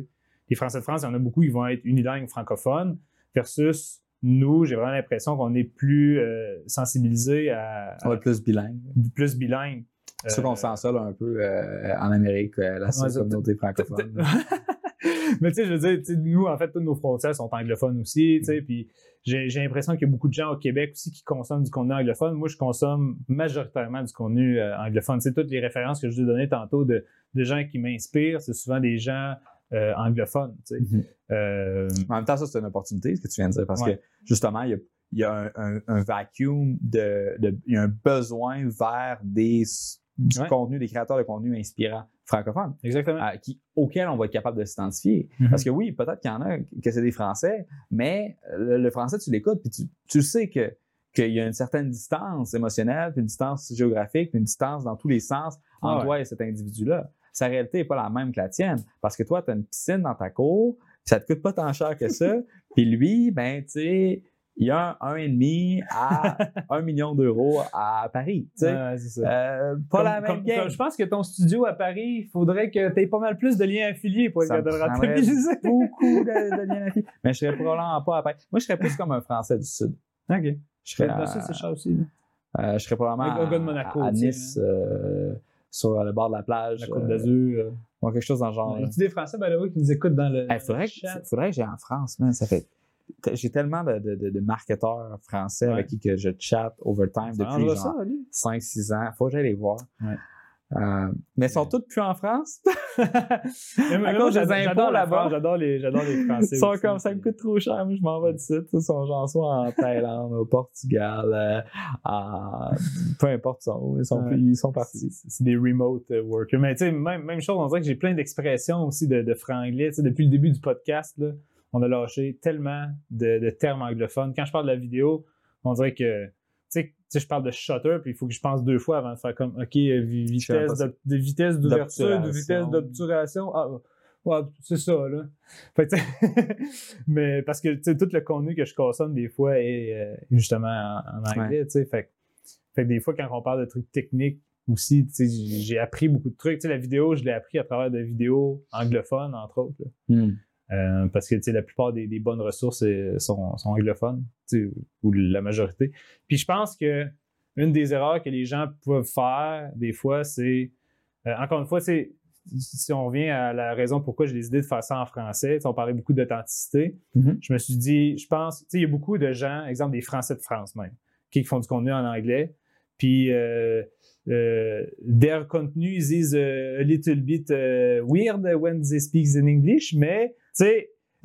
les Français de France, il y en a beaucoup, ils vont être unilingues francophones, versus nous, j'ai vraiment l'impression qu'on est plus euh, sensibilisés à, On va à être plus bilingue. plus bilingue. C'est sûr Euh, qu'on se sent seul un peu euh, en Amérique, euh, la Ouais, communauté francophone. Mais tu sais, je veux dire, nous, en fait, toutes nos frontières sont anglophones aussi, tu sais, puis j'ai l'impression qu'il y a beaucoup de gens au Québec aussi qui consomment du contenu anglophone. Moi, je consomme majoritairement du contenu euh, anglophone. Tu sais, toutes les références que je vous ai données tantôt de, de gens qui m'inspirent, c'est souvent des gens euh, anglophones, tu sais. Mhm. Euh, En même temps, ça, c'est une opportunité, ce que tu viens de dire, parce Ouais. que justement, il y a, il y a un, un, un vacuum, de, de- il y a un besoin vers des, du Ouais. contenu, des créateurs de contenu inspirants francophones, exactement. euh, qui, auxquels on va être capable de s'identifier. Mhm. Parce que oui, peut-être qu'il y en a que c'est des Français, mais le, le français, tu l'écoutes, puis tu, tu sais que qu'il y a une certaine distance émotionnelle, puis une distance géographique, puis une distance dans tous les sens entre Ah ouais. toi et cet individu-là. Sa réalité n'est pas la même que la tienne. Parce que toi, tu as une piscine dans ta cour, ça te coûte pas tant cher que ça. puis lui, ben, tu sais, il y a un 1,5 à 1 million d'euros à Paris. tu sais. Ouais, c'est ça. Euh, pas Comme- la même comme- game. comme- je pense que ton studio à Paris, il faudrait que tu aies pas mal plus de liens affiliés pour être capable de rentabiliser. beaucoup de, de liens affiliés. Mais je serais probablement pas à Paris. Moi, je serais plus comme un Français du Sud. OK. Je serais, Ben, ça, à- c'est cher aussi. là. euh, je serais probablement à, de Monaco, à- Nice, euh, sur le bord de la plage. La Côte euh, d'Azur. euh. ou quelque chose dans le genre. Y là. a-tu des Français, the way, qui nous écoutent dans le. Il faudrait, que- chat? faudrait que j'aille en France, man. Ça fait. J'ai tellement de, de, de- de marketeurs français Ouais. avec qui que je chatte overtime depuis arrangera genre ça, lui. 5-6 ans. Faut que j'aille les voir. Ouais. Euh, mais ils sont tous plus en France. J'adore- là-bas. J'adore les, j'adore les Français. Ils sont aussi. comme ça me coûte trop cher, mais je m'en vais d'ici. Ils sont genre soit en Thaïlande, au Portugal, euh, peu importe, sont, ils sont, Ouais. plus- ils sont partis. C'est des remote workers. Mais tu sais, même, même chose, on dirait que j'ai plein d'expressions aussi de, de franglais. Depuis le début du podcast, là, on a lâché tellement de, de termes anglophones. Quand je parle de la vidéo, on dirait que, tu sais, je parle de shutter, puis il faut que je pense deux fois avant de faire comme, OK, euh, vitesse, de, de vitesse d'ouverture, de vitesse D'obturation. Ah, ouais, c'est ça, là. Fait mais parce que, tu sais, tout le contenu que je consomme, des fois, est euh, justement en, en anglais, tu sais. Fait, que- fait que des fois, quand on parle de trucs techniques aussi, j'ai appris beaucoup de trucs. Tu sais, la vidéo, je l'ai appris à travers de vidéos anglophones, entre autres. Euh, parce que la plupart des, des bonnes ressources euh, sont, sont anglophones, ou la majorité. Puis je pense que une des erreurs que les gens peuvent faire des fois, c'est euh, encore une fois, c'est si on revient à la raison pourquoi j'ai décidé de faire ça en français, on parlait beaucoup d'authenticité. Mhm. Je me suis dit, je pense, il y a beaucoup de gens, exemple des Français de France même, qui font du contenu en anglais. Puis euh, euh, their contenu is a little bit euh, weird when they speak in English, mais sais,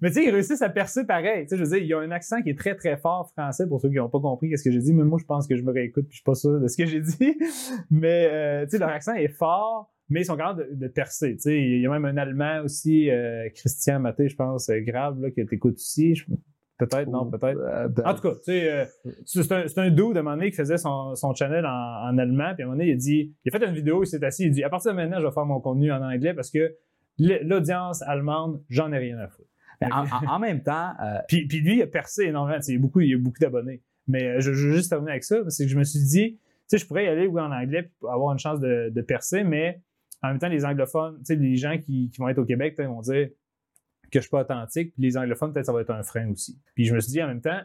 mais tu sais, ils réussissent à percer pareil. Tu sais, je veux dire, il y a un accent qui est très, très fort français pour ceux qui n'ont pas compris ce que j'ai dit. Mais moi, je pense que je me réécoute puis je suis pas sûr de ce que j'ai dit. Mais, euh, tu sais, leur accent est fort, mais ils sont capables de, de percer. Tu sais, il y a même un Allemand aussi, euh, Christian Maté, je pense, euh, grave, là, que tu écoutes aussi. Je- Peut-être, non, peut-être. Euh, ben, En tout cas, tu sais, euh, c'est un, un dude, à un moment donné, qui faisait son, son channel en, en allemand, puis à un moment donné, il a dit, il a fait une vidéo, il s'est assis, il dit, à partir de maintenant, je vais faire mon contenu en anglais parce que l'audience allemande, j'en ai rien à foutre. en, même temps, euh, Puis, puis lui, il a percé énormément, il y a beaucoup, il y a beaucoup d'abonnés. Mais euh, je, je veux juste terminer avec ça, c'est que je me suis dit, tu sais, je pourrais y aller, oui, en anglais, pour avoir une chance de, de percer, mais en même temps, les anglophones, tu sais, les gens qui, qui vont être au Québec, vont dire que je suis pas authentique, puis les anglophones, peut-être, ça va être un frein aussi. Puis je me suis dit, en même temps,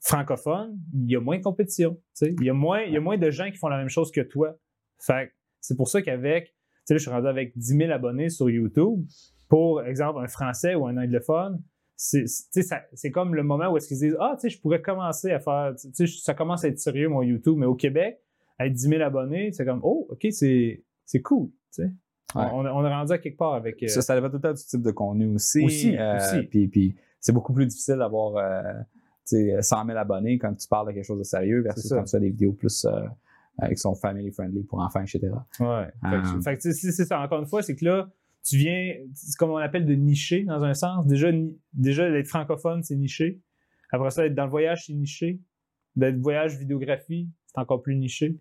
francophone, il y a moins de compétition. tu sais. Il y, a moins, il y a moins de gens qui font la même chose que toi. Fait que c'est pour ça qu'avec, sais, je suis rendu avec 10 000 abonnés sur YouTube. Pour exemple, un Français ou un anglophone, c'est comme le moment où est-ce qu'ils se disent Ah, tu sais, je pourrais commencer à faire, tu sais, ça commence à être sérieux mon YouTube, mais au Québec, avec 10 000 abonnés, c'est comme Oh, OK, c'est cool. tu sais. On- Ouais. On, on est rendu à quelque part avec. euh, ça, ça dépend tout le temps du type de contenu aussi. Aussi, Euh, aussi. Puis, puis c'est beaucoup plus difficile d'avoir euh, tu sais, 100 000 abonnés quand tu parles de quelque chose de sérieux versus C'est ça. quand tu fais des vidéos plus euh, euh, qui sont family friendly pour enfants, etc. Ouais. Fait que, fait que, tu sais, c'est ça. Encore une fois, c'est que là, tu viens, c'est comme on appelle de nicher dans un sens. Déjà, déjà d'être francophone, c'est niché. Après ça, être dans le voyage, c'est niché. D'être voyage vidéographie, c'est encore plus niché.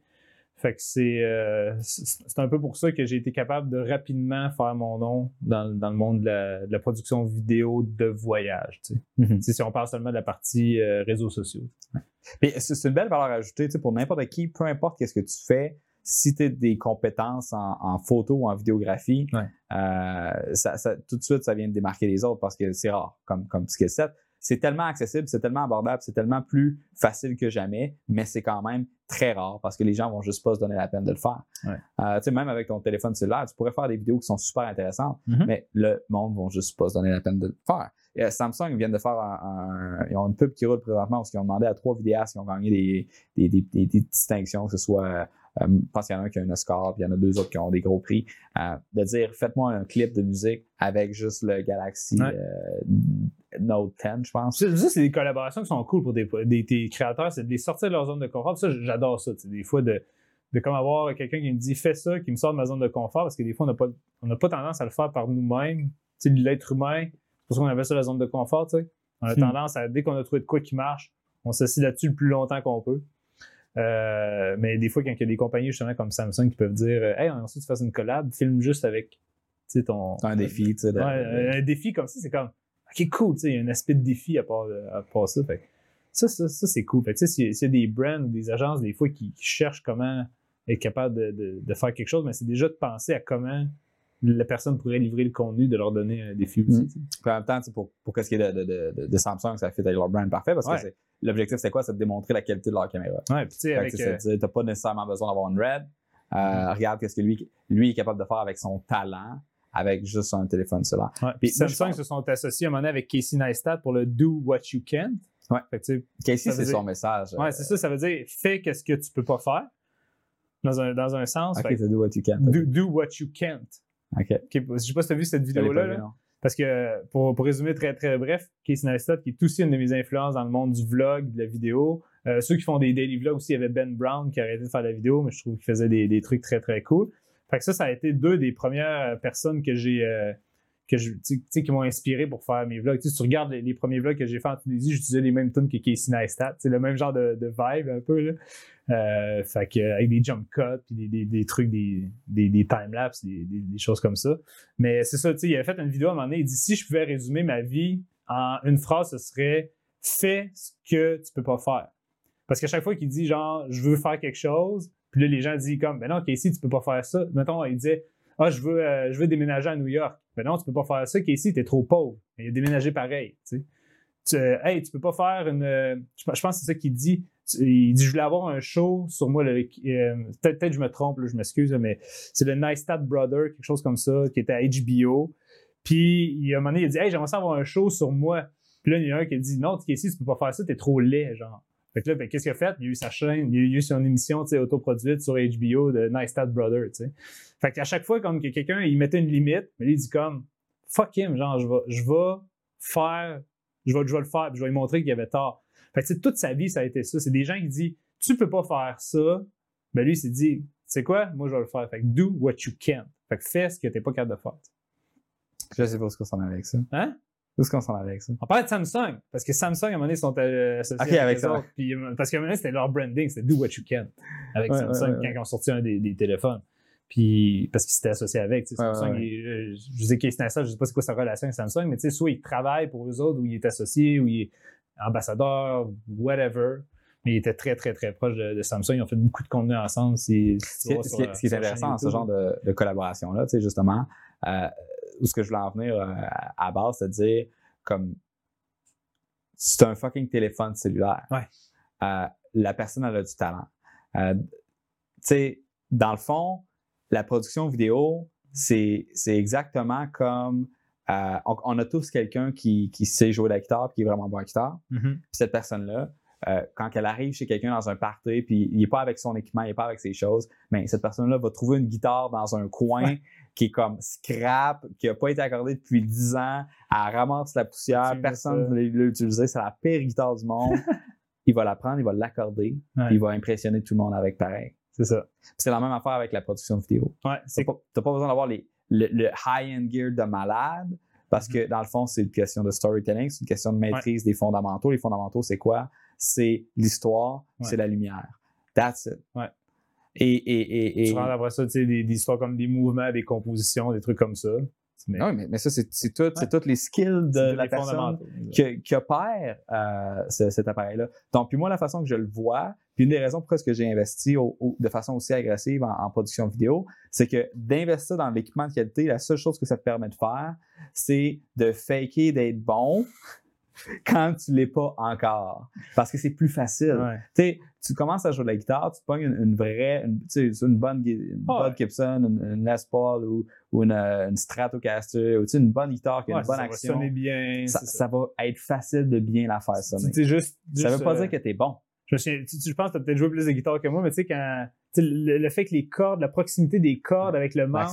Fait que c'est euh, c'est c'est un peu pour ça que j'ai été capable de rapidement faire mon nom dans, dans le monde de la, de la production vidéo de voyage. Tu sais. Mhm. Tu sais, si on parle seulement de la partie euh, réseaux sociaux. C'est une belle valeur ajoutée pour n'importe qui, peu importe qu'est-ce que tu fais. Si tu as des compétences en, en photo ou en vidéographie, Ouais. euh, ça, ça- tout de suite, ça vient de démarquer les autres parce que c'est rare comme, comme skill set. C'est tellement accessible, c'est tellement abordable, c'est tellement plus facile que jamais, mais c'est quand même très rare parce que les gens vont juste pas se donner la peine de le faire. Ouais. Euh, tu sais, même avec ton téléphone cellulaire, tu pourrais faire des vidéos qui sont super intéressantes, Mhm. mais le monde va juste pas se donner la peine de le faire. Euh, Samsung vient de faire un, un- Ils ont une pub qui roule présentement parce qu'ils ont demandé à trois vidéastes qui ont gagné des, des, des- des- des distinctions, que ce soit. euh, je pense qu'il y en a un qui a un Oscar, puis il y en a deux autres qui ont des gros prix. euh, de dire faites-moi un clip de musique avec juste le Galaxy Ouais. euh, Note 10, je pense. Ça, c'est des collaborations qui sont cool pour des, des, des créateurs, c'est de les sortir de leur zone de confort. Ça, j'adore ça. Des fois, de, de comme avoir quelqu'un qui me dit fais ça, qui me sort de ma zone de confort, parce que des fois, on n'a pas, on pas tendance à le faire par nous-mêmes. Tu sais, L'être humain, pour ça qu'on appelle ça la zone de confort. tu sais. On a Hmm. tendance à, dès qu'on a trouvé de quoi qui marche, on s'assied là-dessus le plus longtemps qu'on peut. Euh, mais des fois, quand il y a des compagnies justement comme Samsung qui peuvent dire Hey, ensuite tu fasses une collab, filme juste avec tu sais, ton. Un défi, tu sais. Ouais, un défi comme ça, c'est comme OK, cool, tu sais, il y a un aspect de défi à part, à part ça. Fait que ça, ça, ça, c'est cool. Fait que, tu sais, s'il y a- a des brands ou des agences, des fois, qui, qui cherchent comment être capable de, de- de faire quelque chose, mais c'est déjà de penser à comment la personne pourrait livrer le contenu, de leur donner un défi aussi. Mm. Puis en même temps, tu sais, pour, pour qu'est-ce qui est de, de, de, de Samsung, ça fait avec leur brand parfait parce Ouais. que l'objectif, c'est quoi? C'est de démontrer la qualité de leur caméra. Ouais, puis tu sais, ça, euh, tu pas nécessairement besoin d'avoir une RED. Euh, Regarde qu'est-ce que lui, lui est capable de faire avec son talent, avec juste un téléphone cellulaire. ouais. Puis Samsung pense- se sont associés à un moment donné avec Casey Neistat pour le Do What You Can't. Ouais. Fait que, Casey, c'est dire- son message. ouais, c'est ça, ça veut dire fais qu'est-ce que tu peux pas faire. Dans un, dans un sens. Ok, Fait que c'est do what you can. do, do what you can't. Ok. Ok, je sais pas si tu as vu cette vidéo-là. là. Parce que, pour, pour résumer très très bref, Casey Neistat, qui est aussi une de mes influences dans le monde du vlog, de la vidéo. Euh, ceux qui font des daily vlogs aussi, il y avait Ben Brown qui a arrêté de faire de la vidéo, mais je trouve qu'il faisait des, des trucs très très cool. Fait que ça, ça a été deux des premières personnes que j'ai. euh, que je, qui m'ont inspiré pour faire mes vlogs. Si tu regardes les, les premiers vlogs que j'ai fait en Tunisie, j'utilisais les mêmes tunes que Casey Neistat. C'est le même genre de, de vibe un peu. Là. Euh, fait que, avec des jump cuts, puis des, des, des trucs, des, des, des time-lapse, des, choses comme ça. Mais c'est ça, tu sais, il avait fait une vidéo à un moment donné, il dit si je pouvais résumer ma vie en une phrase, ce serait fais ce que tu peux pas faire. Parce qu'à chaque fois qu'il dit genre je veux faire quelque chose, puis là les gens disent comme ben non, Casey, tu peux pas faire ça. Mettons, il disait Ah, je veux, euh, je veux déménager à New York. Ben non, tu peux pas faire ça, Casey, t'es trop pauvre. Il a déménagé pareil, tu sais. Tu, euh, hey, tu peux pas faire une. euh, je, pense- que c'est ça qu'il dit. Il dit Je voulais avoir un show sur moi. euh, Peut-être peut-être je me trompe, là, je m'excuse, mais c'est le Neistat Brother, quelque chose comme ça, qui était à HBO. Puis, il y a un moment donné, il a dit Hey, j'aimerais ça avoir un show sur moi. Puis là, il y en a un qui a dit Non, Casey, tu peux pas faire ça, t'es trop laid, genre. Fait que là, ben, qu'est-ce qu'il a fait? Il a eu sa chaîne, il a eu son émission autoproduite sur HBO de Neistat Brother. tu sais. Fait qu'à chaque fois, comme que quelqu'un il mettait une limite, mais il dit comme fuck him, genre, je vais, je vais faire, je vais, je vais le faire, puis je vais lui montrer qu'il avait tort. Fait que, tu sais, toute sa vie, ça a été ça. C'est des gens qui disent, tu peux pas faire ça. Ben lui, il s'est dit, c'est quoi? Moi, je vais le faire. Fait que do what you can. Fait que fais ce que t'es pas capable de faire. Je sais pas où est-ce qu'on s'en allait avec ça. Hein? Où est-ce qu'on s'en allait avec ça? On parlait de Samsung, parce que Samsung, à un moment donné, sont euh, associés Ok, avec eux ça. autres, puis, euh, parce qu'à un moment donné, c'était leur branding, c'était Do What You Can avec Ouais, Samsung ouais, ouais, quand ils ont sorti un des, des téléphones. Puis, parce qu'ils s'étaient associés avec. Samsung, ouais, ouais. il- euh, je sais qu'il est ça, je sais pas c'est quoi sa relation avec Samsung, mais soit il travaille pour eux autres, ou il est associé, ou il est ambassadeur, whatever. Mais il était très, très, très proche de, de Samsung. Ils ont fait beaucoup de contenu ensemble. Si, Ce qui, est intéressant dans ce genre de, de collaboration-là, justement, euh, où ce que je voulais en venir euh, à base, c'est de dire, comme, c'est un fucking téléphone cellulaire. Ouais. Euh, la personne, elle a du talent. Tu sais, dans le fond, la production vidéo, c'est exactement comme, euh, on, on a tous quelqu'un qui, qui sait jouer de la guitare, qui est vraiment bon à la guitare. Puis cette personne-là, euh, quand elle arrive chez quelqu'un dans un party, puis il n'est pas avec son équipement, il n'est pas avec ses choses, mais cette personne-là va trouver une guitare dans un coin qui est comme scrap, qui n'a pas été accordée depuis 10 ans, elle ramasse la poussière, personne ne l'a utilisée, c'est la pire guitare du monde. il va la prendre, il va l'accorder, Ouais. il va impressionner tout le monde avec pareil. C'est ça. C'est la même affaire avec la production vidéo. Ouais, Tu c'est n'as pas, t'as pas besoin d'avoir les- le, le high-end gear de malade parce que dans le fond, c'est une question de storytelling, c'est une question de maîtrise des fondamentaux. Les fondamentaux, c'est quoi? C'est l'histoire, Ouais. c'est la lumière. That's it. Ouais. Et, et, et, et- Tu rentres après ça, tu sais, des, des histoires comme des mouvements, des compositions, des trucs comme ça. Mais, oui, mais, mais ça, c'est, c'est tout, c'est tous les skills de la personne qui, qui opère euh, ce- cet appareil-là. Donc, puis moi, la façon que je le vois, puis une des raisons est-ce que j'ai investi au- au- de façon aussi agressive en, en production vidéo, c'est que d'investir dans l'équipement de qualité, la seule chose que ça te permet de faire, c'est de faker d'être bon quand tu l'es pas encore. Parce que c'est plus facile. Ouais. Tu tu commences à jouer de la guitare, tu pognes une, une vraie, une, tu une bonne, une Ah ouais. Gibson, une, une Les Paul ou, ou une, euh, une Stratocaster, ou tu une bonne guitare qui a Ouais, une bonne ça action va sonner bien. ça, va être facile de bien la faire sonner. C'est juste, Ça juste, veut pas euh, dire que t'es bon. Je, me souviens- tu- tu- je pense que tu as peut-être joué plus de guitare que moi, mais tu sais, quand tu sais, le, le fait que les cordes, la proximité des cordes avec le manche,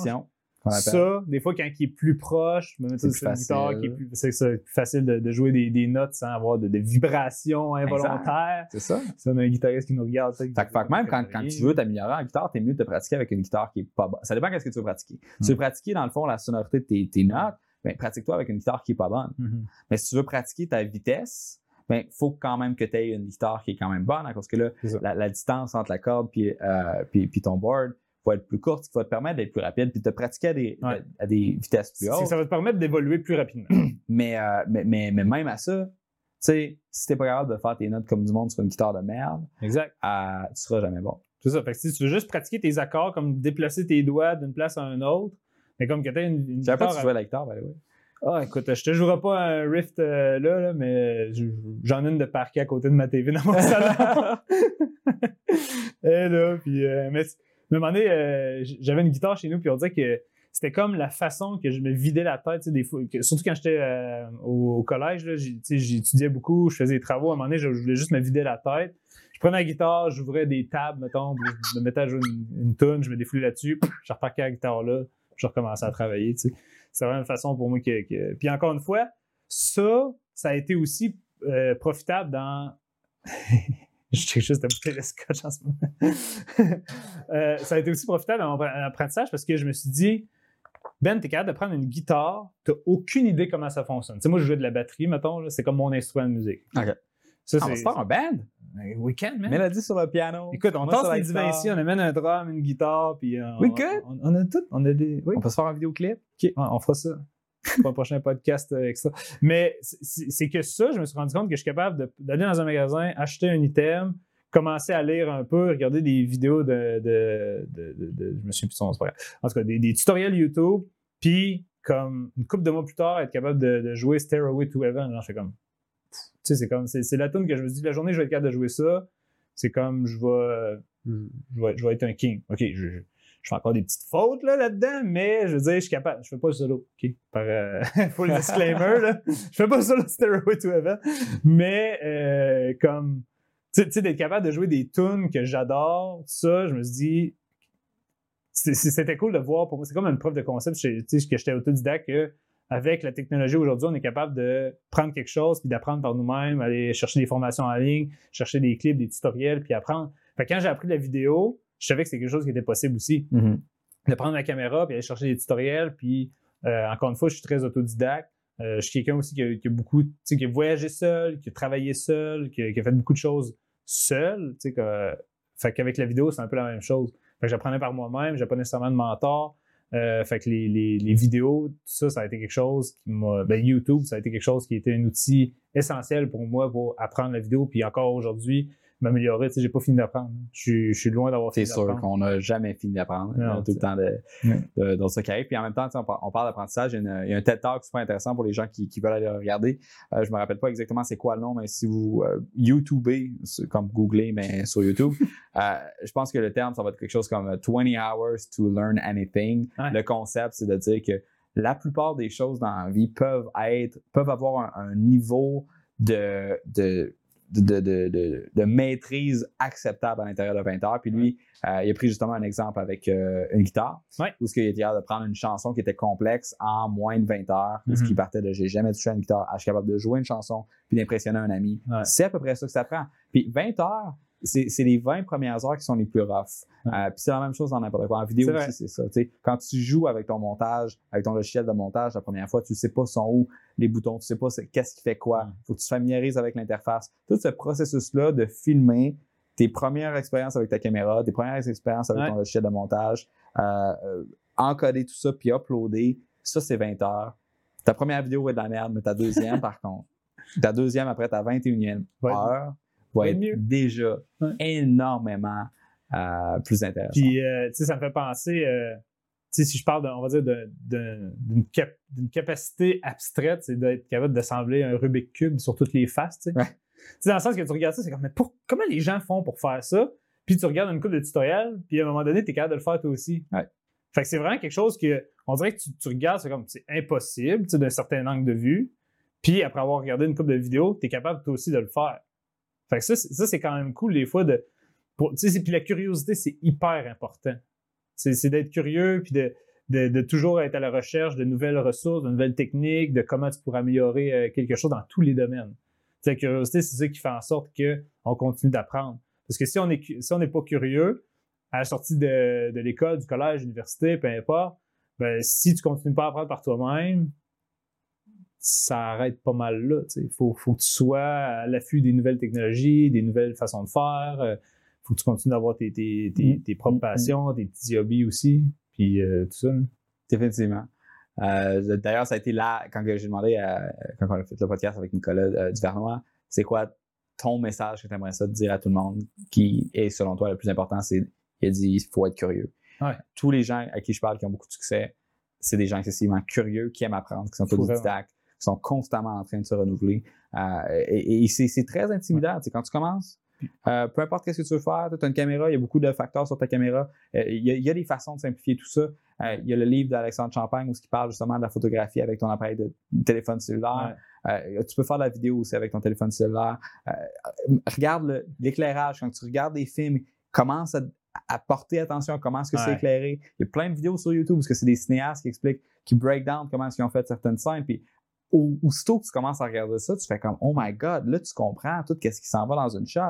appelle. ça, des fois, quand il est plus proche, je me mets C'est ça une guitare facile. qui est plus, c'est ça, plus facile de, de jouer des, des notes sans avoir de, de vibrations involontaires. C'est ça. Ça, on a un guitariste qui nous regarde. sais, Fait que, fait que même quand, quand tu veux t'améliorer en guitare, t'es mieux de te pratiquer avec une guitare qui est pas bonne. Ça dépend qu'est-ce que tu veux pratiquer. Tu veux pratiquer, dans le fond, la sonorité de tes, tes notes, ben, pratique-toi avec une guitare qui est pas bonne. Mhm. Mais si tu veux pratiquer ta vitesse, ben, faut quand même que tu aies une guitare qui est quand même bonne, hein, parce que là, la, la distance entre la corde puis, euh, puis, puis ton board va être plus courte, ce qui va te permettre d'être plus rapide, puis de te pratiquer à des, Ouais. à des vitesses plus hautes. ça va te permettre d'évoluer plus rapidement. Mais, euh, mais, mais, mais même à ça, tu sais, si t'es pas capable de faire tes notes comme du monde sur une guitare de merde, exact. euh, tu seras jamais bon. C'est ça. Fait que si tu veux juste pratiquer tes accords, comme déplacer tes doigts d'une place à une autre, mais comme que tu une, une savais pas que guitare tu jouais à la guitare, way. Ah, écoute, je te jouerai pas un Rift euh, là, là, mais je- j'en ai une de parquet à côté de ma TV dans mon salon. Et là, puis, euh, mais, mais à un moment donné, euh, j'avais une guitare chez nous, puis on disait que c'était comme la façon que je me vidais la tête, tu sais, des fois, que- surtout quand j'étais euh, au, au collège, j'étudiais beaucoup, je faisais des travaux, à un moment donné, je, je voulais juste me vider la tête. Je prenais la guitare, j'ouvrais des tables, mettons, je me mettais à jouer une, une tune, je me défoulais là-dessus, je reparquais la guitare là, puis je recommençais à travailler, tu sais. C'est vraiment une façon pour moi que, que- Puis encore une fois, ça, ça a été aussi euh, profitable dans... je check juste la bouteille de scotch en ce moment. Euh, ça a été aussi profitable dans mon apprentissage parce que je me suis dit, Ben, t'es capable de prendre une guitare, t'as aucune idée comment ça fonctionne. Tu sais, moi, je jouais de la batterie, mettons, c'est comme mon instrument de musique. Ok. Ça, Ah, on se un band? Ben, We can, man. Mélodie sur le piano. Écoute, on la les ici, on amène un drum, une guitare, puis euh, We on, good. on, on a tout, on a des... Oui. On peut se faire un vidéoclip. OK, ouais, on fera ça pour un prochain podcast euh, extra. Mais c'est que ça, je me suis rendu compte que je suis capable d'aller dans un magasin, acheter un item, commencer à lire un peu, regarder des vidéos de. de, de, de- de- je me souviens plus son pas grave. En tout cas, des, des tutoriels YouTube, puis comme une couple de mois plus tard, être capable de, de jouer Stairway to Heaven. Genre, je fais comme. Tu sais, c'est comme. C'est la tune que je me dis, la journée je vais être capable de jouer ça, c'est comme je vais. Je vais, je vais être un king. OK, je, je- je fais encore des petites fautes là, là-dedans, mais je veux dire, je suis capable. Je fais pas le solo. OK? Par euh, full disclaimer, là. Je fais pas le solo Stairway to Heaven. Mais euh, comme. Tu sais- d'être capable de jouer des tunes que j'adore, ça, je me suis dit. C'était cool de voir pour moi. C'est comme une preuve de concept tu sais, que j'étais autodidacte que avec la technologie aujourd'hui, on est capable de prendre quelque chose puis d'apprendre par nous-mêmes, aller chercher des formations en ligne, chercher des clips, des tutoriels, puis apprendre. Fait que quand j'ai appris la vidéo, je savais que c'était quelque chose qui était possible aussi. Mhm. De prendre ma caméra, puis aller chercher des tutoriels, puis euh, encore une fois, je suis très autodidacte. Euh, je suis quelqu'un aussi qui a, qui a beaucoup, tu sais, qui a voyagé seul, qui a travaillé seul, qui a, qui a fait beaucoup de choses seul. Tu sais, que, fait qu'avec la vidéo, c'est un peu la même chose. Fait que j'apprenais par moi-même, j'ai pas nécessairement de mentor. Euh, fait que les, les- les vidéos, tout ça, ça a été quelque chose qui m'a. Ben, YouTube, ça a été quelque chose qui était un outil essentiel pour moi pour apprendre la vidéo. Puis encore aujourd'hui, m'améliorer. Tu sais, j'ai pas fini d'apprendre. Je suis- je suis loin d'avoir C'est fini sûr d'apprendre. qu'on n'a jamais fini d'apprendre. Non, tout le c'est- temps de, de- dans ce qui arrive. Puis en même temps, tu sais, on, par- on parle d'apprentissage. Il y, a une- il y a un TED Talk super intéressant pour les gens qui, qui veulent aller le regarder. Euh, je me rappelle pas exactement c'est quoi le nom, mais si vous euh, YouTubez, c'est comme googler, mais sur YouTube, euh, je pense que le terme, ça va être quelque chose comme euh, 20 hours to learn anything. Ouais. Le concept, c'est de dire que la plupart des choses dans la vie peuvent être, peuvent avoir un, un niveau de, de, de, de, de- de maîtrise acceptable à l'intérieur de 20 heures. Puis lui, euh, il a pris justement un exemple avec euh, une guitare, Ouais. où ce qu'il était capable de prendre une chanson qui était complexe en moins de 20 heures, où ce Mhm. qui partait de j'ai jamais touché à une guitare, à je suis capable de jouer une chanson puis d'impressionner un ami. Ouais. C'est à peu près ça que ça prend. Puis 20 heures, c'est les 20 premières heures qui sont les plus rough. Euh, puis c'est la même chose dans n'importe quoi. En vidéo aussi, c'est ça. Quand tu joues avec ton montage, avec ton logiciel de montage la première fois, tu sais pas sont où les boutons, tu sais pas qu'est-ce qui fait quoi. Ouais. faut que tu te familiarises avec l'interface. Tout ce processus-là de filmer tes premières expériences avec ta caméra, tes premières expériences avec Ouais. ton logiciel de montage, euh, euh, encoder tout ça puis uploader, ça c'est 20 heures. Ta première vidéo va être de la merde, mais ta deuxième par contre, ta deuxième après ta 21e Ouais. heure va être mieux. déjà Ouais. énormément euh, plus intéressant. Puis, euh, tu sais, ça me fait penser, euh, tu sais, si je parle, de- on va dire, d'une cap- d'une capacité abstraite, c'est d'être capable d'assembler un Rubik Cube sur toutes les faces, tu sais. Ouais. Dans le sens que tu regardes ça, c'est comme, mais pour- comment les gens font pour faire ça? Puis tu regardes une coupe de tutoriels, puis à un moment donné, tu es capable de le faire toi aussi. Ouais. Fait que c'est vraiment quelque chose que, on dirait que tu, tu regardes, c'est comme, c'est impossible, tu sais, d'un certain angle de vue. Puis après avoir regardé une coupe de vidéos, tu es capable toi aussi de le faire. Fait que ça, c'est- quand même cool des fois de. puis la curiosité, c'est hyper important. C'est d'être curieux, puis de, toujours être à la recherche de nouvelles ressources, de nouvelles techniques, de comment tu pourrais améliorer euh, quelque chose dans tous les domaines. La curiosité, c'est ça qui fait en sorte qu'on continue d'apprendre. Parce que si on n'est pas curieux, à la sortie de, de l'école, du collège, de l'université, peu importe, ben, si tu continues pas à apprendre par toi-même, ça arrête pas mal là. Il faut, faut que tu sois à l'affût des nouvelles technologies, des nouvelles façons de faire. euh, faut que tu continues d'avoir tes, tes, tes, Mm. tes propres Mm. passions, tes petits hobbies aussi, puis euh, tout ça. là. Définitivement. Euh, D'ailleurs, ça a été là, quand j'ai demandé, à- quand on a fait le podcast avec Nicolas Duvernois, c'est quoi ton message que tu aimerais ça dire à tout le monde qui est, selon toi, le plus important? C'est, il a dit, il faut être curieux. Ouais. Tous les gens à qui je parle qui ont beaucoup de succès, c'est des gens excessivement curieux, qui aiment apprendre, qui sont autodidactes, sont constamment en train de se renouveler. Euh, et et c'est très intimidant. Quand tu commences, euh, peu importe ce que tu veux faire, tu as une caméra, il y a beaucoup de facteurs sur ta caméra. Euh, Il y, a- il y a des façons de simplifier tout ça. Euh, il y a le livre d'Alexandre Champagne où il parle justement de la photographie avec ton appareil de téléphone cellulaire. Tu peux faire de la vidéo aussi avec ton téléphone cellulaire. Regarde l'éclairage. Quand tu regardes des films, commence à, à porter attention à comment est-ce que c'est éclairé. Il y a plein de vidéos sur YouTube parce que c'est des cinéastes qui expliquent, qui break down comment est-ce qu'ils ont fait certaines scènes. Puis aussitôt que tu commences à regarder ça, tu fais comme Oh my God, là tu comprends tout ce qui s'en va dans une shot.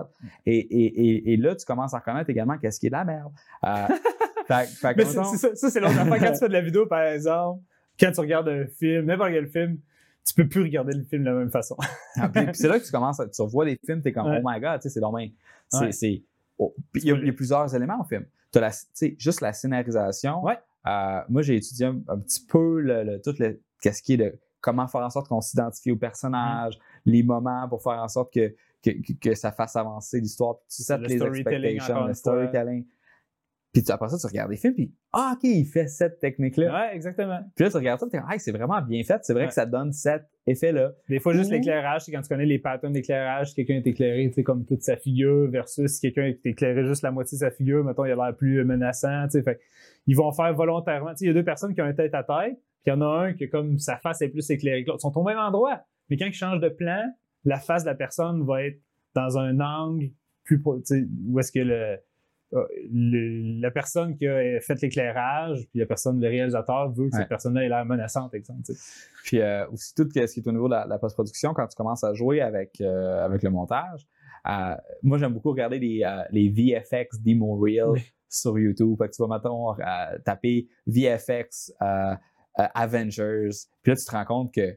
Et, et, et, et là, tu commences à reconnaître également qu'est-ce qui est de la merde. Euh, fait, fait que, Mais mettons- ça, ça, c'est l'autre affaire. Quand tu fais de la vidéo, par exemple, quand tu regardes un film, n'importe quel film, tu peux plus regarder le film de la même façon. Ah, puis, puis c'est là que tu commences, à, tu revois les films, t'es comme, Ouais. oh my god, tu c'est dommage. C'est, Ouais. c'est- oh, il y, a- il y a plusieurs éléments au film. Tu la, tu sais, juste la scénarisation. Ouais. Euh, moi, j'ai étudié un, un petit peu le, le- tout le, qu'est-ce qui est de comment faire en sorte qu'on s'identifie au personnage, Mm. les moments pour faire en sorte que, que, ça fasse avancer l'histoire, puis tu sets Le les expectations, le storytelling. Puis tu- après ça, tu regardes les films, puis ah, OK, il fait cette technique-là. Ouais, exactement. Puis là, tu regardes ça, puis hey, c'est vraiment bien fait. C'est vrai Ouais. que ça donne cet effet-là. Des fois, juste l'éclairage, c'est quand tu connais les patterns d'éclairage, quelqu'un est éclairé, tu sais, comme toute sa figure, versus si quelqu'un est éclairé juste la moitié de sa figure, mettons, il a l'air plus menaçant, tu sais. Fait ils vont faire volontairement. Tu sais, il y a deux personnes qui ont un tête à tête, puis il y en a un qui, comme sa face est plus éclairée que l'autre. Ils sont au même endroit. Mais quand ils changent de plan, la face de la personne va être dans un angle plus, où est-ce que le, euh, le- la personne qui a fait l'éclairage, puis la personne, le réalisateur veut que Ouais. cette personne-là ait l'air menaçante, exemple. Puis euh, aussi tout ce qui est au niveau de la, la post-production, quand tu commences à jouer avec, euh, avec le montage, euh, moi j'aime beaucoup regarder les, les VFX Demo Reel Oui. sur YouTube. Fait que tu vas, mettons, taper VFX euh, Avengers, puis là tu te rends compte que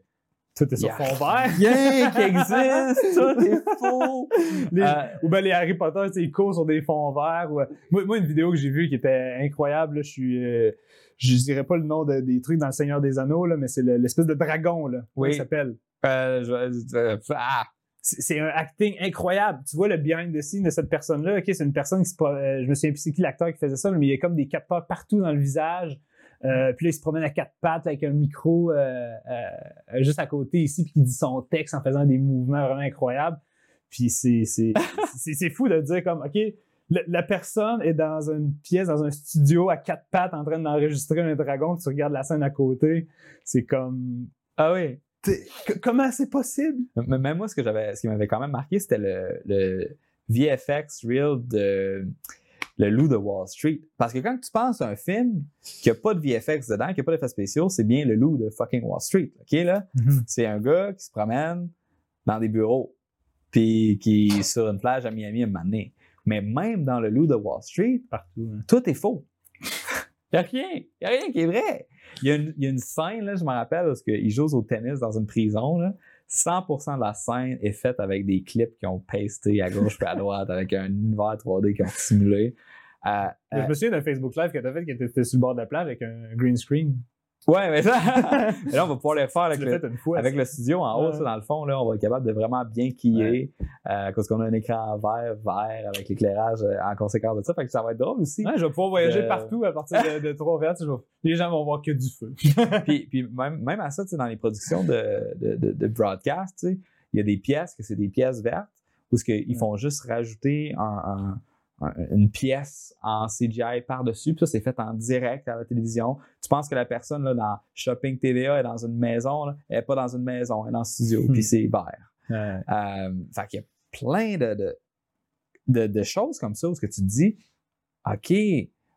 Tout est sur fond vert. rien qui existe, tout est faux. Les- Euh, ou bien les Harry Potter, ils courent sur des fonds verts. ou, euh, moi, moi, une vidéo que j'ai vue qui était incroyable, là, je suis. euh, je dirais pas le nom de- des trucs dans le Seigneur des Anneaux, là, mais c'est le- l'espèce de dragon, là. Oui. il s'appelle? euh, ah, C'est un acting incroyable. Tu vois le behind the scene de cette personne-là. Ok, c'est une personne qui se. je me souviens plus c'est qui l'acteur qui faisait ça, mais il y a comme des capteurs partout dans le visage. Euh, puis là, il se promène à quatre pattes avec un micro euh, euh, juste à côté ici, puis il dit son texte en faisant des mouvements vraiment incroyables. Puis c'est c'est- c'est- c'est fou de dire comme, OK, le- la personne est dans une pièce, dans un studio à quatre pattes en train d'enregistrer un dragon, puis tu regardes la scène à côté. C'est comme. ah oui. Comment c'est possible? Mais Même moi, ce, que j'avais, ce qui m'avait quand même marqué, c'était le, le VFX Reel de Le Loup de Wall Street. Parce que quand tu penses à un film qui n'a pas de VFX dedans, qui n'a pas d'effets spéciaux, c'est bien Le Loup de fucking Wall Street. OK, là? C'est un gars qui se promène dans des bureaux, puis qui est sur une plage à Miami un moment donné. Mais même dans Le Loup de Wall Street, Partout. hein. tout est faux. Il n'y a rien. Il n'y a rien qui est vrai. Il y a une, il y a une scène, là, je me rappelle, parce qu'il joue au tennis dans une prison. Là. 100% de la scène est faite avec des clips qui ont pasté à gauche et à droite, avec un univers 3D qui ont simulé. Euh, Je euh, me souviens d'un Facebook Live que tu as fait qui était sur le bord de la plage avec un green screen. Ouais, mais ça, mais là, on va pouvoir le faire avec le, fois. avec le studio en haut, Ouais. ça, dans le fond, là, on va être capable de vraiment bien quiller, euh, parce qu'on a un écran vert, vert, avec l'éclairage euh, en conséquence de ça. Fait que ça va être drôle aussi. Ouais, je vais pouvoir voyager partout à partir de, je vais- Les gens vont voir que du feu. puis, puis même, même à ça, tu sais, dans les productions de, de, de, broadcast, il y a des pièces que c'est des pièces vertes où ce ils font juste rajouter un- un- une pièce en CGI par-dessus. Puis ça, c'est fait en direct à la télévision. Tu penses que la personne là, dans Shopping TVA est dans une maison, là, elle n'est pas dans une maison, elle est dans le studio, Hmm. puis c'est vert. Ouais. Euh, fait qu'il y a plein de, de, de- de choses comme ça où ce que tu te dis, OK,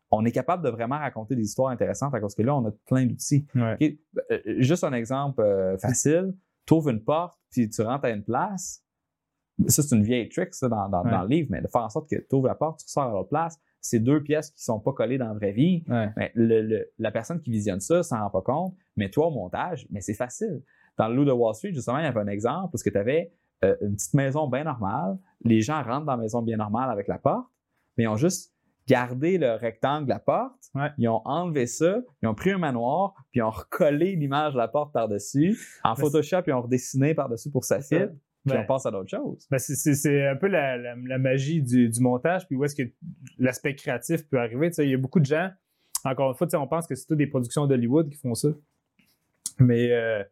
on est capable de vraiment raconter des histoires intéressantes à cause que là, on a plein d'outils. Ouais. Euh, juste un exemple euh, facile. Tu ouvres une porte, puis tu rentres à une place. Ça, c'est une vieille trick ça, dans, dans- Ouais. dans le livre, mais de faire en sorte que tu ouvres la porte, tu ressors à l'autre place. C'est deux pièces qui sont pas collées dans la vraie vie. Ouais. Mais le- le- la personne qui visionne ça s'en rend pas compte. Mais toi, au montage, mais c'est facile. Dans le Loup de Wall Street, justement, il y avait un exemple où tu avais une petite maison bien normale. Les gens rentrent dans la maison bien normale avec la porte, mais ils ont juste gardé le rectangle de la porte. Ouais. Ils ont enlevé ça, ils ont pris un manoir, puis ils ont recollé l'image de la porte par-dessus. En Photoshop, ils ont redessiné par-dessus pour que fit, puis Ben, on passe à d'autres choses. ben, c'est- c'est c'est un peu la, la- la magie du, du montage, puis où est-ce que l'aspect créatif peut arriver. Tu sais, Il y a beaucoup de gens, encore une fois, tu sais, on pense que c'est toutes des productions d'Hollywood qui font ça. Mais euh,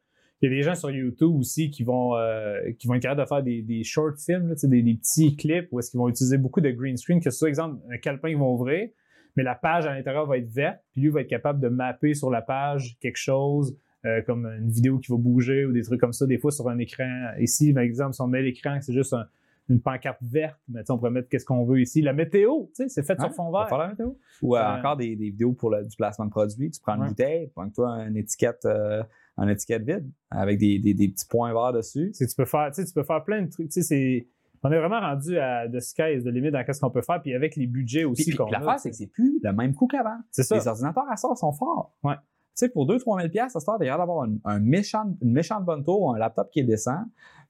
il y a des gens sur YouTube aussi qui vont, euh, qui vont être capables de faire des, des short films, là, tu sais, des, des petits clips où est-ce qu'ils vont utiliser beaucoup de green screen, que ce soit, exemple, un calepin qu'ils vont ouvrir, mais la page à l'intérieur va être verte, puis lui va être capable de mapper sur la page quelque chose, euh, comme une vidéo qui va bouger ou des trucs comme ça, des fois sur un écran. Ici, par exemple, si on met l'écran, c'est juste un- une pancarte verte, mais on pourrait mettre qu'est-ce qu'on veut ici. La météo, c'est fait sur fond vert. faire la météo. Ou euh, encore des, des vidéos pour le, du placement de produits. Tu prends une Ouais. bouteille, prends-toi une étiquette, euh, une étiquette vide avec des, des- des petits points verts dessus. Tu peux faire, tu peux faire plein de trucs. C'est- on est vraiment rendu à de sky is the limit dans ce qu'on peut faire, puis avec les budgets aussi qu'on a. l'affaire, c'est que c'est plus le même coût qu'avant. Les ordinateurs à ça sont forts. Ouais. Tu sais, pour 2-3 000 à ce stade, d'ailleurs, d'avoir un, un méchant, une méchante bonne tour, un laptop qui est décent,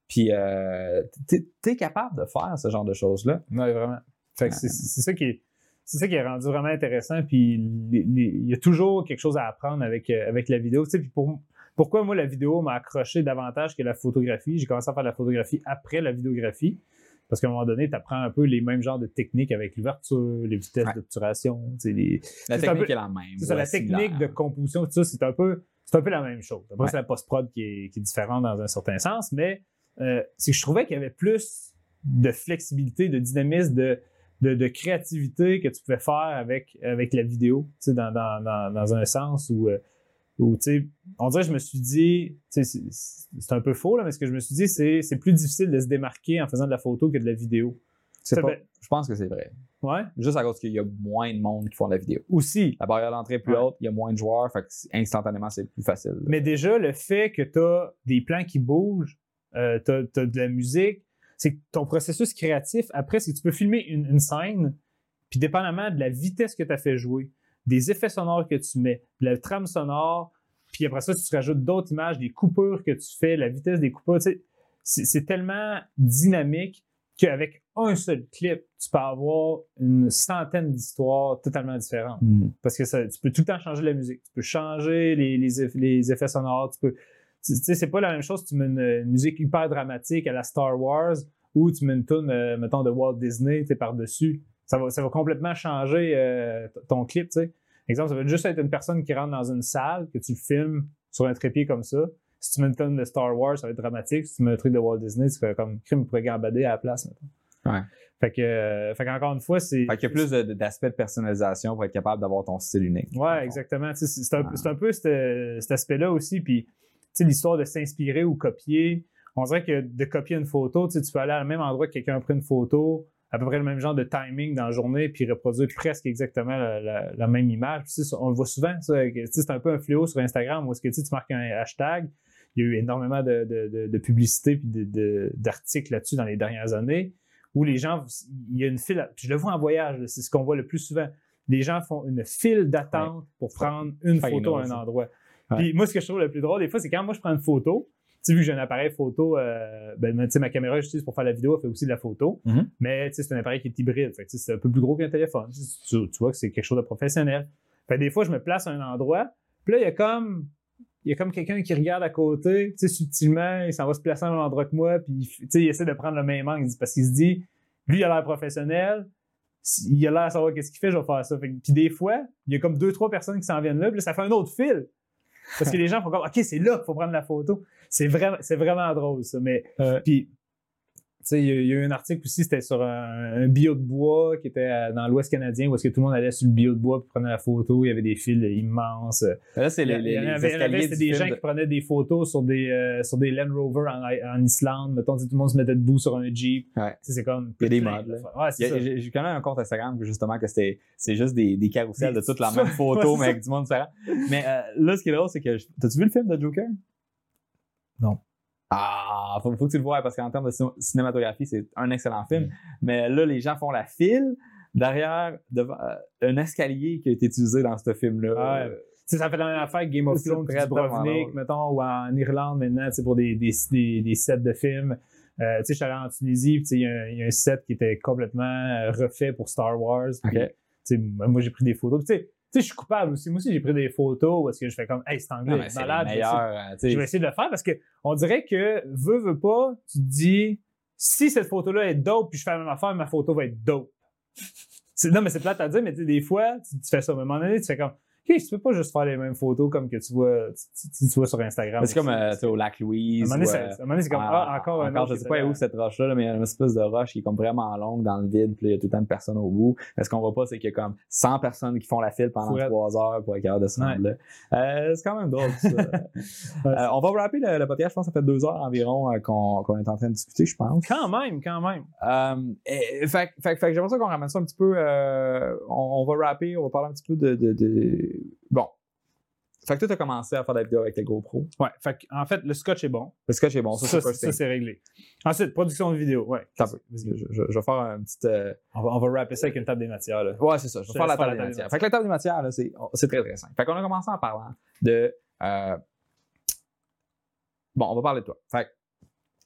puis euh, t'es es capable de faire ce genre de choses-là. Oui, vraiment. C'est ça qui est. C'est ça qui est rendu vraiment intéressant. Puis il y a toujours quelque chose à apprendre avec, euh, avec la vidéo. Tu sais, puis pour, pourquoi moi la vidéo m'a accroché davantage que la photographie? J'ai commencé à faire la photographie après la vidéographie. Parce qu'à un moment donné, tu apprends un peu les mêmes genres de techniques avec l'ouverture, les vitesses Ouais. d'obturation, les, La technique peu- est la même. c'est ça, la technique de composition, tout ça, c'est un peu, c'est un peu la même chose. Après, Ouais. c'est la post-prod qui est, qui est différente dans un certain sens, mais euh, c'est que je trouvais qu'il y avait plus de flexibilité, de dynamisme, de, de, de créativité que tu pouvais faire avec, avec la vidéo, tu sais, dans, dans, dans, dans un sens où, euh, on dirait, je me suis dit, c'est un peu faux, là, mais ce que je me suis dit, c'est c'est plus difficile de se démarquer en faisant de la photo que de la vidéo. Pas- Je pense que c'est vrai. Ouais. Juste à cause qu'il y a moins de monde qui font de la vidéo. Aussi. La barrière d'entrée est plus Ouais. haute, il y a moins de joueurs, fait que c'est- instantanément, c'est plus facile. Mais déjà, le fait que tu as des plans qui bougent, euh, tu as, de la musique, c'est que ton processus créatif, après, c'est que tu peux filmer une, une scène, puis dépendamment de la vitesse que tu as fait jouer, des effets sonores que tu mets, de la trame sonore, puis après ça, si tu rajoutes d'autres images, des coupures que tu fais, la vitesse des coupures, c'est tellement dynamique qu'avec un seul clip, tu peux avoir une centaine d'histoires totalement différentes. Mhm. Parce que ça, tu peux tout le temps changer la musique. Tu peux changer les, les, eff- les effets sonores. Tu peux. Tu sais, c'est pas la même chose si tu mets une, une musique hyper dramatique à la Star Wars ou tu mets une tune, euh, mettons, de Walt Disney, par-dessus. Ça va, ça va complètement changer euh, ton clip, tu sais. Exemple, ça va juste être une personne qui rentre dans une salle, que tu le filmes sur un trépied comme ça. Si tu mets une tonne de Star Wars, ça va être dramatique. Si tu mets un truc de Walt Disney, tu fais comme crime pourrait gambader à la place, mettons. Ouais. Fait que, euh, fait qu'encore une fois, c'est. Fait qu'il y a plus de- d'aspects de personnalisation pour être capable d'avoir ton style unique. le Ouais, exactement. C'est un, peu cet, aspect-là aussi. Puis, l'histoire de s'inspirer ou copier. On dirait que de copier une photo, tu peux aller à même endroit que quelqu'un a pris une photo, à peu près le même genre de timing dans la journée, puis reproduire presque exactement la, la- la même image. Puis, on le voit souvent, ça. C'est un peu un fléau sur Instagram où est-ce que tu marques un hashtag. Il y a eu énormément de, de, de, de publicité puis de- de- d'articles là-dessus dans les dernières années où les gens, il y a une file, puis je le vois en voyage, c'est ce qu'on voit le plus souvent. Les gens font une file d'attente pour prendre une Final, photo à un endroit. Ouais. Puis moi, ce que je trouve le plus drôle, des fois, c'est quand moi je prends une photo, sais, vu que j'ai un appareil photo, euh, ben, ma caméra j'utilise pour faire la vidéo, elle fait aussi de la photo. Mhm. Mais c'est un appareil qui est hybride. Fait c'est un peu plus gros qu'un téléphone. Tu, tu vois que c'est quelque chose de professionnel. Fait des fois, je me place à un endroit, puis là, il y a comme. Il y a comme quelqu'un qui regarde à côté, tu sais, subtilement, il s'en va se placer à un endroit que moi, puis tu sais, il essaie de prendre le même angle parce qu'il se dit, lui, il a l'air professionnel, il a l'air de savoir qu'est-ce qu'il fait, je vais faire ça. Puis des fois, il y a comme deux, trois personnes qui s'en viennent là, puis là, ça fait un autre fil. Parce que les gens font comme, OK, c'est là qu'il faut prendre la photo. C'est vraiment, c'est vraiment drôle, ça. Mais, Euh. puis, tu sais, il y, a- il y a eu un article aussi, c'était sur un, un bio de bois qui était dans l'Ouest canadien, où est-ce que tout le monde allait sur le bio de bois pour prendre la photo. Il y avait des fils immenses. Là, c'est les, escaliers c'était des gens de- qui prenaient des photos sur des, euh, sur des Land Rover en, en Islande. Mettons, tout le monde se mettait debout sur un Jeep. Ouais. C'est comme. Il y a des modes. Ouais. J'ai j'ai connais un compte Instagram que justement que c'était c'est juste des, des carousels de toute la même photo, mais avec du monde différent. Mais euh, là, ce qui est drôle, c'est que. T'as-tu vu le film de Joker? Non. Ah, faut, faut que tu le vois parce qu'en termes de cin- cinématographie, c'est un excellent film. Mm. Mais là, les gens font la file derrière devant, euh, un escalier qui a été utilisé dans ce film-là. Euh, sais, ça fait la même affaire que Game of Thrones, Dubrovnik, mettons, ou en Irlande maintenant, pour des, des, des, des sets de films. Euh, tu sais, je suis allé en Tunisie, il y, a un- il y a un set qui était complètement euh, refait pour Star Wars. moi, j'ai pris des photos. Tu sais, sais, je suis coupable aussi. Moi aussi, j'ai pris des photos est-ce que je fais comme, hey, c'est anglais, mais c'est malade. le je vais essayer- tu de le faire parce que on dirait que, veux, veux pas, tu te dis, si cette photo-là est dope, puis je fais la même affaire, ma photo va être dope. Non, mais c'est plate à dire, mais tu sais, des fois, tu, tu fais ça. À un moment donné, tu fais comme, OK, tu peux pas juste faire les mêmes photos comme que tu vois, tu, tu- tu vois sur Instagram. C'est comme euh, au lac Louise. euh, à un moment donné, c'est comme, Ah, ah, encore un encore, autre je sais pas où cette roche-là, là, mais il y a une espèce de roche qui est comme vraiment longue dans le vide, puis il y a tout le temps de personnes au bout. Mais ce qu'on voit pas, c'est qu'il y a comme 100 personnes qui font la file pendant. 3 heures pour être capable de se rendre là. Euh, c'est quand même drôle, ça. Euh, on va rappeler le, le podcast, je pense que ça fait deux heures environ euh, qu'on est en train de discuter, je pense. Quand même, quand même. Et- fait, fait, j'aimerais ça qu'on ramène ça un petit peu. on, on va rapper, on va parler un petit peu de. de, de- Bon. Fait que toi, tu as commencé à faire de la vidéo avec tes GoPro. Ouais, fait que, en fait, le scotch est bon. Le sketch est bon, ça, ça, c'est ça, réglé. Ensuite, production de vidéo. Ouais. Je, je- je vais faire un petit. euh, On va, on va rapper ça avec une table des matières. Là. Ouais, c'est ça. Je vais Je faire la table des la table des matières. Fait que la table des matières, là, c'est c'est très, très simple. Fait qu'on a commencé en parlant de. euh, Bon, on va parler de toi. Fait que,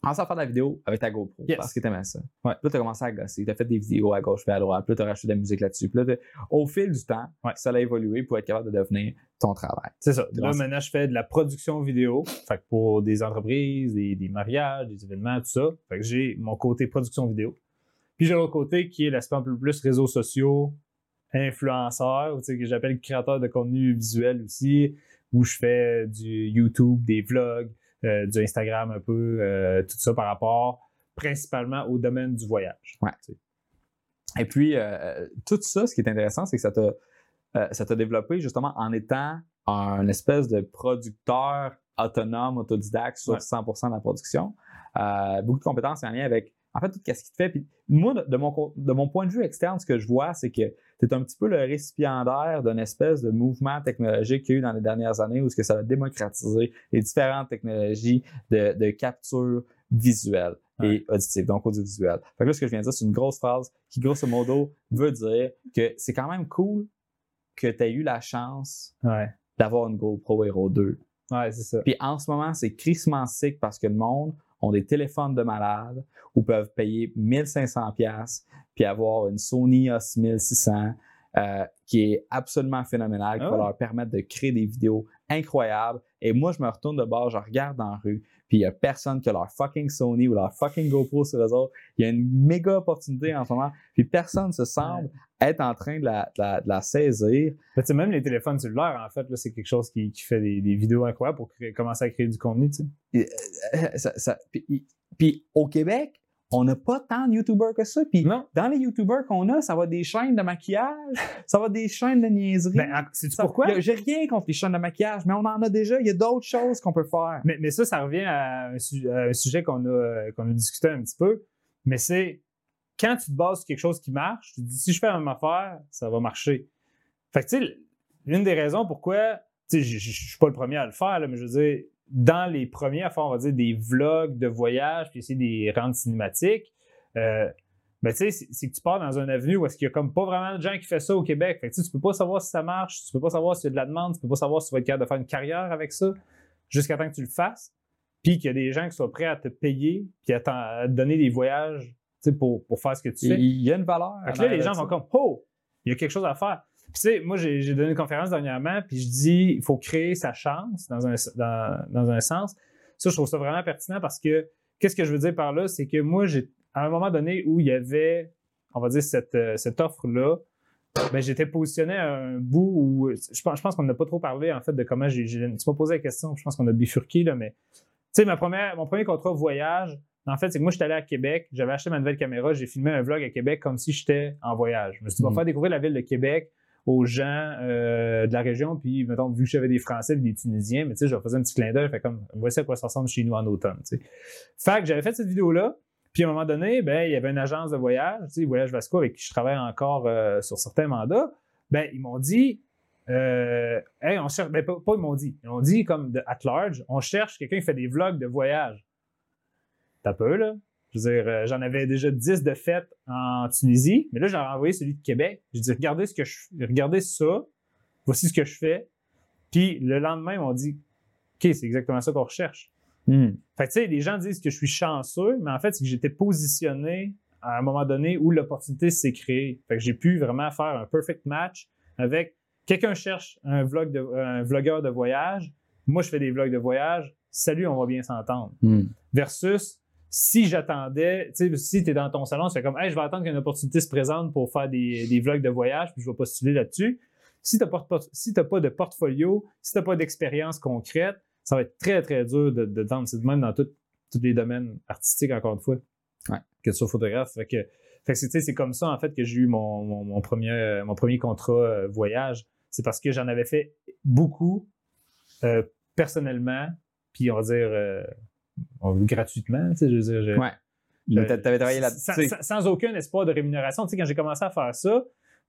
commence à faire de la vidéo avec ta GoPro Yes. parce que t'aimais ça. Ouais. Puis là, t'as commencé à gosser. T'as fait des vidéos à gauche et à droite. Puis là, t'as rajouté de la musique là-dessus. Puis là, au fil du temps, Ouais. ça a évolué pour être capable de devenir ton travail. C'est ça. Là, maintenant, je fais de la production vidéo. Fait que pour des entreprises, des, des mariages, des événements, tout ça. Fait que j'ai mon côté production vidéo. Puis j'ai l'autre côté qui est l'aspect un peu plus réseaux sociaux, influenceur, ou tu sais, que j'appelle créateur de contenu visuel aussi, où je fais du YouTube, des vlogs, euh, du Instagram un peu, euh, tout ça par rapport principalement au domaine du voyage. Ouais. Tu sais. Et puis, euh, tout ça, ce qui est intéressant, c'est que ça t'a ça t'a développé justement en étant un espèce de producteur autonome, autodidacte sur Ouais. 100% de la production. Beaucoup de compétences en lien avec en fait, tout ce qui te fait? Puis moi, de, mon, co- de mon point de vue externe, ce que je vois, c'est que tu es un petit peu le récipiendaire d'une espèce de mouvement technologique qu'il y a eu dans les dernières années où ce que ça a démocratisé les différentes technologies de, de capture visuelle et auditive, donc audiovisuelle. Fait que là, ce que je viens de dire, c'est une grosse phrase qui, grosso modo, veut dire que c'est quand même cool que tu aies eu la chance Ouais. d'avoir une GoPro Hero 2. Ouais, c'est ça. Puis en ce moment, c'est crissement sick parce que le monde ont des téléphones de malade ou peuvent payer 1500 pièces puis avoir une Sony A6600 euh, qui est absolument phénoménale, qui Ah va leur permettre de créer des vidéos incroyables. Et moi, je me retourne de bord, je regarde dans la rue, puis il n'y a personne qui a leur fucking Sony ou leur fucking GoPro sur eux autres. Il y a une méga opportunité en ce moment, puis personne se semble être en train de la, de la- de la saisir. Sais, même les téléphones cellulaires, en fait, là, c'est quelque chose qui, qui fait des, des vidéos incroyables pour créer- commencer à créer du contenu, sais. Euh, ça- ça- puis, puis au Québec, on n'a pas tant de YouTubers que ça. Puis Non. dans les YouTubers qu'on a, ça va des chaînes de maquillage, ça va des chaînes de niaiserie. Ben, sais-tu Ça- pourquoi? J'ai rien contre les chaînes de maquillage, mais on en a déjà. Il y a d'autres choses qu'on peut faire. Mais, mais ça, ça revient à un, su- à un sujet qu'on a, euh, qu'on a discuté un petit peu. Mais c'est quand tu te bases sur quelque chose qui marche, tu te dis si je fais la même affaire, ça va marcher. Fait que tu sais, l'une des raisons pourquoi, tu sais, je suis pas le premier à le faire, mais je veux dire, dans les premiers à faire, on va dire, des vlogs de voyage, puis essayer de les rendre cinématiques, euh, ben, tu sais, c'est que tu pars dans un avenue où est-ce qu'il y a comme pas vraiment de gens qui font ça au Québec. Fait que tu tu peux pas savoir si ça marche, tu peux pas savoir s'il y a de la demande, tu peux pas savoir si tu vas être capable de faire une carrière avec ça jusqu'à temps que tu le fasses, puis qu'il y a des gens qui soient prêts à te payer, puis à, te donner des voyages pour, pour faire ce que tu fais. il y a une valeur. Là, les gens vont comme Oh, il y a quelque chose à faire. Puis tu sais, moi, j'ai donné une conférence dernièrement, puis je dis il faut créer sa chance dans un, dans, dans un sens. Ça, je trouve ça vraiment pertinent parce que qu'est-ce que je veux dire par là, c'est que moi, j'ai à un moment donné où il y avait, on va dire, cette, euh, cette offre-là, ben, j'étais positionné à un bout où je pense, je pense qu'on n'a pas trop parlé en fait de comment j'ai. j'ai- Tu m'as posé la question, je pense qu'on a bifurqué, là, mais tu sais, ma première, mon premier contrat voyage, en fait, c'est que moi, j'étais allé à Québec, j'avais acheté ma nouvelle caméra, j'ai filmé un vlog à Québec comme si j'étais en voyage. Je me suis dit, on va Mhm. faire découvrir la ville de Québec aux gens euh, de la région, puis, mettons, vu que j'avais des Français et des Tunisiens, mais tu sais, je leur faisais un petit clin d'œil, fait comme, voici à quoi ça ressemble chez nous en automne, tu sais. Fait que j'avais fait cette vidéo-là, puis à un moment donné, ben, il y avait une agence de voyage, tu sais, Voyage Vasco, avec qui je travaille encore euh, sur certains mandats, ben, ils m'ont dit, euh, hey, on cherche, ben, pas, pas ils m'ont dit, ils ont dit comme de, at large, on cherche quelqu'un qui fait des vlogs de voyage. T'as peu, là. Je veux dire, euh, j'en avais déjà 10 de fêtes en Tunisie, mais là, j'ai envoyé celui de Québec. J'ai dit, regardez ce que je regardez ça, voici ce que je fais. Puis le lendemain, ils m'ont dit, OK, c'est exactement ça qu'on recherche. Hmm. Fait que, tu sais, les gens disent que je suis chanceux, mais en fait, c'est que j'étais positionné à un moment donné où l'opportunité s'est créée. Fait que j'ai pu vraiment faire un perfect match avec quelqu'un cherche un, vlog de, un vlogueur de voyage, moi je fais des vlogs de voyage, salut, on va bien s'entendre. Hmm. Versus si j'attendais, tu sais, si tu es dans ton salon, tu fais comme, hey, je vais attendre qu'une opportunité se présente pour faire des, des vlogs de voyage, puis je vais postuler là-dessus. Si tu n'as pas, si t'as pas de portfolio, si tu n'as pas d'expérience concrète, ça va être très, très dur de, de vendre. C'est de même dans tous les domaines artistiques, encore une fois, Ouais. que tu sois photographe. Fait que, fait que c'est, comme ça, en fait, que j'ai eu mon, mon, mon premier, mon premier contrat euh, voyage. C'est parce que j'en avais fait beaucoup euh, personnellement, puis on va dire euh, on- gratuitement. Tu sais, je veux dire, je- Ouais. Mais t'a- t'avais travaillé là sans, sans- sans aucun espoir de rémunération. Tu sais, quand j'ai commencé à faire ça,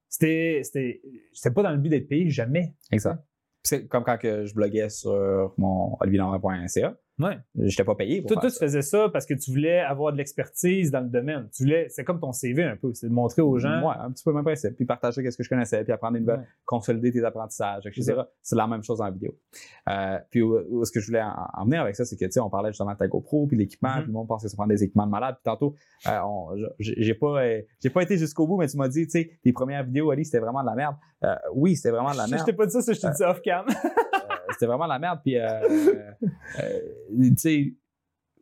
c'était, c'était, c'était pas dans le but d'être payé, jamais. Exact. C'est comme quand que je bloguais sur mon olivierlambert.ca. Ouais. J'étais pas payé pour Toi, faire toi, ça. tu faisais ça parce que tu voulais avoir de l'expertise dans le domaine. Tu voulais, c'est comme ton CV un peu, c'est de montrer aux gens. Ouais, un petit peu le même principe. Puis partager ce que je connaissais, puis apprendre des nouvelles, Ouais. consolider tes apprentissages, etc. C'est la même chose en vidéo. Euh, puis où, où est-ce que je voulais en, en venir avec ça, c'est que, tu sais, on parlait justement de ta GoPro, puis l'équipement, Mhm. puis le monde pense que ça prend des équipements de malade. Puis tantôt, euh, j'ai pas, euh, j'ai pas été jusqu'au bout, mais tu m'as dit, tu sais, tes premières vidéos, Ali, c'était vraiment de la merde. Euh, oui, c'était vraiment de la merde. je t'ai pas dit ça, je t'ai dit ça off-cam. C'était vraiment la merde. Puis, euh, euh, tu sais,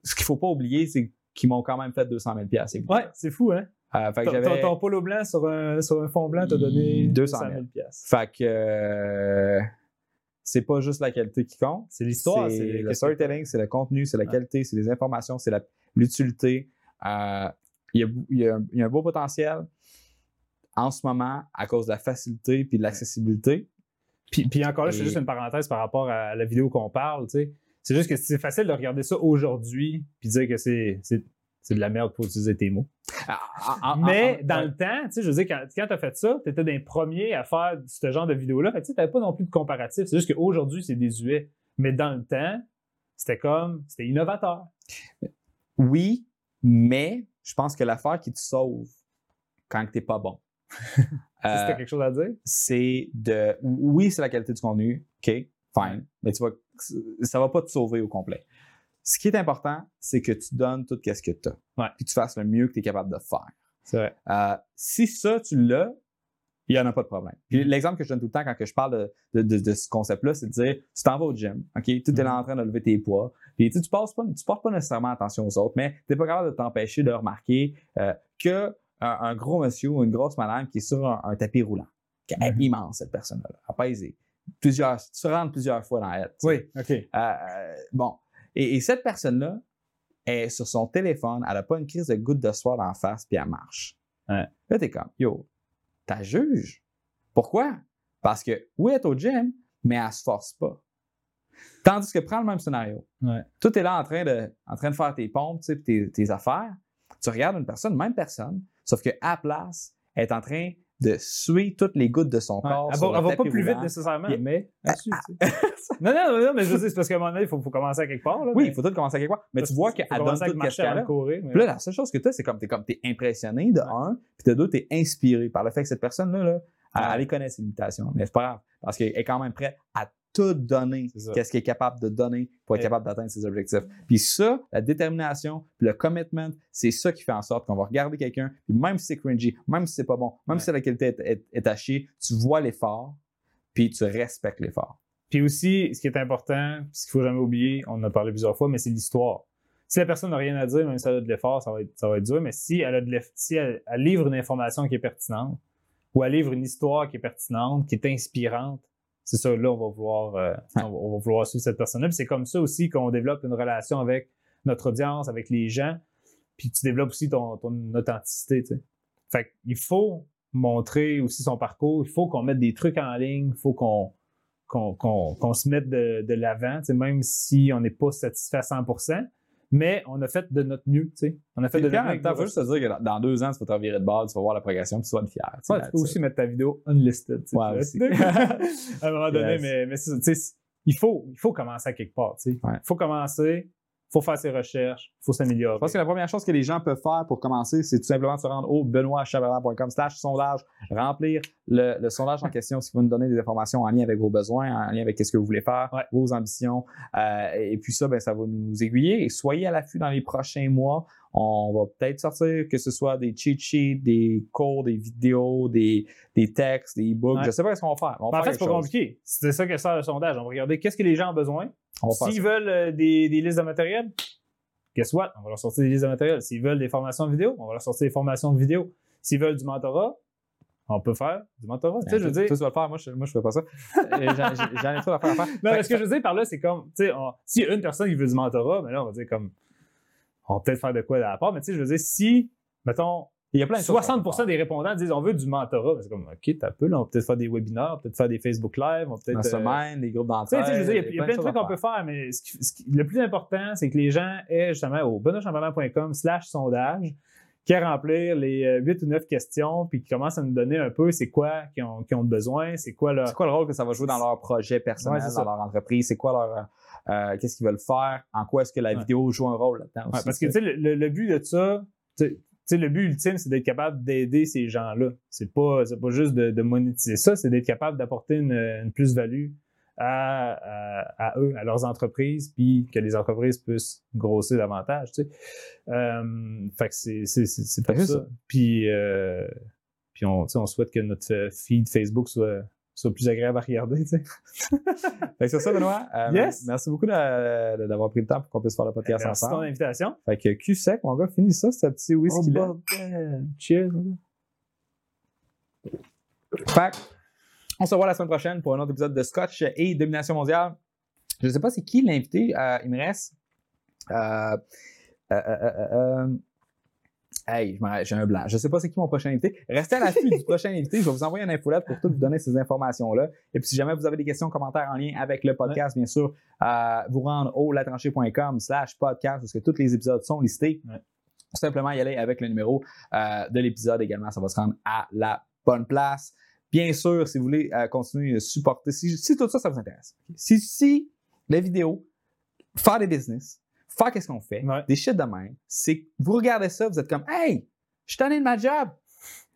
ce qu'il faut pas oublier, c'est qu'ils m'ont quand même fait 200 000 piastres. ouais, c'est fou, hein? Euh, fait que Ton, polo blanc sur un, sur un fond blanc t'a donné 200 200 000. 000 piastres. Fait que euh, c'est pas juste la qualité qui compte. C'est l'histoire. C'est le storytelling, c'est le contenu, c'est la qualité, c'est les informations, c'est l'utilité. Euh, Il y, y a un beau potentiel en ce moment à cause de la facilité puis de l'accessibilité. Puis, puis encore là, Et- juste une parenthèse par rapport à la vidéo qu'on parle, tu sais. C'est juste que c'est facile de regarder ça aujourd'hui puis dire que c'est, c'est, c'est de la merde pour utiliser tes mots. Ah, ah, ah, Mais dans ouais. le temps, tu sais, je veux dire, quand, quand tu as fait ça, tu étais des premiers à faire ce genre de vidéo-là. Fait que tu n'avais pas non plus de comparatif. C'est juste qu'aujourd'hui, c'est désuet. Mais dans le temps, c'était comme, c'était innovateur. Oui, mais je pense que l'affaire qui te sauve quand t'es pas bon, C'était quelque chose à dire. c'est de. Oui, c'est la qualité du contenu. OK, fine. Mais tu vas, ça va pas te sauver au complet. Ce qui est important, c'est que tu donnes tout ce que tu as. Ouais. Puis tu fasses le mieux que tu es capable de faire. C'est vrai. Euh, si ça, tu l'as, il n'y en a pas de problème. Puis l'exemple que je donne tout le temps quand que je parle de, de, de- de ce concept-là, c'est de dire tu t'en vas au gym, OK? Tu es là en train de lever tes poids. Puis tu pas, tu portes pas nécessairement attention aux autres, mais tu n'es pas capable de t'empêcher de remarquer euh, que un, un gros monsieur ou une grosse madame qui est sur un, un tapis roulant, qui est Mhm. immense, cette personne-là, apaisée. Plusieurs, tu te rentres plusieurs fois dans elle. tu. Oui, OK. Euh, bon. Et, et cette personne-là est sur son téléphone, elle n'a pas une crise de goutte de soir en face, puis elle marche. Ouais. Là, t'es comme, yo, t'as juge? Pourquoi? Parce que, oui, elle est au gym, mais elle se force pas. Tandis que prends le même scénario. Ouais. Tout est là en train de, en train de faire tes pompes, tu tes, tes affaires. Tu regardes une personne, même personne, sauf qu'à la place, elle est en train de suer toutes les gouttes de son Ouais. corps. Elle sur va, le elle va pas plus vite nécessairement, Puis- mais tu sais. non, non, non, mais je dire, c'est parce qu'à un moment donné, il faut, faut commencer à quelque part. Là, Oui, mais- il faut tout commencer à quelque part. Mais tu vois qu'elle donne tout ce marcher qu'elle a. courir. mais- Puis là, la seule chose que tu as, c'est comme t'es comme t'es impressionné de un, puis de deux, t'es inspiré par le fait que cette personne-là, là, elle, Ouais. elle les connaît ses limitations. Mais c'est pas grave. Parce qu'elle est quand même prête à tout donner, qu'est-ce qu'elle est capable de donner pour être capable d'atteindre ses objectifs. Puis ça, la détermination, puis le commitment, c'est ça qui fait en sorte qu'on va regarder quelqu'un, puis même si c'est cringy, même si c'est pas bon, même Ouais. si la qualité est, est- est à chier, tu vois l'effort, puis tu respectes l'effort. Puis aussi, ce qui est important, puis ce qu'il faut jamais oublier, on en a parlé plusieurs fois, mais c'est l'histoire. Si la personne n'a rien à dire, même si elle a de l'effort, ça va être, ça va être dur. Mais si elle a de si elle, elle livre une information qui est pertinente, ou elle livre une histoire qui est pertinente, qui est inspirante, c'est ça, là, on va vouloir, euh, on, va, on va vouloir suivre cette personne-là. Puis c'est comme ça aussi qu'on développe une relation avec notre audience, avec les gens. Puis tu développes aussi ton, ton authenticité, tu sais. Fait qu'il faut montrer aussi son parcours, il faut qu'on mette des trucs en ligne, il faut qu'on se mette de, de l'avant, même si on n'est pas satisfait à 100%, mais on a fait de notre mieux. tu sais. On a fait de notre mieux. temps, faut juste te dire que dans, deux ans, tu vas te revirer de bord, tu vas voir la progression, puis tu vas être fier. tu peux aussi mettre ta vidéo unlisted. tu sais, Ouais, à un moment donné, Yes. mais, mais il faut, il faut commencer à quelque part. tu sais. Ouais. Il faut commencer, il faut faire ses recherches, faut s'améliorer. Je pense que la première chose que les gens peuvent faire pour commencer, c'est tout simplement de se rendre au benoîtchaberland.com slash sondage, remplir le, le sondage en question, ce qui va nous donner des informations en lien avec vos besoins, en lien avec ce que vous voulez faire, Ouais. vos ambitions. Euh, et puis ça, ben, ça va nous aiguiller. Et soyez à l'affût dans les prochains mois. On va peut-être sortir que ce soit des cheat sheets, des cours, des vidéos, des, des textes, des e-books. Ouais. Je sais pas ce qu'on va faire. mais On va Ben, en fait, c'est pas chose. compliqué. C'est ça que sert le sondage. On va regarder qu'est-ce que les gens ont besoin. S'ils veulent euh, des, des listes de matériel, guess what? On va leur sortir des listes de matériel. S'ils veulent des formations vidéo, on va leur sortir des formations vidéo. S'ils veulent du mentorat, on peut faire du mentorat. Tu sais, je veux dire. Toi, tu vas le faire. Moi, je, moi, je fais pas ça. Euh, J'en ai trop à faire. Non, mais ce que je veux dire par là, c'est comme, tu sais, on- s'il y a une personne qui veut du mentorat, ben là, on va dire comme, on va peut-être faire de quoi à la part, mais tu sais, je veux dire, si, mettons, Il y a plein de choses qu'on peut 60% faire. des répondants disent on veut du mentorat, c'est comme, OK, t'as peu, là, on va peut-être faire des webinaires, peut-être faire des Facebook Live, on va peut-être. Euh, semaine, des groupes d'entraide. tu sais, je veux dire, il y a- plein de trucs qu'on peut faire, mais ce qui- ce qui- le plus important, c'est que les gens aient justement au benoîtchamberlain.com slash sondage, qui à remplir les euh, 8 ou 9 questions, puis qui commencent à nous donner un peu c'est quoi qu'ils ont, qu'ils ont besoin, c'est quoi leur. C'est quoi le rôle que ça va jouer dans leur projet personnel, Ouais, dans ça. leur entreprise? C'est quoi leur. euh, Qu'est-ce qu'ils veulent faire? En quoi est-ce que la Ouais. vidéo joue un rôle là-dedans Ouais, aussi, parce que tu sais, le, le- le but de ça, le but ultime, c'est d'être capable d'aider ces gens-là. C'est pas, pas juste de, de monétiser ça, c'est d'être capable d'apporter une, une plus-value à, à- à eux, à leurs entreprises, puis que les entreprises puissent grossir davantage. Tu sais. Euh, fait que c'est, ça. ça? Puis, euh, puis on, tu sais, on souhaite que notre euh, feed Facebook soit, soit plus agréable à regarder. tu sais. Fait que sur ça, Benoît, euh, Yes. merci beaucoup d'avoir pris le temps pour qu'on puisse faire le podcast Merci de ton ensemble. invitation. Fait que cul sec, mon gars, finis ça, ce petit whisky là. bordel. Cheers. Fait on se revoit la semaine prochaine pour un autre épisode de Scotch et Domination mondiale. Je ne sais pas c'est qui l'invité. euh, il me reste. Euh, euh, euh, euh, euh, Hey, j'ai un blanc. Je ne sais pas c'est qui mon prochain invité. Restez à l'affût du prochain invité. Je vais vous envoyer un infolette pour tout vous donner ces informations-là. Et puis, si jamais vous avez des questions, commentaires en lien avec le podcast, bien sûr, euh, vous rendre au latranchée.com slash podcast parce que tous les épisodes sont listés. Ouais. simplement y aller avec le numéro euh, de l'épisode également. Ça va se rendre à la bonne place. Bien sûr, si vous voulez euh, continuer de supporter, si, si, tout ça, ça vous intéresse. Si, si les vidéos, faire des business, faire qu'est-ce qu'on fait, Ouais. des shit de même, c'est vous regardez ça, vous êtes comme Hey, je suis tanné de ma job.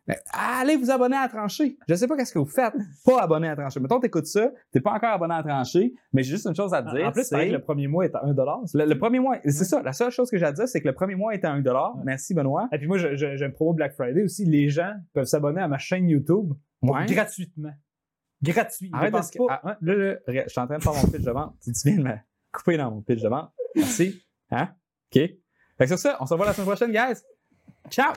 Mais allez vous abonner à la tranchée. Je sais pas qu'est-ce que vous faites. Pas abonné à la tranchée. Mettons, t'écoutes ça, t'es pas encore abonné à la tranchée, mais j'ai juste une chose à te dire. En plus, c'est vrai c'est- que le premier mois est à 1 le, le premier mois, c'est ça. La seule chose que j'ai à dire, c'est que le premier mois était à 1 Ouais. Merci, Benoît. Et puis moi, j'ai un promo Black Friday aussi. Les gens peuvent s'abonner à ma chaîne YouTube Ouais. gratuitement. Gratuit. Arrête de pas. ah, là, là, je suis en train de faire mon pitch de vente. Tu, tu viens de me couper dans mon pitch de vente. Merci. Hein? OK. Fait que sur ça, on se revoit la semaine prochaine, guys. Ciao!